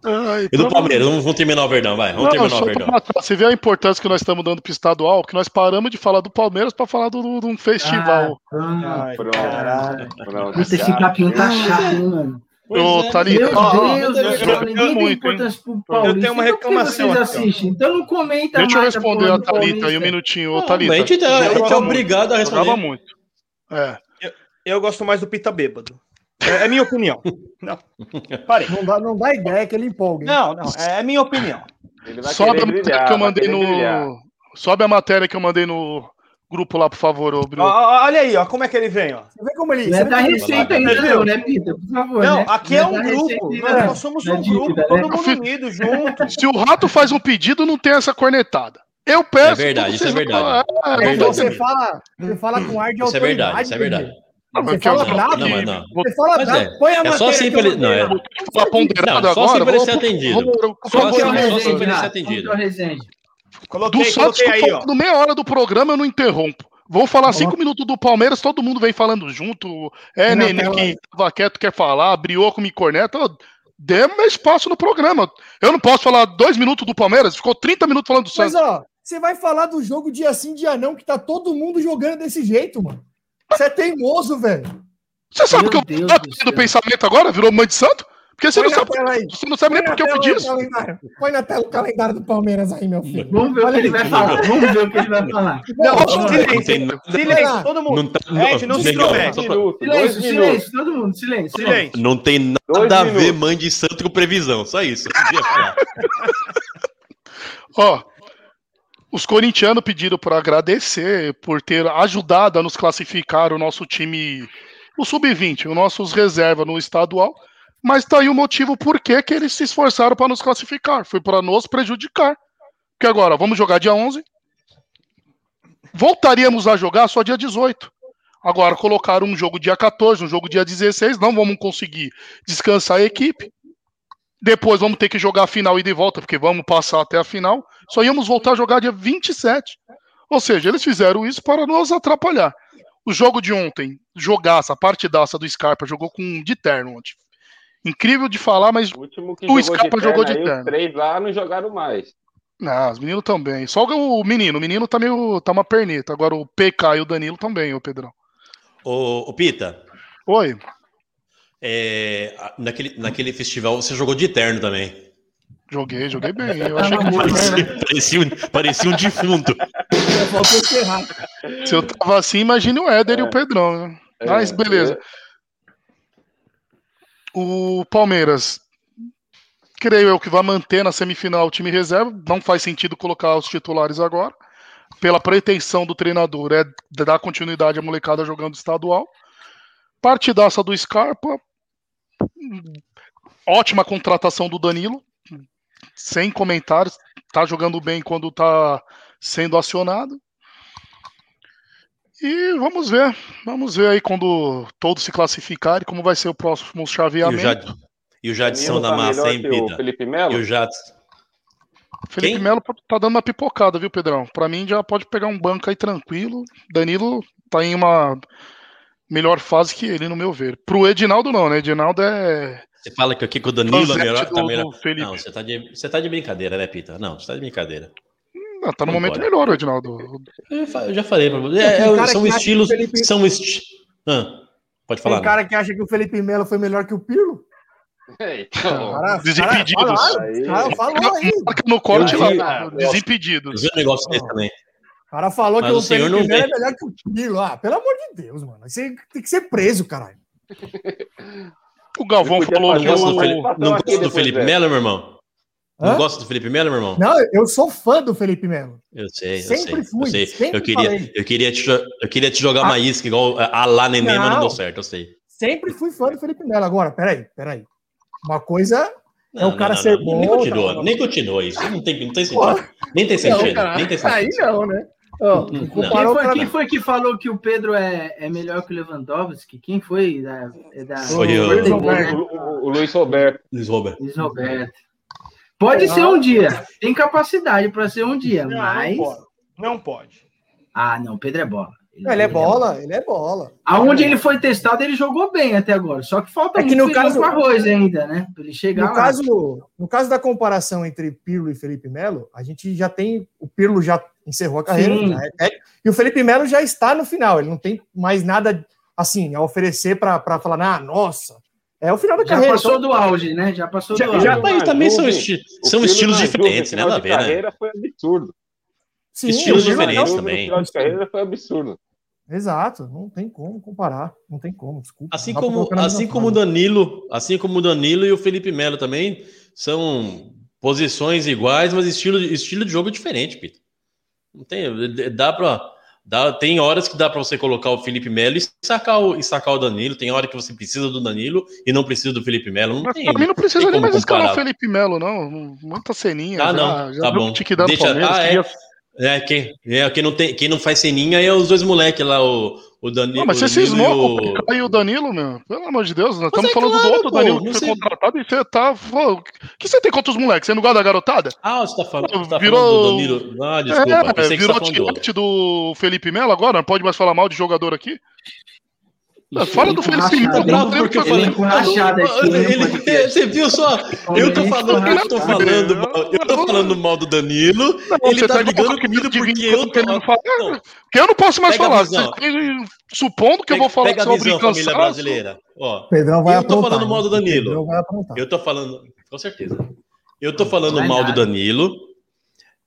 Speaker 3: Ai,
Speaker 1: E do Palmeiras, vamos, vamos terminar o Verdão, vai. Vamos
Speaker 3: Não,
Speaker 1: terminar o
Speaker 3: pra
Speaker 1: Verdão.
Speaker 3: matar. Você vê a importância que nós estamos dando pro estadual, que nós paramos de falar do Palmeiras para falar do- do- de um festival.
Speaker 4: Ah,
Speaker 8: Ai,
Speaker 5: Pronto.
Speaker 8: caralho.
Speaker 5: Pronto,
Speaker 4: esse capinho tá chato, hein, mano?
Speaker 3: Ô,
Speaker 1: é,
Speaker 3: Thalita,
Speaker 8: ó, ó,
Speaker 4: Deus
Speaker 8: eu- tenho uma
Speaker 4: Então
Speaker 8: reclamação
Speaker 4: vocês
Speaker 8: aqui?
Speaker 4: Então não comenta
Speaker 3: Deixa eu responder a Thalita aí um minutinho. Ô, Thalita.
Speaker 1: a gente, tá- é
Speaker 3: jogava
Speaker 1: obrigado a responder.
Speaker 3: muito. É.
Speaker 8: Eu gosto mais do Pita Bêbado. É, é minha opinião. Não. Parei.
Speaker 2: Não dá, não dá ideia que ele empolga. hein?
Speaker 8: Não, não, é minha opinião.
Speaker 3: Sobe a matéria
Speaker 5: brilhar,
Speaker 3: que eu mandei
Speaker 5: querer brilhar.
Speaker 3: no. Sobe a matéria que eu mandei no grupo lá, por favor, ô Bruno.
Speaker 8: ó, olha aí, ó, como é que ele vem, ó.
Speaker 2: Você vê como ele.
Speaker 4: Não
Speaker 2: Você
Speaker 4: é da receita ainda, não, né, Pita? Por favor.
Speaker 8: Não,
Speaker 4: né?
Speaker 8: aqui é
Speaker 4: Não
Speaker 8: um grupo.
Speaker 4: receita
Speaker 8: Nós, nós somos
Speaker 4: da
Speaker 8: um grupo,
Speaker 4: dívida,
Speaker 8: todo
Speaker 4: né?
Speaker 8: mundo unido, junto.
Speaker 3: Se o rato faz um pedido, não tem essa cornetada. Eu peço.
Speaker 1: É verdade, isso é verdade. É verdade.
Speaker 2: você fala, você fala com ar de
Speaker 1: Isso é
Speaker 2: autoridade.
Speaker 1: verdade, isso é verdade.
Speaker 3: Não,
Speaker 2: Você fala bravo.
Speaker 1: Não, mas não.
Speaker 2: Você fala
Speaker 1: Mas
Speaker 2: bravo.
Speaker 1: é.
Speaker 2: Põe a
Speaker 1: É só assim pra ele- não, é-
Speaker 2: lá.
Speaker 3: falar ponderado
Speaker 1: Não, só
Speaker 3: agora.
Speaker 1: assim pra ele ser atendido. Só
Speaker 3: vou-
Speaker 1: assim,
Speaker 4: é
Speaker 1: pra ele ser atendido.
Speaker 4: é Resende?
Speaker 3: Do
Speaker 8: Coloquei,
Speaker 3: Santos,
Speaker 8: coloquei aí, ó.
Speaker 3: no meia hora do programa, eu não interrompo. Vou falar cinco minutos do Palmeiras, todo mundo vem falando junto. É,
Speaker 2: Não,
Speaker 3: Nenê que tava quieto, quer falar, Brioco me corneta. Dê meu espaço no programa. Eu não posso falar dois minutos do Palmeiras, ficou 30 minutos falando do
Speaker 2: Mas,
Speaker 3: Santos.
Speaker 2: ó, você vai falar do jogo dia sim, dia não, que tá todo mundo jogando desse jeito, mano. Você é teimoso, velho.
Speaker 3: Você sabe
Speaker 4: Meu
Speaker 3: que eu
Speaker 4: Deus
Speaker 3: tô
Speaker 4: do
Speaker 3: do pensamento agora? Virou mãe de santo? Porque você
Speaker 2: Põe
Speaker 3: não sabe, você não sabe
Speaker 2: Põe
Speaker 3: nem
Speaker 2: na
Speaker 3: por que eu pedi isso.
Speaker 2: calendário. Põe na tela o calendário do Palmeiras aí, meu filho.
Speaker 4: Vamos ver o que ele vai falar. Vamos ver o que ele vai falar.
Speaker 8: Não,
Speaker 1: Não
Speaker 8: silêncio, silêncio, todo mundo.
Speaker 1: Não tá,
Speaker 8: Ed, não se intromete.
Speaker 4: Silêncio,
Speaker 5: dois
Speaker 4: silêncio, todo mundo, silêncio. silêncio.
Speaker 8: Silêncio.
Speaker 1: Não tem
Speaker 5: Dois
Speaker 1: nada a ver
Speaker 5: minutos.
Speaker 1: mãe de santo com previsão, só isso.
Speaker 3: Ó, os corintianos pediram para agradecer por ter ajudado a nos classificar o nosso time, o sub-20, os nossos reservas no estadual. Mas tá aí o motivo por que que eles se esforçaram para nos classificar. Foi para nos prejudicar. Porque agora, vamos jogar dia 11. Voltaríamos a jogar só dia 18. Agora, colocaram um jogo dia 14, um jogo dia 16. Não vamos conseguir descansar a equipe. Depois vamos ter que jogar a final e de volta, porque vamos passar até a final. Só íamos voltar a jogar dia 27. Ou seja, eles fizeram isso para nos atrapalhar. O jogo de ontem, jogaça, partidaça do Scarpa, jogou com de terno ontem. Incrível de falar, mas
Speaker 5: O último que
Speaker 3: O
Speaker 5: jogou
Speaker 3: Scarpa
Speaker 5: de
Speaker 3: jogou
Speaker 5: perna
Speaker 3: de terno.
Speaker 5: Os três lá não jogaram mais.
Speaker 3: não, os meninos também. Só o menino, o menino tá meio. tá uma perneta. Agora o PK e o Danilo também, ô Pedrão.
Speaker 1: Ô, ô, Pita,
Speaker 3: Oi.
Speaker 1: É, naquele, naquele festival você jogou de terno também.
Speaker 3: Joguei, joguei bem. Eu achei que
Speaker 1: Parecia, parecia um, parecia um defunto.
Speaker 3: Se eu tava assim, imagine o Éder e o Pedrão, né? Mas
Speaker 5: É,
Speaker 3: beleza. O Palmeiras, creio eu que vai manter na semifinal o time reserva. Não faz sentido colocar os titulares agora. Pela pretensão do treinador, é dar continuidade à molecada jogando estadual. Partidaça do Scarpa. Ótima contratação do Danilo. Sem comentários. Tá jogando bem quando tá sendo acionado. E vamos ver. Vamos ver aí quando todos se classificarem, como vai ser o próximo
Speaker 1: E o,
Speaker 3: chaveamento.
Speaker 1: Jad, e o Jadson
Speaker 5: Danilo
Speaker 1: da
Speaker 5: tá
Speaker 1: massa, hein,
Speaker 5: o
Speaker 1: Pita?
Speaker 5: Felipe
Speaker 1: E
Speaker 5: Melo?
Speaker 1: o Jadson.
Speaker 3: Felipe
Speaker 1: Quem?
Speaker 3: Melo tá dando uma pipocada, viu, Pedrão? Pra mim já pode pegar um banco aí tranquilo. Danilo tá em uma melhor fase que ele, no meu ver. Pro Edinaldo não, né? Edinaldo é
Speaker 1: Você fala que aqui com o Danilo é melhor, tá melhor. Não, você tá, de, você tá de brincadeira, né, Pita? Não, você tá de brincadeira.
Speaker 3: Ah, tá no
Speaker 1: Não
Speaker 3: momento
Speaker 1: pode.
Speaker 3: melhor, o Edinaldo.
Speaker 1: Eu já falei pra você. É, é, são estilos.
Speaker 2: Felipe-
Speaker 1: São esti... Ah, pode falar.
Speaker 2: Tem cara que acha que o Felipe Melo foi melhor que o Pirlo.
Speaker 5: Então,
Speaker 2: Cara,
Speaker 3: Desimpedidos.
Speaker 2: Cara, falaram,
Speaker 5: Aí.
Speaker 2: cara falou aí.
Speaker 3: Marca no corte lá, desimpedidos.
Speaker 1: Eu vi um negócio desse também.
Speaker 2: O cara falou
Speaker 1: Mas
Speaker 2: que
Speaker 1: o
Speaker 2: o
Speaker 1: senhor
Speaker 2: Felipe
Speaker 1: não
Speaker 2: Melo
Speaker 1: vê.
Speaker 2: é melhor que o Pirlo. Ah, pelo amor de Deus, mano. Você tem que ser preso, caralho.
Speaker 3: O Galvão falou
Speaker 1: Não
Speaker 3: que
Speaker 1: gosta do Felipe, não
Speaker 5: aqui
Speaker 1: gosta do Felipe. Melo, meu irmão? Não
Speaker 2: Hã?
Speaker 1: gosta do Felipe Melo, meu irmão?
Speaker 2: Não, eu sou fã do Felipe Melo.
Speaker 1: Eu sei, eu
Speaker 2: Sempre
Speaker 1: sei.
Speaker 2: fui,
Speaker 1: eu sei.
Speaker 2: sempre
Speaker 1: eu queria,
Speaker 2: falei.
Speaker 1: eu queria te, eu queria te jogar
Speaker 2: Ah.
Speaker 1: uma isca igual a a lá neném, mas não
Speaker 2: Não.
Speaker 1: deu certo, eu sei.
Speaker 2: Sempre fui fã do Felipe Melo. Agora, peraí, peraí. Uma coisa é
Speaker 1: Não,
Speaker 2: o cara
Speaker 1: não,
Speaker 2: ser
Speaker 1: não,
Speaker 2: bom.
Speaker 1: Nem continua,
Speaker 2: tá?
Speaker 1: nem continua isso. Não tem, não tem sentido.
Speaker 2: Porra.
Speaker 1: Nem tem
Speaker 2: Não,
Speaker 1: sentido.
Speaker 2: cara,
Speaker 1: nem tem
Speaker 2: aí
Speaker 1: sentido.
Speaker 2: não, né?
Speaker 1: Não.
Speaker 4: Quem foi,
Speaker 2: pra-
Speaker 4: quem foi que falou que o Pedro é, é melhor que o Lewandowski? Quem foi? Da, é da...
Speaker 1: Foi o-
Speaker 2: Luiz
Speaker 5: O,
Speaker 2: Roberto.
Speaker 5: o- o Luiz Roberto.
Speaker 1: Luiz Roberto.
Speaker 4: Luiz Roberto. Pode ser um dia. Tem capacidade para ser um dia,
Speaker 8: Não,
Speaker 4: mas.
Speaker 8: não pode. Não pode.
Speaker 4: Ah, não, Pedro é bola.
Speaker 2: Ele é bola, ele é bola.
Speaker 4: Aonde ele foi testado, ele jogou bem até agora. Só que falta
Speaker 2: É que
Speaker 4: muito
Speaker 2: no caso-
Speaker 4: com arroz ainda, né? Pra ele chegar
Speaker 2: No
Speaker 4: lá.
Speaker 2: caso, no caso da comparação entre Pirlo e Felipe Melo, a gente já tem. O Pirlo já encerrou a carreira.
Speaker 4: Sim.
Speaker 2: já é- é- e o Felipe Melo já está no final. Ele não tem mais nada assim a oferecer para falar, ah, nossa. É o final da
Speaker 4: Já
Speaker 2: carreira.
Speaker 4: passou
Speaker 2: então-
Speaker 4: do auge, né? Já passou
Speaker 2: Já-
Speaker 4: do auge.
Speaker 2: já-
Speaker 1: Mas também são, esti são estilos
Speaker 5: na
Speaker 1: diferentes, né?
Speaker 5: carreira foi absurdo.
Speaker 2: Sim,
Speaker 1: estilos
Speaker 2: o
Speaker 1: diferentes
Speaker 2: não,
Speaker 5: No
Speaker 1: também.
Speaker 5: final de carreira foi absurdo.
Speaker 2: Exato, não tem como comparar. Não tem como, desculpa.
Speaker 1: Assim como, assim como o. Danilo, assim como o Danilo e o Felipe Melo também são posições iguais, mas estilo, estilo de jogo diferente, Pito. Não tem, dá para dá, tem horas que dá para você colocar o Felipe Melo e sacar o, e sacar o Danilo, tem hora que você precisa do Danilo e não precisa do Felipe Melo, não
Speaker 3: Mas
Speaker 1: tem.
Speaker 3: não precisa
Speaker 1: tem
Speaker 3: nem mais escalar o. Felipe Melo, não. Muita ceninha.
Speaker 1: Ah,
Speaker 3: já,
Speaker 1: não,
Speaker 3: já
Speaker 1: tá bom.
Speaker 3: o
Speaker 1: Deixa-
Speaker 3: Palmeiras.
Speaker 1: ah, é. É, quem, é, quem, não tem, quem não faz ceninha é os dois moleques lá, o, o Danilo.
Speaker 3: Não, mas você cismou com
Speaker 1: o-
Speaker 3: e o Danilo, meu. Pelo amor de Deus, nós estamos
Speaker 1: é
Speaker 3: falando do
Speaker 1: claro,
Speaker 3: outro
Speaker 1: pô,
Speaker 3: Danilo que foi
Speaker 1: sei.
Speaker 3: contratado e você tá. O que você tem contra os moleques? Você não gosta da garotada?
Speaker 1: Ah, você tá falando, você tá
Speaker 3: Virou-
Speaker 1: falando do Danilo. Ah, desculpa,
Speaker 3: é,
Speaker 1: você
Speaker 3: virou
Speaker 1: tá do
Speaker 3: do Felipe Melo agora? Não pode mais falar mal de jogador aqui? Fala do Felipe Melo.
Speaker 1: Não, porque eu
Speaker 4: Ele
Speaker 1: falei. você viu só? Eu tô falando, eu tô falando, mal- eu tô falando mal do Danilo.
Speaker 3: Não,
Speaker 1: ele tá
Speaker 3: igual
Speaker 1: brigando
Speaker 3: o Camilo
Speaker 1: comigo porque eu tô. Não,
Speaker 3: Que eu não posso mais
Speaker 1: Pega
Speaker 3: falar. têm- Supondo que eu vou falar
Speaker 1: pega
Speaker 3: sobre
Speaker 1: visão, família
Speaker 3: cansaço.
Speaker 1: brasileira. Ó,
Speaker 2: Pedrão vai
Speaker 1: Eu tô
Speaker 2: aprontar,
Speaker 1: falando mal do? Danilo. Eu tô falando, com certeza. Eu tô falando mal do
Speaker 4: nada.
Speaker 1: Danilo.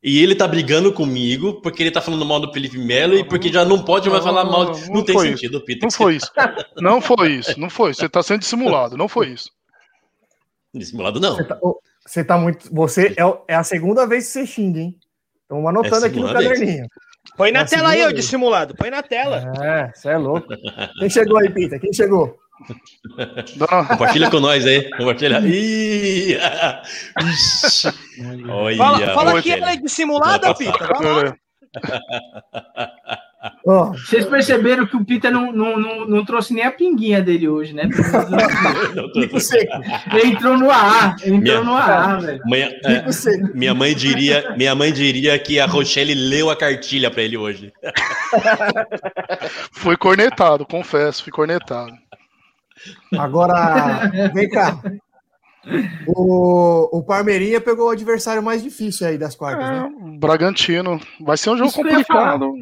Speaker 1: E ele tá brigando comigo porque ele tá falando mal do Felipe Melo e porque já não pode mais falar mal.
Speaker 3: Não,
Speaker 1: Não,
Speaker 3: não
Speaker 1: tem
Speaker 3: foi
Speaker 1: sentido, Peter.
Speaker 3: Não foi isso. Não foi isso. Não foi. Você está sendo dissimulado. Não foi isso.
Speaker 1: Dissimulado, não.
Speaker 2: Você tá, você tá muito. Você é, é a segunda vez que você xinga, hein? Estamos anotando
Speaker 1: É
Speaker 2: aqui no
Speaker 1: segunda vez.
Speaker 2: caderninho.
Speaker 8: Põe na
Speaker 2: Na
Speaker 8: tela aí, ô dissimulado. Põe na tela.
Speaker 2: É, você é louco. Quem chegou aí, Pita? Quem chegou?
Speaker 1: Compartilha com nós aí. Compartilha. Ih! Olha,
Speaker 8: Fala, fala que ela é dissimulada, Pita.
Speaker 2: Ó,
Speaker 4: Vocês perceberam que o Peter não, não, não, não trouxe nem a pinguinha dele hoje, né?
Speaker 2: Pico seco.
Speaker 4: Ele entrou no AA. Entrou
Speaker 1: Minha-
Speaker 4: no AA, velho.
Speaker 1: Minha, é, minha mãe diria, minha mãe diria que a Rochelle leu a cartilha pra ele hoje.
Speaker 3: Foi cornetado, confesso, fui cornetado.
Speaker 2: Agora, vem cá. O, o Palmeirinha pegou o adversário mais difícil aí das quartas, né?
Speaker 3: É, Bragantino. Vai ser um jogo
Speaker 4: Isso
Speaker 3: complicado.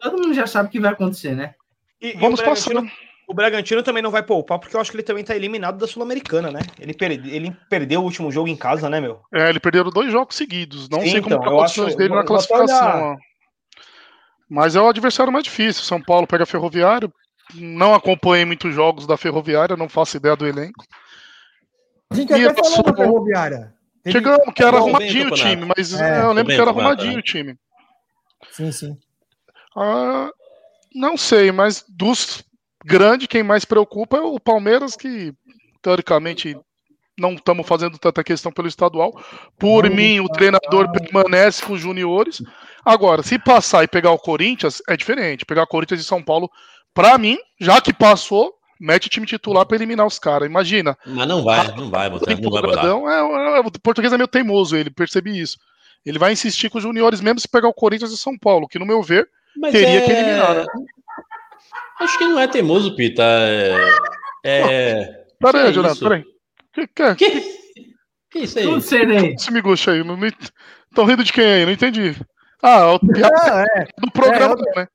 Speaker 4: Todo mundo já sabe o que vai acontecer, né?
Speaker 6: E, e
Speaker 3: Vamos
Speaker 6: Bragantino,
Speaker 3: passando.
Speaker 6: o Bragantino também não vai poupar, porque eu acho que ele também tá eliminado da Sul-Americana, né? Ele, perde, ele perdeu o último jogo em casa, né, meu?
Speaker 3: É, ele perdeu dois jogos seguidos. Não
Speaker 6: Sim,
Speaker 3: sei como
Speaker 6: então,
Speaker 3: tá
Speaker 6: acho-
Speaker 3: condições dele
Speaker 6: eu
Speaker 3: na classificação. Mas é o adversário mais difícil. São Paulo pega a Ferroviário. Não acompanhei muitos jogos da Ferroviária, não faço ideia do elenco.
Speaker 2: A gente
Speaker 3: E
Speaker 2: até falou
Speaker 3: passou-
Speaker 2: da ferroviária. Teve-
Speaker 3: Chegamos, que era
Speaker 1: bem
Speaker 3: arrumadinho o time, mas
Speaker 2: É,
Speaker 3: é, eu lembro que era arrumadinho o time.
Speaker 2: Sim, sim.
Speaker 3: Ah, não sei, mas dos grandes, quem mais preocupa é o Palmeiras, que teoricamente não estamos fazendo tanta questão pelo estadual. Por
Speaker 2: Não,
Speaker 3: mim, o treinador permanece com os juniores. Agora, se passar e pegar o Corinthians, é diferente. Pegar Corinthians e São Paulo, pra mim, já que passou, mete o time titular pra eliminar os caras. Imagina.
Speaker 1: Mas não vai, não vai, você não vai botar.
Speaker 3: É, é, o português é meio teimoso, ele percebi isso. Ele vai insistir com os juniores, mesmo se pegar o Corinthians e São Paulo, que no meu ver,
Speaker 1: Mas
Speaker 3: Teria
Speaker 1: é-
Speaker 3: que eliminar, né?
Speaker 1: Acho que não é teimoso, Pita. É. é...
Speaker 3: Pera
Speaker 1: Que
Speaker 3: aí, Jonathan,
Speaker 1: isso?
Speaker 3: pera aí. Que, que,
Speaker 1: Que... que isso aí?
Speaker 4: Tudo sereno.
Speaker 3: esse miguxa aí? Não, não, tão rindo de quem aí? Não entendi. Ah, o piada
Speaker 2: Não, é,
Speaker 3: do programa,
Speaker 2: é,
Speaker 3: né?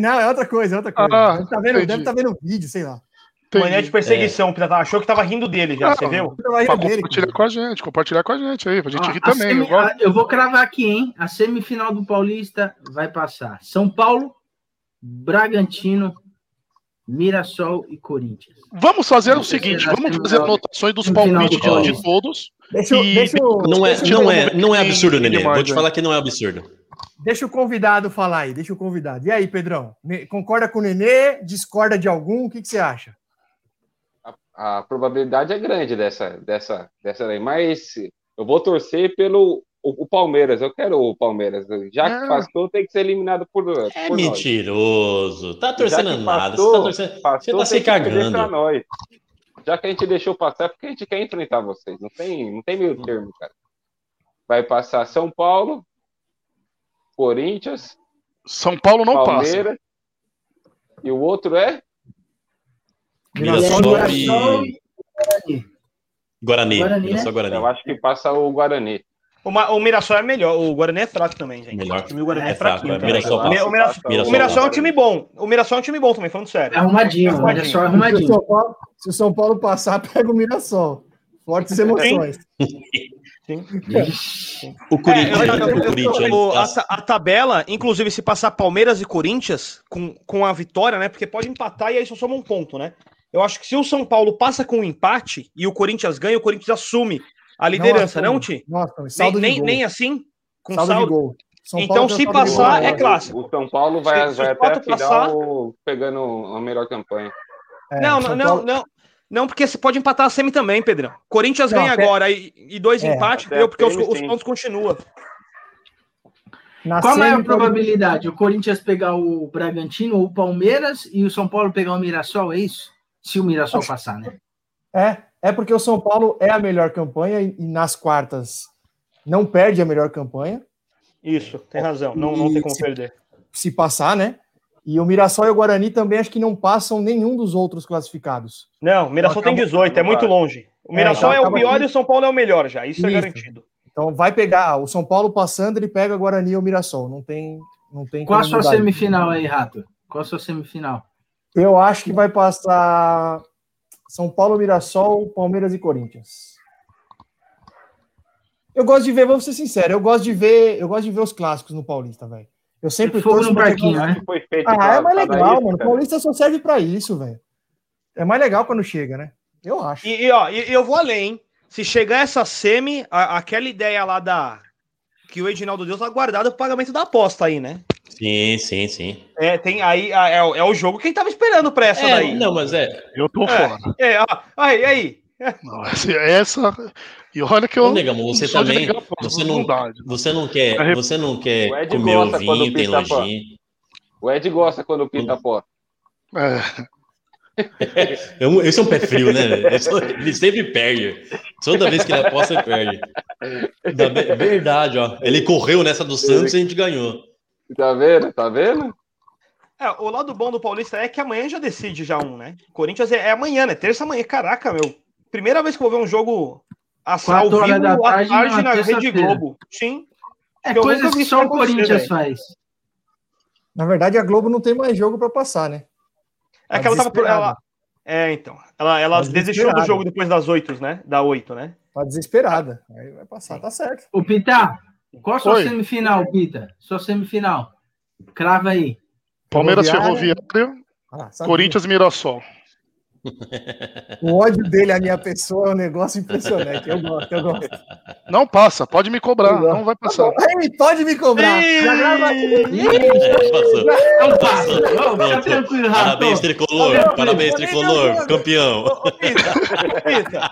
Speaker 2: Não, é outra coisa, é outra coisa.
Speaker 3: Ah,
Speaker 2: deve tá vendo,
Speaker 3: entendi.
Speaker 2: deve tá vendo o vídeo, sei lá.
Speaker 6: Mania de
Speaker 3: Entendi.
Speaker 6: perseguição, Pita, achou que tava rindo dele já,
Speaker 3: Não,
Speaker 6: você viu?
Speaker 2: Dele,
Speaker 3: compartilhar com a gente, compartilhar com a gente aí, pra gente
Speaker 4: Ó,
Speaker 3: rir também.
Speaker 4: semi-
Speaker 3: eu
Speaker 4: a- eu vou cravar aqui, hein? A semifinal do Paulista vai passar São Paulo, Bragantino, Mirassol e Corinthians.
Speaker 3: Vamos fazer o seguinte, vamos fazer anotações dos palpites de, de todos.
Speaker 2: Deixa, eu-
Speaker 3: E-
Speaker 2: deixa, eu-
Speaker 1: Não é,
Speaker 2: deixa,
Speaker 1: não é, não é absurdo, Nenê. Vou te
Speaker 3: né?
Speaker 1: falar que não é absurdo.
Speaker 2: Deixa o convidado falar aí, deixa o convidado. E aí, Pedrão? Concorda com o Nenê? Discorda de algum? O que, que você acha?
Speaker 5: A probabilidade é grande dessa, dessa, dessa aí, mas eu vou torcer pelo o, o Palmeiras. Eu quero o Palmeiras. Já que
Speaker 3: É.
Speaker 5: passou, tem que ser eliminado por,
Speaker 1: É
Speaker 5: por nós.
Speaker 1: mentiroso. Tá torcendo
Speaker 5: que
Speaker 1: nada.
Speaker 5: passou,
Speaker 1: você tá, torcendo...
Speaker 5: passou,
Speaker 1: você tá se
Speaker 5: que
Speaker 1: cagando.
Speaker 5: nós. Já que a gente deixou passar, é porque a gente quer enfrentar vocês. Não tem, não tem meio termo, cara. Vai passar São Paulo, Corinthians,
Speaker 3: São Paulo não passa.
Speaker 5: E o outro é?
Speaker 1: Mirassol
Speaker 4: Mirassol
Speaker 1: e. Guarani.
Speaker 4: Guarani,
Speaker 1: Mirassol
Speaker 4: né?
Speaker 1: Guarani.
Speaker 5: Eu acho que passa o Guarani.
Speaker 6: O, o Mirassol é melhor, o Guarani é fraco também, gente.
Speaker 1: Melhor.
Speaker 6: O time do Guarani é,
Speaker 1: É
Speaker 6: fraquinho.
Speaker 1: é. Mirassol
Speaker 6: o, Mirassol,
Speaker 1: Mirassol
Speaker 6: o Mirassol é um time bom. O Mirassol é um time bom também, falando sério.
Speaker 4: É arrumadinho, o
Speaker 6: Arrumadinho.
Speaker 4: Mirassol é
Speaker 2: Se o
Speaker 4: arrumadinho.
Speaker 2: São Paulo, se o São Paulo passar, pega o Mirassol. Fortes emoções.
Speaker 1: O Corinthians.
Speaker 6: É, eu- eu-
Speaker 1: o
Speaker 6: eu-
Speaker 1: Corinthians
Speaker 6: a, a tabela, inclusive, se passar Palmeiras e Corinthians com, com a vitória, né? Porque pode empatar e aí só soma um ponto, né? Eu acho que se o São Paulo passa com um empate e o Corinthians ganha, o Corinthians assume a liderança, não,
Speaker 2: assume.
Speaker 6: Ti?
Speaker 2: Nossa,
Speaker 6: Nem,
Speaker 2: saldo
Speaker 6: nem, nem assim? Com
Speaker 2: saldo,
Speaker 6: saldo.
Speaker 2: de gol. São
Speaker 6: Então, se passar,
Speaker 2: gol.
Speaker 6: é clássico.
Speaker 5: O São Paulo vai,
Speaker 6: Se- se
Speaker 5: vai
Speaker 6: os
Speaker 5: até a final
Speaker 6: passar-
Speaker 5: pegando a melhor campanha.
Speaker 2: É,
Speaker 6: não, não,
Speaker 2: Paulo-
Speaker 6: não. Não, porque você pode empatar a semi também, Pedrão. Corinthians
Speaker 2: Não,
Speaker 6: ganha
Speaker 2: até-
Speaker 6: agora e, e dois
Speaker 2: É.
Speaker 6: empates, entendeu? Porque os, os pontos continuam.
Speaker 2: Na
Speaker 4: Qual é a probabilidade? O Corinthians pegar o Bragantino ou o Palmeiras e o São Paulo pegar o Mirassol, é isso? Se o Mirassol passar, né?
Speaker 2: É, é porque o São Paulo é a melhor campanha e, e nas quartas não perde a melhor campanha,
Speaker 6: Isso, tem razão. Não, não tem como perder.
Speaker 2: se passar, né? E o Mirassol e o Guarani também acho que não passam nenhum dos outros classificados.
Speaker 6: Não, o Mirassol tem
Speaker 2: Acabou-
Speaker 6: 18, é muito longe. O
Speaker 2: É,
Speaker 6: Mirassol
Speaker 2: então
Speaker 6: é, o pior
Speaker 2: que-
Speaker 6: e o São Paulo é o melhor já. Isso, é
Speaker 2: Isso.
Speaker 6: garantido.
Speaker 2: Então vai pegar o São Paulo passando, ele pega Guarani ou Mirassol. Não tem, não tem
Speaker 4: Qual a sua semifinal aí, Rato? Qual a sua semifinal?
Speaker 2: Eu acho que vai passar São Paulo, Mirassol, Palmeiras e Corinthians. Eu gosto de ver, vou ser sincero, eu gosto de ver, eu gosto de ver os clássicos no Paulista, velho. Eu sempre
Speaker 4: Fogo no parquinho, né?
Speaker 5: Foi feito
Speaker 2: Ah,
Speaker 5: pra-
Speaker 2: é mais legal,
Speaker 5: isso,
Speaker 2: mano.
Speaker 5: cara.
Speaker 2: Paulista só serve pra isso, velho. É mais legal quando chega, né? Eu acho.
Speaker 6: E, e, ó, e, eu vou além. Se chegar essa semi, a- aquela ideia lá da. Que o Edinaldo Deus tá guardado pro pagamento da aposta aí, né?
Speaker 1: Sim, sim, sim.
Speaker 6: É, tem aí. a- É, o- é o jogo que ele tava esperando pra essa
Speaker 1: É,
Speaker 6: daí.
Speaker 1: não, mas é.
Speaker 3: Eu tô
Speaker 6: É.
Speaker 3: fora.
Speaker 6: É, ó, aí, aí.
Speaker 3: Não, essa, essa- E olha que eu.
Speaker 1: Ô, Negão, você também. Você não,
Speaker 3: dá.
Speaker 1: você não quer, você não quer comer o vinho, tem
Speaker 5: pinta
Speaker 1: lojinha.
Speaker 5: O Ed gosta quando o Pita aposta.
Speaker 3: É,
Speaker 1: Eu- Esse é um pé frio, né? Ele sempre perde. Toda vez que ele aposta, ele perde. Da- Verdade, ó. Ele correu nessa do Santos e a gente ganhou.
Speaker 5: Tá vendo? Tá vendo?
Speaker 6: É, o lado bom do Paulista é que amanhã já decide já um, né? Corinthians é, é amanhã, né? Terça amanhã. Caraca, meu. Primeira vez que eu vou ver um jogo ao
Speaker 4: Quatro horas da
Speaker 6: à
Speaker 4: tarde,
Speaker 6: tarde
Speaker 4: numa
Speaker 6: na Rede. Globo. Sim.
Speaker 4: É
Speaker 6: Eu
Speaker 4: coisas que só o Corinthians
Speaker 6: velho.
Speaker 4: faz.
Speaker 2: Na verdade, a Globo não tem mais jogo pra passar, né?
Speaker 6: É
Speaker 2: Tá
Speaker 6: que ela tava. Ela, é, então. Ela, ela
Speaker 2: Tá
Speaker 6: desistiu do jogo depois das oito, né? Da oito, né?
Speaker 2: Tá desesperada. Aí vai passar, tá certo.
Speaker 4: Ô, Pita, qual a sua
Speaker 3: Oi.
Speaker 4: semifinal, Pita? Sua semifinal. Crava aí.
Speaker 3: Palmeiras
Speaker 2: Ferroviária.
Speaker 3: Ferroviária,
Speaker 2: Ah.
Speaker 3: Corinthians e Mirassol.
Speaker 2: O ódio dele à minha pessoa é um negócio impressionante. Eu gosto, eu gosto.
Speaker 3: Não passa, pode me cobrar, não vai passar.
Speaker 2: Ei, pode me cobrar.
Speaker 4: Não passa. Tranquilo.
Speaker 1: Parabéns, tricolor. Parabéns, tricolor. Campeão.
Speaker 6: Ô, ô, Pita, Pita,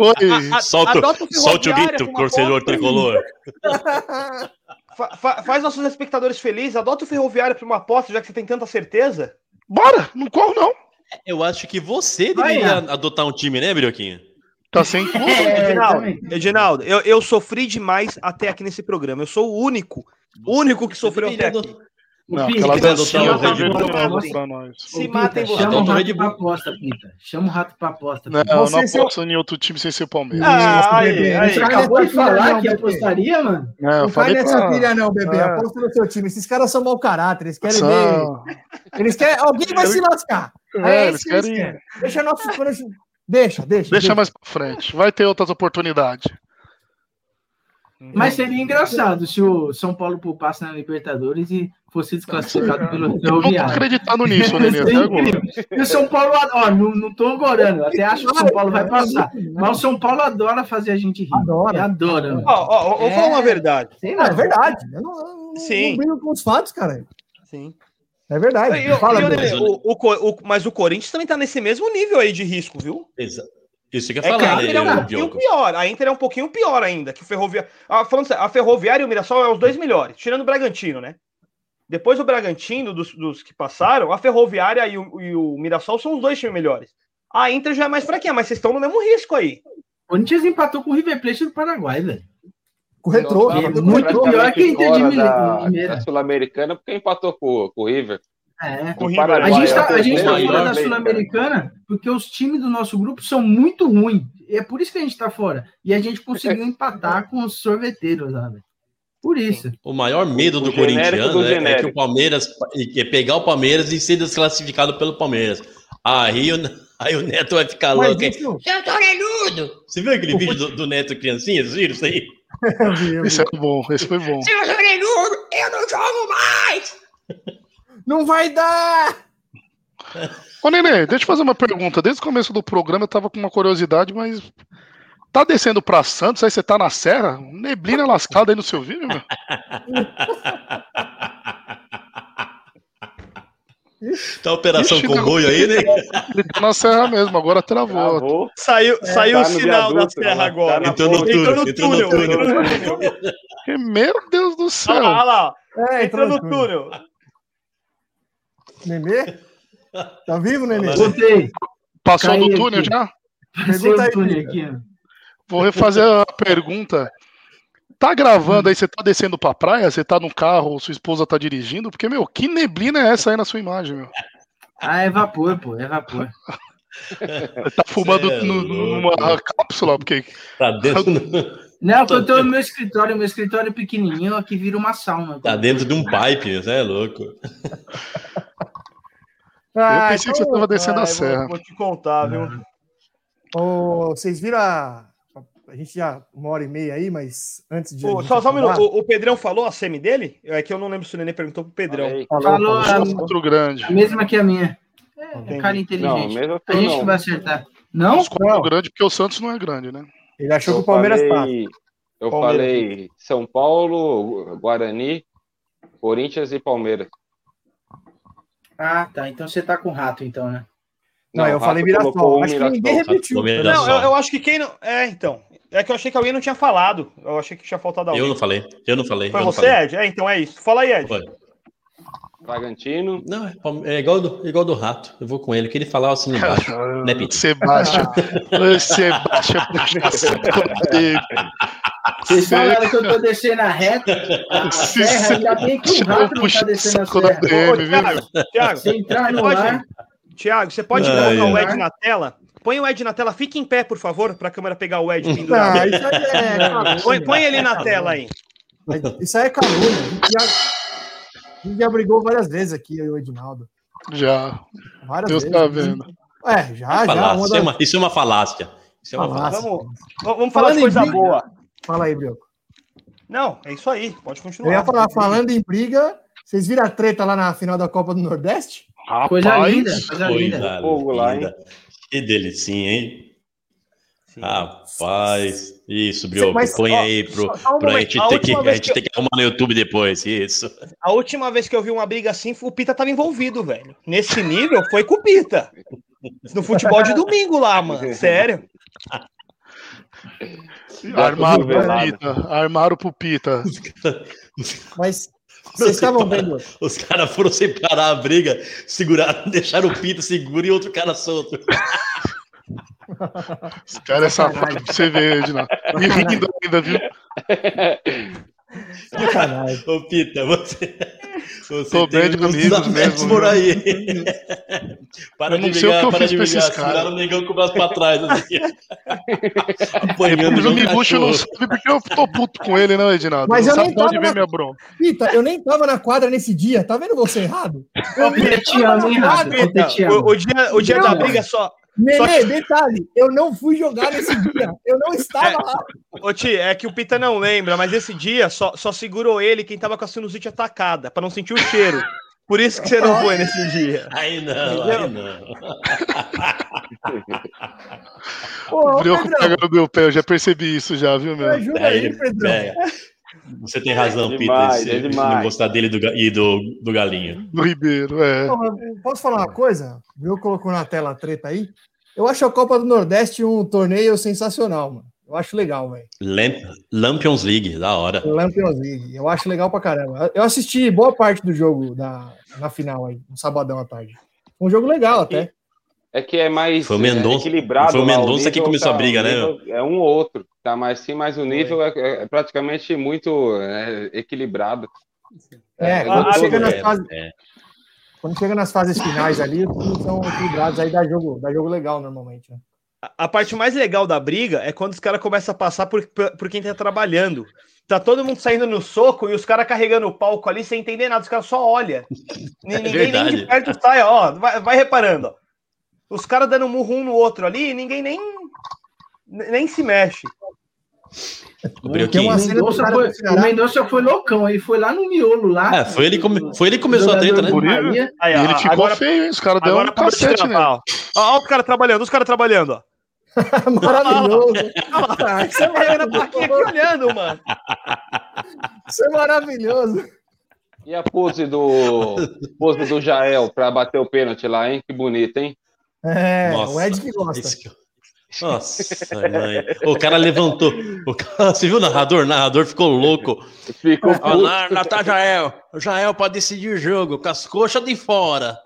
Speaker 3: Oi.
Speaker 6: a-
Speaker 1: Solta,
Speaker 6: adota o
Speaker 1: solte o grito, torcedor tricolor.
Speaker 6: Fa- fa- faz nossos espectadores felizes. Adota o Ferroviário para uma aposta, já que você tem tanta certeza.
Speaker 3: Bora, não corro não.
Speaker 1: Eu acho que você
Speaker 4: Vai,
Speaker 1: deveria
Speaker 4: Ian.
Speaker 1: adotar um time, né, Brioquinho?
Speaker 3: Tá sem tudo.
Speaker 4: É,
Speaker 6: Edinaldo,
Speaker 4: também.
Speaker 6: Edinaldo, eu, eu sofri demais até aqui nesse programa. Eu sou o único, o único que sofreu até aqui.
Speaker 3: Não, aquela dancinha
Speaker 1: Red
Speaker 3: pra nós.
Speaker 6: Se matem.
Speaker 4: Chama o rato pra aposta, Pita. Chama o rato pra aposta.
Speaker 3: Não, eu não
Speaker 2: seu-
Speaker 3: aposto em outro time sem ser o Palmeiras.
Speaker 6: Ah, aí,
Speaker 2: bebê,
Speaker 6: aí.
Speaker 4: Você acabou de falar que apostaria, mano?
Speaker 3: Eu
Speaker 2: Não
Speaker 3: falei
Speaker 2: nessa
Speaker 3: pra...
Speaker 2: pilha, não, bebê.
Speaker 3: É.
Speaker 2: Aposta no seu time. Esses caras são mau caráter. Eles querem ver. Eles querem. Alguém vai se lascar.
Speaker 3: É,
Speaker 2: é
Speaker 3: eles
Speaker 2: isso que eles
Speaker 3: querem.
Speaker 2: querem. Deixa nosso. Deixa, deixa.
Speaker 3: Deixa mais pra frente. Vai ter outras oportunidades.
Speaker 4: Mas seria engraçado se o São Paulo poupasse na Libertadores e fosse desclassificado pelo
Speaker 3: Eu não tô
Speaker 4: Ferroviário.
Speaker 3: acreditando nisso.
Speaker 4: Isso é. E o São Paulo, ó, não, não tô agorando, até acho que o São Paulo vai passar. Mas o São Paulo adora fazer a gente rir.
Speaker 2: Adora.
Speaker 4: Ele adora.
Speaker 6: Ó, ó, ó, vou falar uma
Speaker 4: É.
Speaker 6: verdade.
Speaker 4: Sei
Speaker 2: Não, é verdade. Eu não, eu não,
Speaker 6: Sim.
Speaker 2: não com os fatos, cara.
Speaker 6: Sim.
Speaker 2: É verdade.
Speaker 6: E, o-
Speaker 2: Fala,
Speaker 6: e o- o- o mas o Corinthians também tá nesse mesmo nível aí de risco, viu?
Speaker 1: Exa- Isso que eu
Speaker 6: É
Speaker 1: ia
Speaker 6: que a
Speaker 1: falar,
Speaker 6: Inter é um pouquinho pior. A Inter é um pouquinho pior ainda que o Ferroviário. Ah, falando sério, a Ferroviária e o Mirassol é os dois melhores, tirando o Bragantino, né? Depois do Bragantino, dos, dos que passaram, a Ferroviária e o, e o Mirassol são os dois times melhores. A Inter já é mais fraquinha, mas vocês estão no mesmo risco aí.
Speaker 4: O Corinthians empatou com o River Plate do Paraguai, velho.
Speaker 2: Com o retrô.
Speaker 4: É
Speaker 2: o
Speaker 4: muito pior que a Inter de
Speaker 5: da, da Sul-Americana porque empatou com, com o River.
Speaker 4: É. A gente
Speaker 5: é
Speaker 4: tá, fora da Sul-Americana porque os times do nosso grupo são muito ruins. É por isso que a gente tá fora. E a gente conseguiu empatar com os sorveteiros, sabe? Por isso.
Speaker 1: O maior medo do corintiano
Speaker 5: do
Speaker 1: né, é que o Palmeiras é pegar o Palmeiras e ser desclassificado pelo Palmeiras. Aí o, aí o Neto vai ficar
Speaker 2: Mas
Speaker 1: louco.
Speaker 2: isso,
Speaker 1: orelhudo! Você viu aquele vídeo do, do Neto criancinha? Vocês viram isso aí?
Speaker 3: Esse é bom, esse foi bom.
Speaker 1: Seu orelhudo, eu não jogo mais!
Speaker 2: Não vai dar!
Speaker 3: Ô, Nenê, deixa eu fazer uma pergunta. Desde o começo do programa eu tava com uma curiosidade, mas. Tá descendo pra Santos, aí você tá na serra? Neblina lascada aí no seu vídeo, meu?
Speaker 1: Tá a operação
Speaker 3: Ixi,
Speaker 1: comboio aí, né?
Speaker 3: Ele tá na serra mesmo, agora travou.
Speaker 5: Travou.
Speaker 6: Saiu, saiu
Speaker 5: tá
Speaker 6: o
Speaker 5: no
Speaker 6: sinal da serra
Speaker 5: tá
Speaker 6: agora.
Speaker 5: na
Speaker 1: Entrou no túnel,
Speaker 6: Entrou no
Speaker 1: entrou no
Speaker 6: túnel. entrou no túnel.
Speaker 3: Meu Deus do
Speaker 6: Olha
Speaker 3: céu.
Speaker 6: lá, olha lá.
Speaker 2: É,
Speaker 6: Entrou no
Speaker 2: túnel.
Speaker 6: túnel.
Speaker 2: Nenê? Tá vivo, Nenê?
Speaker 4: Botei.
Speaker 3: Passou
Speaker 4: Caiu
Speaker 3: do túnel
Speaker 4: aqui.
Speaker 3: já?
Speaker 2: Pergunta aí,
Speaker 4: túnel aqui, ó.
Speaker 3: Vou refazer a pergunta. Tá gravando aí, você tá descendo pra praia? Você tá no carro, sua esposa tá dirigindo? Porque, meu, que neblina é essa aí na sua imagem, meu?
Speaker 4: Ah, é vapor, pô, é vapor.
Speaker 3: Você tá fumando
Speaker 1: é
Speaker 3: no- numa cápsula? Porque
Speaker 1: Tá dentro, do-
Speaker 4: Não, eu tô no meu escritório, meu escritório é pequenininho, aqui vira uma sauna.
Speaker 1: tá dentro de um pipe, você é louco.
Speaker 3: Eu
Speaker 2: Ah,
Speaker 3: pensei que você
Speaker 2: então,
Speaker 3: tava descendo
Speaker 6: Ai,
Speaker 3: a serra.
Speaker 6: vou, vou te contar, viu?
Speaker 2: ô, vocês viram a... a gente já uma hora e meia aí, mas antes de. Gente
Speaker 6: só, só um minuto. O, o Pedrão falou a semi dele? É que eu não lembro se o Nenê perguntou pro Pedrão.
Speaker 5: Falei.
Speaker 2: Falou,
Speaker 4: Falou
Speaker 2: falou.
Speaker 4: a,
Speaker 3: Outro grande.
Speaker 4: a mesma que a minha. É,
Speaker 6: Entendi.
Speaker 4: cara
Speaker 5: Não,
Speaker 4: inteligente.
Speaker 5: mesmo
Speaker 4: a gente
Speaker 5: assim
Speaker 4: que
Speaker 5: não.
Speaker 4: vai acertar. Não?
Speaker 3: Quatro grande, porque o Santos não é grande, né?
Speaker 2: Ele achou que
Speaker 5: Eu
Speaker 2: o Palmeiras tá.
Speaker 5: falei, eu
Speaker 6: Palmeiras.
Speaker 5: falei São Paulo, Guarani, Corinthians e Palmeiras.
Speaker 4: Ah, tá. Então você tá com rato, então, né?
Speaker 2: Não, eu
Speaker 5: o
Speaker 2: falei Mirassol. Acho que ninguém
Speaker 5: Mirassol.
Speaker 2: repetiu.
Speaker 6: Não, eu, eu acho que quem não. É, então. É que eu achei que alguém não tinha falado. Eu achei que tinha faltado alguém.
Speaker 1: Eu não falei, eu não falei.
Speaker 6: Foi
Speaker 1: eu não
Speaker 6: você,
Speaker 1: falei.
Speaker 6: Ed? É, então é isso. Fala aí, Ed.
Speaker 1: Foi.
Speaker 5: Bragantino.
Speaker 1: Não, é, é igual do, igual do rato. Eu vou com ele, que ele falava assim embaixo. né, Pita?
Speaker 3: Sebastião. Sebastião, puxa dele.
Speaker 4: Vocês falaram que eu tô descendo a reta, a
Speaker 3: Sim,
Speaker 4: serra, ainda bem que o rato não tá descendo a serra.
Speaker 3: Viu?
Speaker 6: Thiago, Thiago,
Speaker 4: Se entrar no
Speaker 6: Pode?
Speaker 4: ar,
Speaker 6: Thiago, você pode
Speaker 1: Ai,
Speaker 6: colocar o
Speaker 4: ai.
Speaker 6: Ed na tela? Põe o Ed na tela, fique em pé, por favor, para a câmera pegar o Ed pendurado.
Speaker 2: Ah, isso aí é calúnia.
Speaker 6: Põe, põe ele na tela aí.
Speaker 2: Isso aí é calúnia. A gente já, a gente já brigou várias vezes aqui, eu e o Edinaldo.
Speaker 3: Já.
Speaker 2: Várias
Speaker 3: Deus
Speaker 2: vezes.
Speaker 3: tá vendo.
Speaker 2: É, já, já.
Speaker 1: Isso, é
Speaker 2: das...
Speaker 1: uma, isso é uma falácia. Isso é uma
Speaker 2: Falácia.
Speaker 1: falácia.
Speaker 6: Vamos, vamos falar de coisa
Speaker 2: briga-
Speaker 6: boa.
Speaker 2: Fala aí, Brioco.
Speaker 6: Não, é isso aí, pode
Speaker 2: Eu
Speaker 6: continuar.
Speaker 2: ia falar, falando em briga, vocês viram a treta lá na final da Copa do Nordeste?
Speaker 4: coisa
Speaker 3: Rapaz,
Speaker 4: linda, coisa linda.
Speaker 1: Coisa
Speaker 5: Fogo lá,
Speaker 1: linda. Que delicinha, hein?
Speaker 6: Sim.
Speaker 1: Rapaz, isso, Brioco,
Speaker 2: Mas,
Speaker 1: põe
Speaker 2: ó,
Speaker 1: aí pro,
Speaker 2: só- um
Speaker 1: pra
Speaker 2: momento.
Speaker 1: gente
Speaker 6: A
Speaker 1: ter que, a gente
Speaker 6: que
Speaker 1: ter que arrumar no YouTube depois, isso.
Speaker 6: A última vez que eu vi uma briga assim, o Pita tava envolvido, velho. Nesse nível, foi com o Pita. No futebol de domingo lá, mano. Sério.
Speaker 3: Armaram pro
Speaker 5: Velado.
Speaker 3: Pita. Armaram pro Pita.
Speaker 2: Mas vocês estavam vendo.
Speaker 1: Os caras foram separar a briga, seguraram, deixaram o Pita seguro e outro cara solto.
Speaker 3: Esse cara é safado pra você ver, Edna. E rindo ainda, viu?
Speaker 2: Sacanagem.
Speaker 1: Ô, Pita, você. você
Speaker 3: Tô bem de
Speaker 1: uns
Speaker 3: amigos mesmo,
Speaker 1: por aí. para
Speaker 3: Eu
Speaker 1: de
Speaker 3: não sei o
Speaker 1: brigar,
Speaker 3: que eu
Speaker 1: para
Speaker 3: fiz
Speaker 1: de
Speaker 3: pra
Speaker 1: brigar.
Speaker 3: esses caras.
Speaker 1: Seguraram o negão com o braço pra trás. Assim. Apanhando
Speaker 3: Mas o Miguxo não sabe porque eu tô puto com ele, não, Edinaldo?
Speaker 2: Mas
Speaker 3: não
Speaker 2: eu
Speaker 3: sabe
Speaker 2: nem tava
Speaker 3: vem
Speaker 2: na-
Speaker 3: minha bronca.
Speaker 2: Pita, eu nem tava na quadra nesse dia. Tá vendo você errado? Eu
Speaker 4: Pita, te amo.
Speaker 6: O, o dia, o dia da
Speaker 2: Não,
Speaker 6: briga só.
Speaker 2: Nenê, detalhe, eu não fui jogar nesse dia. Eu não estava lá.
Speaker 6: Ô, Ti, é que o Pita não lembra, mas esse dia só, só segurou ele quem tava com a sinusite atacada, pra não sentir o cheiro. Por isso que você não foi nesse dia.
Speaker 1: Aí não, aí não.
Speaker 2: Pô,
Speaker 3: O Brioco pega no meu pé, eu já percebi isso já, viu,
Speaker 2: me
Speaker 3: meu?
Speaker 2: ajuda aí,
Speaker 1: Aí,
Speaker 2: Pedrão.
Speaker 1: Você tem razão,
Speaker 5: É demais,
Speaker 1: se,
Speaker 5: é
Speaker 1: não gostar dele do e do, do galinho.
Speaker 3: Do Ribeiro, é.
Speaker 2: Posso falar uma coisa? Viu, colocou na tela a treta aí. Eu acho a Copa do Nordeste um torneio sensacional, mano. Eu acho legal, velho.
Speaker 1: Lamp- Lampions League, da hora.
Speaker 2: Lampions League. Eu acho legal pra caramba. Eu assisti boa parte do jogo da, na final aí, no sabadão à tarde. Um jogo legal até.
Speaker 5: É que é mais
Speaker 1: Foi o Mendonça-
Speaker 5: é, equilibrado.
Speaker 1: foi o
Speaker 5: lá,
Speaker 1: Mendonça que começou a
Speaker 5: tá-
Speaker 1: briga,
Speaker 5: o
Speaker 1: né,
Speaker 5: É um ou outro, tá? Mas sim, mas o nível é, é praticamente muito é, equilibrado.
Speaker 2: É,
Speaker 5: É,
Speaker 2: quando,
Speaker 6: ah,
Speaker 2: chega nas
Speaker 1: É,
Speaker 2: fases,
Speaker 1: é.
Speaker 2: quando chega nas fases finais ali, são equilibrados, aí dá jogo, dá jogo legal normalmente. né?
Speaker 6: A- A parte mais legal da briga é quando os caras começam a passar por, por quem tá trabalhando. Tá todo mundo saindo no soco e os caras carregando o palco ali sem entender nada. Os caras só olham. Ni- Ninguém nem de perto sai, ó. Vai, vai reparando, ó. Os caras dando murro um no outro ali e ninguém nem, nem se mexe.
Speaker 1: O
Speaker 4: O Mendonça
Speaker 2: cara
Speaker 4: foi, o Mendonça foi loucão, ele foi lá no miolo lá.
Speaker 1: É, foi ele, come- foi ele que começou a treta, né?
Speaker 4: Bahia.
Speaker 6: Aí,
Speaker 3: E
Speaker 6: ó,
Speaker 3: ele ficou
Speaker 6: agora,
Speaker 3: feio, hein? Os caras deram um cacete, né?
Speaker 6: ó. Ó, ó os caras trabalhando, os caras trabalhando, ó.
Speaker 2: Maravilhoso. Ah, Isso é
Speaker 6: Você vai na plaquinha aqui olhando, mano.
Speaker 2: Isso é maravilhoso.
Speaker 5: E a pose do pose do Jael para bater o pênalti lá, hein? Que bonito, hein?
Speaker 2: É,
Speaker 1: Nossa,
Speaker 2: o Ed que gosta.
Speaker 1: Isso que Nossa, mãe. O cara levantou. O cara, você viu o narrador? O narrador ficou louco.
Speaker 5: Ficou
Speaker 1: Ó,
Speaker 5: puto.
Speaker 1: na, na tá Jael. O Jael pode decidir o jogo com as coxas de fora.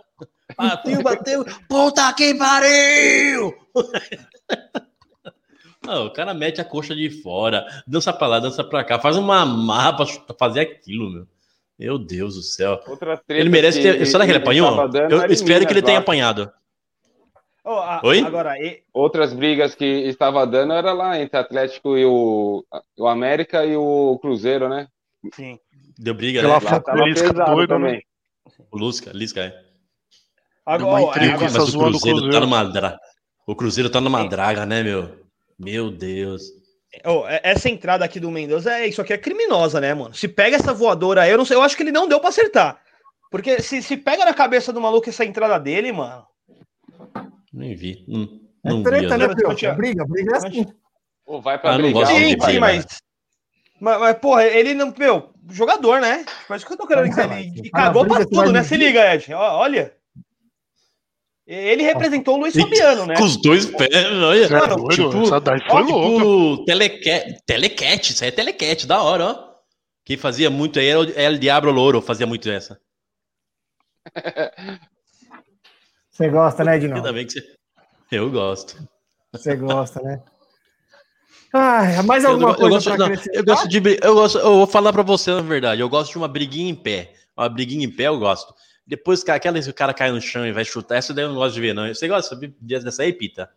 Speaker 1: Bateu, bateu. Puta que pariu! Não, o cara mete a coxa de fora, dança pra lá, dança pra cá, faz uma marra pra fazer aquilo, meu. Meu Deus do céu.
Speaker 5: Outra treta
Speaker 1: Ele merece ter. Será que ele apanhou?
Speaker 5: tava dando
Speaker 1: Eu espero que ele tenha apanhado.
Speaker 6: Ó, a-
Speaker 1: Oi?
Speaker 6: Agora, e-
Speaker 5: Outras brigas que estava dando era lá entre Atlético e o, o América e o Cruzeiro, né?
Speaker 6: sim.
Speaker 1: Deu briga,
Speaker 3: Aquela
Speaker 1: né?
Speaker 5: Lá tava
Speaker 3: Lisca
Speaker 5: pesado
Speaker 3: doido,
Speaker 5: também.
Speaker 1: O Lusca, Lisca, é.
Speaker 6: Agora,
Speaker 3: intriga,
Speaker 1: Mas o
Speaker 3: do
Speaker 1: Cruzeiro, tá
Speaker 3: Cruzeiro.
Speaker 1: numa dra... O Cruzeiro tá numa draga, né, meu? Meu Deus.
Speaker 6: É- essa entrada aqui do Mendoza, é, isso aqui é criminosa, né, mano? Se pega essa voadora aí, eu não sei, eu acho que ele não deu pra acertar. Porque se, se pega na cabeça do maluco essa entrada dele, mano.
Speaker 1: Nem vi. Não,
Speaker 2: É
Speaker 1: não vi.
Speaker 2: treta,
Speaker 1: ó.
Speaker 2: né,
Speaker 6: Não,
Speaker 2: Pio? Briga, briga é assim.
Speaker 5: Pô, vai pra
Speaker 1: Ah, não
Speaker 5: brigar.
Speaker 6: Sim, sim, mas, mas. Mas, porra, ele não. Meu, jogador, né? Tipo, é que eu tô querendo dizer. Ele, ele
Speaker 2: Ah,
Speaker 6: cagou pra tudo, né? Se liga, Ed. Olha. Ele representou o Luiz Fabiano, né?
Speaker 1: Com os dois pés, olha.
Speaker 3: É
Speaker 6: Mano,
Speaker 3: doido?
Speaker 1: tipo,
Speaker 3: Essa daí foi
Speaker 1: Ó, tipo, telecat, telecat, isso aí é telecat, da hora, ó. Quem fazia muito aí era o El Diablo Louro, fazia muito essa.
Speaker 2: Você gosta, né, Edinaldo?
Speaker 1: Ainda bem que você. Eu gosto.
Speaker 2: Você gosta, né? Ah, mais
Speaker 1: Eu,
Speaker 2: alguma
Speaker 1: eu
Speaker 2: coisa
Speaker 1: gosto,
Speaker 2: pra
Speaker 1: não,
Speaker 2: acrescentar?
Speaker 1: eu gosto de. Eu, gosto, eu vou falar pra você, na verdade. Eu gosto de uma briguinha em pé. Uma briguinha em pé eu gosto. Depois que aquela que o cara cai no chão e vai chutar, essa daí eu não gosto de ver, não. Você gosta dessa aí, Pita?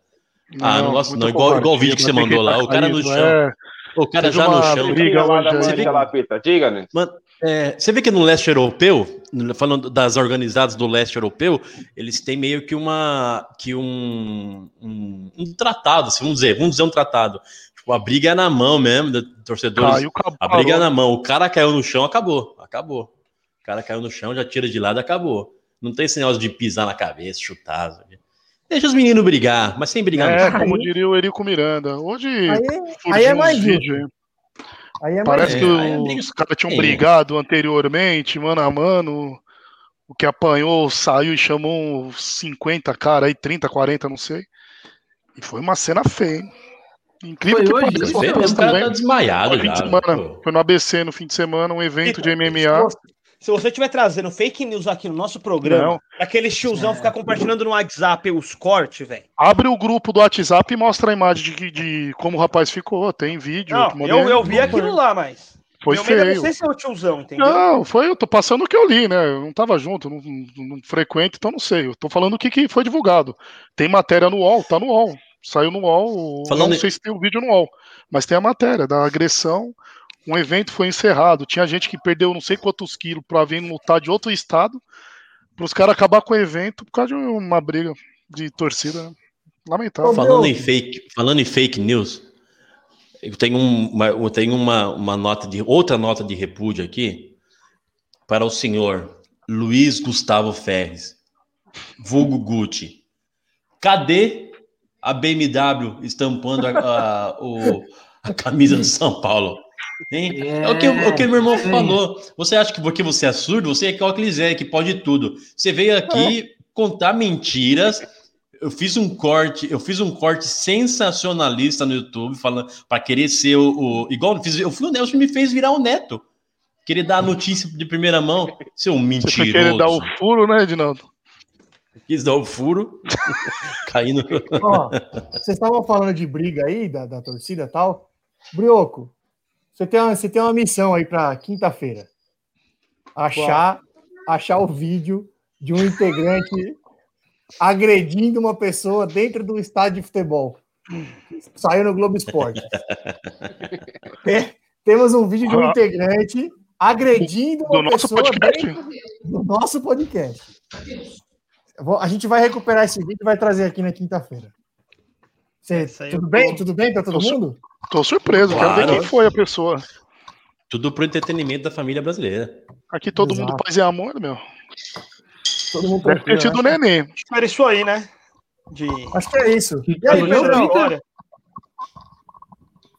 Speaker 1: Ah, não gosto
Speaker 3: muito
Speaker 1: não. Igual, igual o vídeo que você mandou lá. O cara no chão.
Speaker 3: é.
Speaker 1: O cara já no chão.
Speaker 3: briga
Speaker 5: Diga lá da lá, Pita. Diga, né?
Speaker 1: Mano, é, você vê que no leste europeu, falando das organizadas do leste europeu, eles têm meio que uma que um, um, um tratado, assim, vamos dizer, vamos dizer um tratado. Tipo, a briga é na mão mesmo, de torcedores.
Speaker 3: Caiu
Speaker 1: a briga é na mão. O cara caiu no chão, acabou, acabou. O cara caiu no chão, já tira de lado, acabou. Não tem esse negócio de pisar na cabeça, chutar. sabe? Deixa os meninos brigar, mas sem brigar no
Speaker 3: É,
Speaker 1: chão.
Speaker 3: como diria o Erico Miranda. Hoje
Speaker 2: Aí,
Speaker 3: surgiu
Speaker 2: aí é mais.
Speaker 3: Aí
Speaker 2: é
Speaker 3: Parece
Speaker 1: É,
Speaker 3: que
Speaker 1: aí é
Speaker 3: os caras tinham
Speaker 1: É.
Speaker 3: brigado anteriormente, mano a mano. O que apanhou saiu e chamou uns 50 cara aí, 30, 40, não sei. E foi uma cena feia, hein? Incrível
Speaker 4: Foi
Speaker 3: que
Speaker 4: hoje?
Speaker 3: pareça.
Speaker 1: Caras
Speaker 3: também.
Speaker 1: tá desmaiado já.
Speaker 3: de semana. Foi no ABC no fim de semana, um evento de MMA.
Speaker 8: Se você estiver trazendo fake news aqui no nosso programa,
Speaker 3: Não.
Speaker 8: aquele tiozão ficar compartilhando no WhatsApp os cortes, velho.
Speaker 3: Abre o grupo do WhatsApp e mostra a imagem de, de como o rapaz ficou. Tem vídeo.
Speaker 8: Não, eu, eu vi aquilo lá, mas.
Speaker 3: Foi
Speaker 8: meu medo é
Speaker 3: feio.
Speaker 8: você ser o tiozão, entendeu?
Speaker 3: Não, foi, eu tô passando o que eu li, né? Eu não tava junto, não, não, não frequento, então não sei. Eu tô falando o que, que foi divulgado. Tem matéria no UOL, tá no UOL. Saiu no UOL,
Speaker 1: Falando
Speaker 3: não sei se tem o vídeo no UOL, mas tem a matéria da agressão. Um evento foi encerrado. Tinha gente que perdeu não sei quantos quilos pra vir lutar de outro estado, pros caras acabar com o evento por causa de uma briga de torcida. né? Lamentável.
Speaker 1: Falando em fake, falando em fake news, eu tenho, um- uma, eu tenho uma, uma nota de outra nota de repúdio aqui para o senhor Luiz Gustavo Ferres, vulgo Gucci. Cadê a BMW estampando a, a- o- a camisa do São Paulo? Hein? É, o, que, o que meu irmão
Speaker 4: sim.
Speaker 1: falou. Você acha que porque você é surdo, você é que quiser, quiser, que pode tudo. Você veio aqui contar mentiras. Eu fiz um corte, eu fiz um corte sensacionalista no YouTube, falando para querer ser o, o- igual eu fiz, eu fui o Nelson me fez virar o Neto. Querer dar a notícia de primeira mão, seu
Speaker 3: Você
Speaker 1: mentiroso.
Speaker 3: foi querer dar o furo, né, Edinaldo?
Speaker 1: Quis dar o furo, caindo.
Speaker 2: Ó, vocês estavam falando de briga aí, da, da torcida e tal. Brioco, você tem uma, você tem uma missão aí para quinta-feira. Achar, achar o vídeo de um integrante agredindo uma pessoa dentro do estádio de futebol. Saiu no Globo Esporte. Tem- Temos um vídeo de um
Speaker 3: Ah.
Speaker 2: integrante agredindo
Speaker 3: Do
Speaker 2: uma
Speaker 3: nosso
Speaker 2: pessoa dentro do nosso podcast. A gente vai recuperar esse vídeo e vai trazer aqui na quinta-feira.
Speaker 8: Aí
Speaker 2: Tudo bem?
Speaker 8: tô-
Speaker 2: Tudo bem para todo
Speaker 3: Tô su-
Speaker 2: mundo?
Speaker 3: Tô surpreso, quero ver
Speaker 1: Claro.
Speaker 3: quem foi a pessoa.
Speaker 1: Tudo pro entretenimento da família brasileira.
Speaker 3: Aqui todo
Speaker 2: Exato.
Speaker 3: mundo paz e amor, meu.
Speaker 2: Todo mundo
Speaker 3: Deve ter
Speaker 2: tranquilo,
Speaker 3: sido o
Speaker 2: né?
Speaker 3: neném.
Speaker 8: Acho que era isso aí, né? De.
Speaker 2: Acho que é isso. E aí, Pedrão?
Speaker 8: Agora.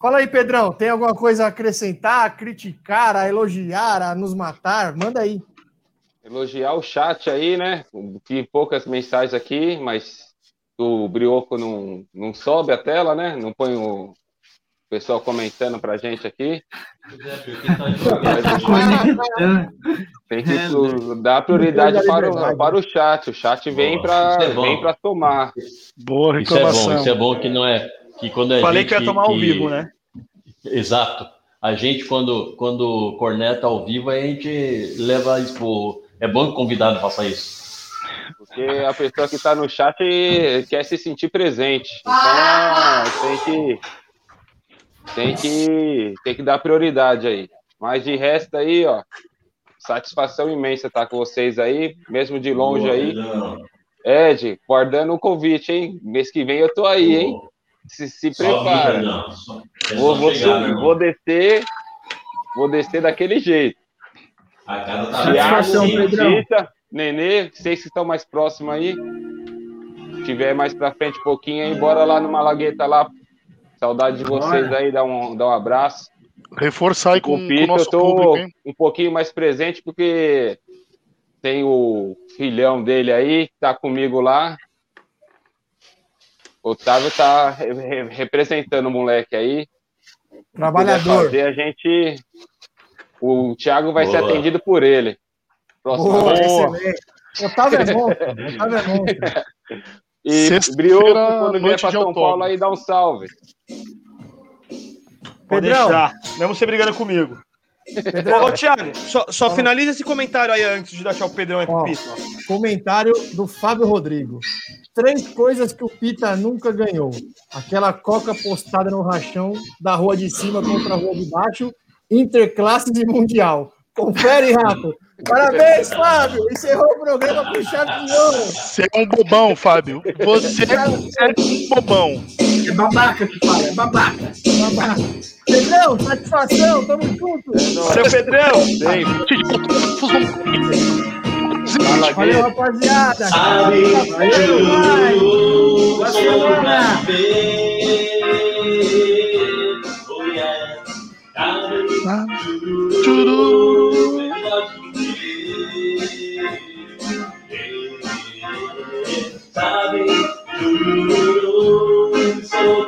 Speaker 2: Fala aí, Pedrão. Tem alguma coisa a acrescentar, a criticar, a elogiar, a nos matar? Manda aí.
Speaker 5: Elogiar o chat aí, né? Vi poucas mensagens aqui, mas o Brioco não, não sobe a tela, né? Não põe o pessoal comentando pra gente aqui. Tem que
Speaker 4: É,
Speaker 5: pro- dar prioridade para o, para o chat. O chat vem para
Speaker 1: é
Speaker 5: vem para tomar.
Speaker 3: Boa
Speaker 1: Isso é bom,
Speaker 3: reclamação.
Speaker 1: isso é bom que não é. Que quando a
Speaker 8: Falei
Speaker 1: gente,
Speaker 8: que ia tomar ao vivo, né?
Speaker 1: Exato. A gente, quando, quando corneta ao vivo, a gente leva isso pro. É bom que o convidado faça isso.
Speaker 5: Porque a pessoa que está no chat quer se sentir presente. Então tem que tem que tem que dar prioridade aí. Mas de resto aí, ó, satisfação imensa estar com vocês aí, mesmo de longe aí. Ed, guardando o convite, hein? Mês que vem eu tô aí, hein? Se, se prepara.
Speaker 1: É
Speaker 5: Vou, vou, subir, vou descer, vou descer daquele jeito. Thiago,
Speaker 4: Satisfação, Pedrão.
Speaker 5: Nenê, vocês que estão mais próximos aí. Se tiver mais pra frente um pouquinho aí, bora lá no Malagueta lá. Saudade de vocês aí, dá um, dá um abraço.
Speaker 3: Reforçar aí com,
Speaker 5: Com
Speaker 3: com
Speaker 5: o Pito eu
Speaker 3: nosso
Speaker 5: tô
Speaker 3: público, hein?
Speaker 5: um pouquinho mais presente, porque tem o filhão dele aí, que tá comigo lá. O Otávio tá re- re- representando o moleque aí.
Speaker 2: Trabalhador.
Speaker 5: fazer, a gente. O Thiago vai ser
Speaker 1: Boa.
Speaker 5: atendido por ele. Próxima
Speaker 2: Boa, excelente. Otávio é monstro. Otávio é monstro.
Speaker 5: E Brioco, quando vier
Speaker 3: de
Speaker 5: São
Speaker 3: outono.
Speaker 5: Paulo aí, dá um salve.
Speaker 8: Pode
Speaker 2: Pedrão.
Speaker 8: deixar. Mesmo você brigando comigo. Ô, ô, Thiago, só, só finaliza esse comentário aí antes de tchau pro Pedrão aí pro. Pita.
Speaker 2: Comentário do Fábio Rodrigo. Três coisas que o Pita nunca ganhou. Aquela coca postada no rachão da rua de cima contra a rua de baixo, interclasses e mundial. Confere, Rato. Parabéns, Fábio. Encerrou o programa com chave de ouro.
Speaker 3: Você é um bobão, Fábio. Você é um bobão.
Speaker 4: É babaca que fala, é babaca.
Speaker 2: Babaca. Pedrão, satisfação. Tamo junto.
Speaker 8: Seu Pedrão!
Speaker 5: Fala,
Speaker 2: Valeu, rapaziada.
Speaker 1: Sabe,
Speaker 2: Valeu, vai.
Speaker 4: Boa semana.
Speaker 1: Sabe,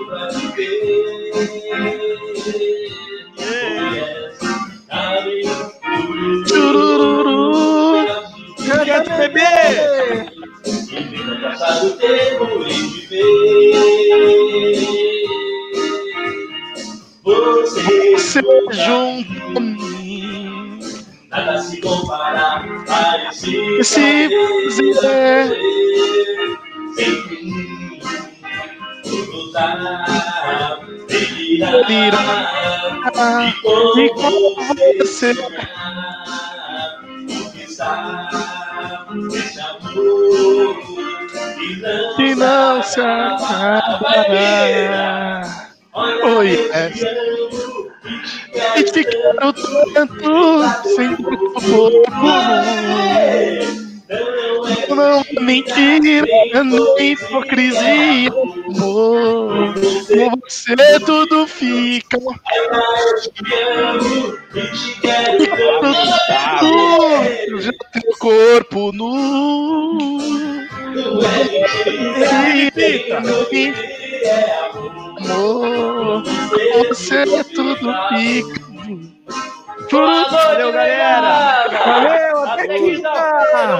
Speaker 1: pra viver. Sabe,
Speaker 3: Chururu.
Speaker 2: Canta,
Speaker 8: bebê.
Speaker 1: no passado tempo em viver. Você,
Speaker 3: Você junto a.
Speaker 1: nada se compara a esse
Speaker 3: Se
Speaker 1: prazer. Sem fim, tudo tá delirará.
Speaker 3: Ah,
Speaker 1: E
Speaker 3: E com você
Speaker 1: está amor que
Speaker 3: não se acabará. Oi, é. E te quero tanto, sem pouco. Não é mentira, nem hipocrisia, amor. Com você tudo fica. Tudo, já teu corpo nu. Amor, você tudo fica.
Speaker 8: Valeu, galera!
Speaker 2: Valeu, até quinta!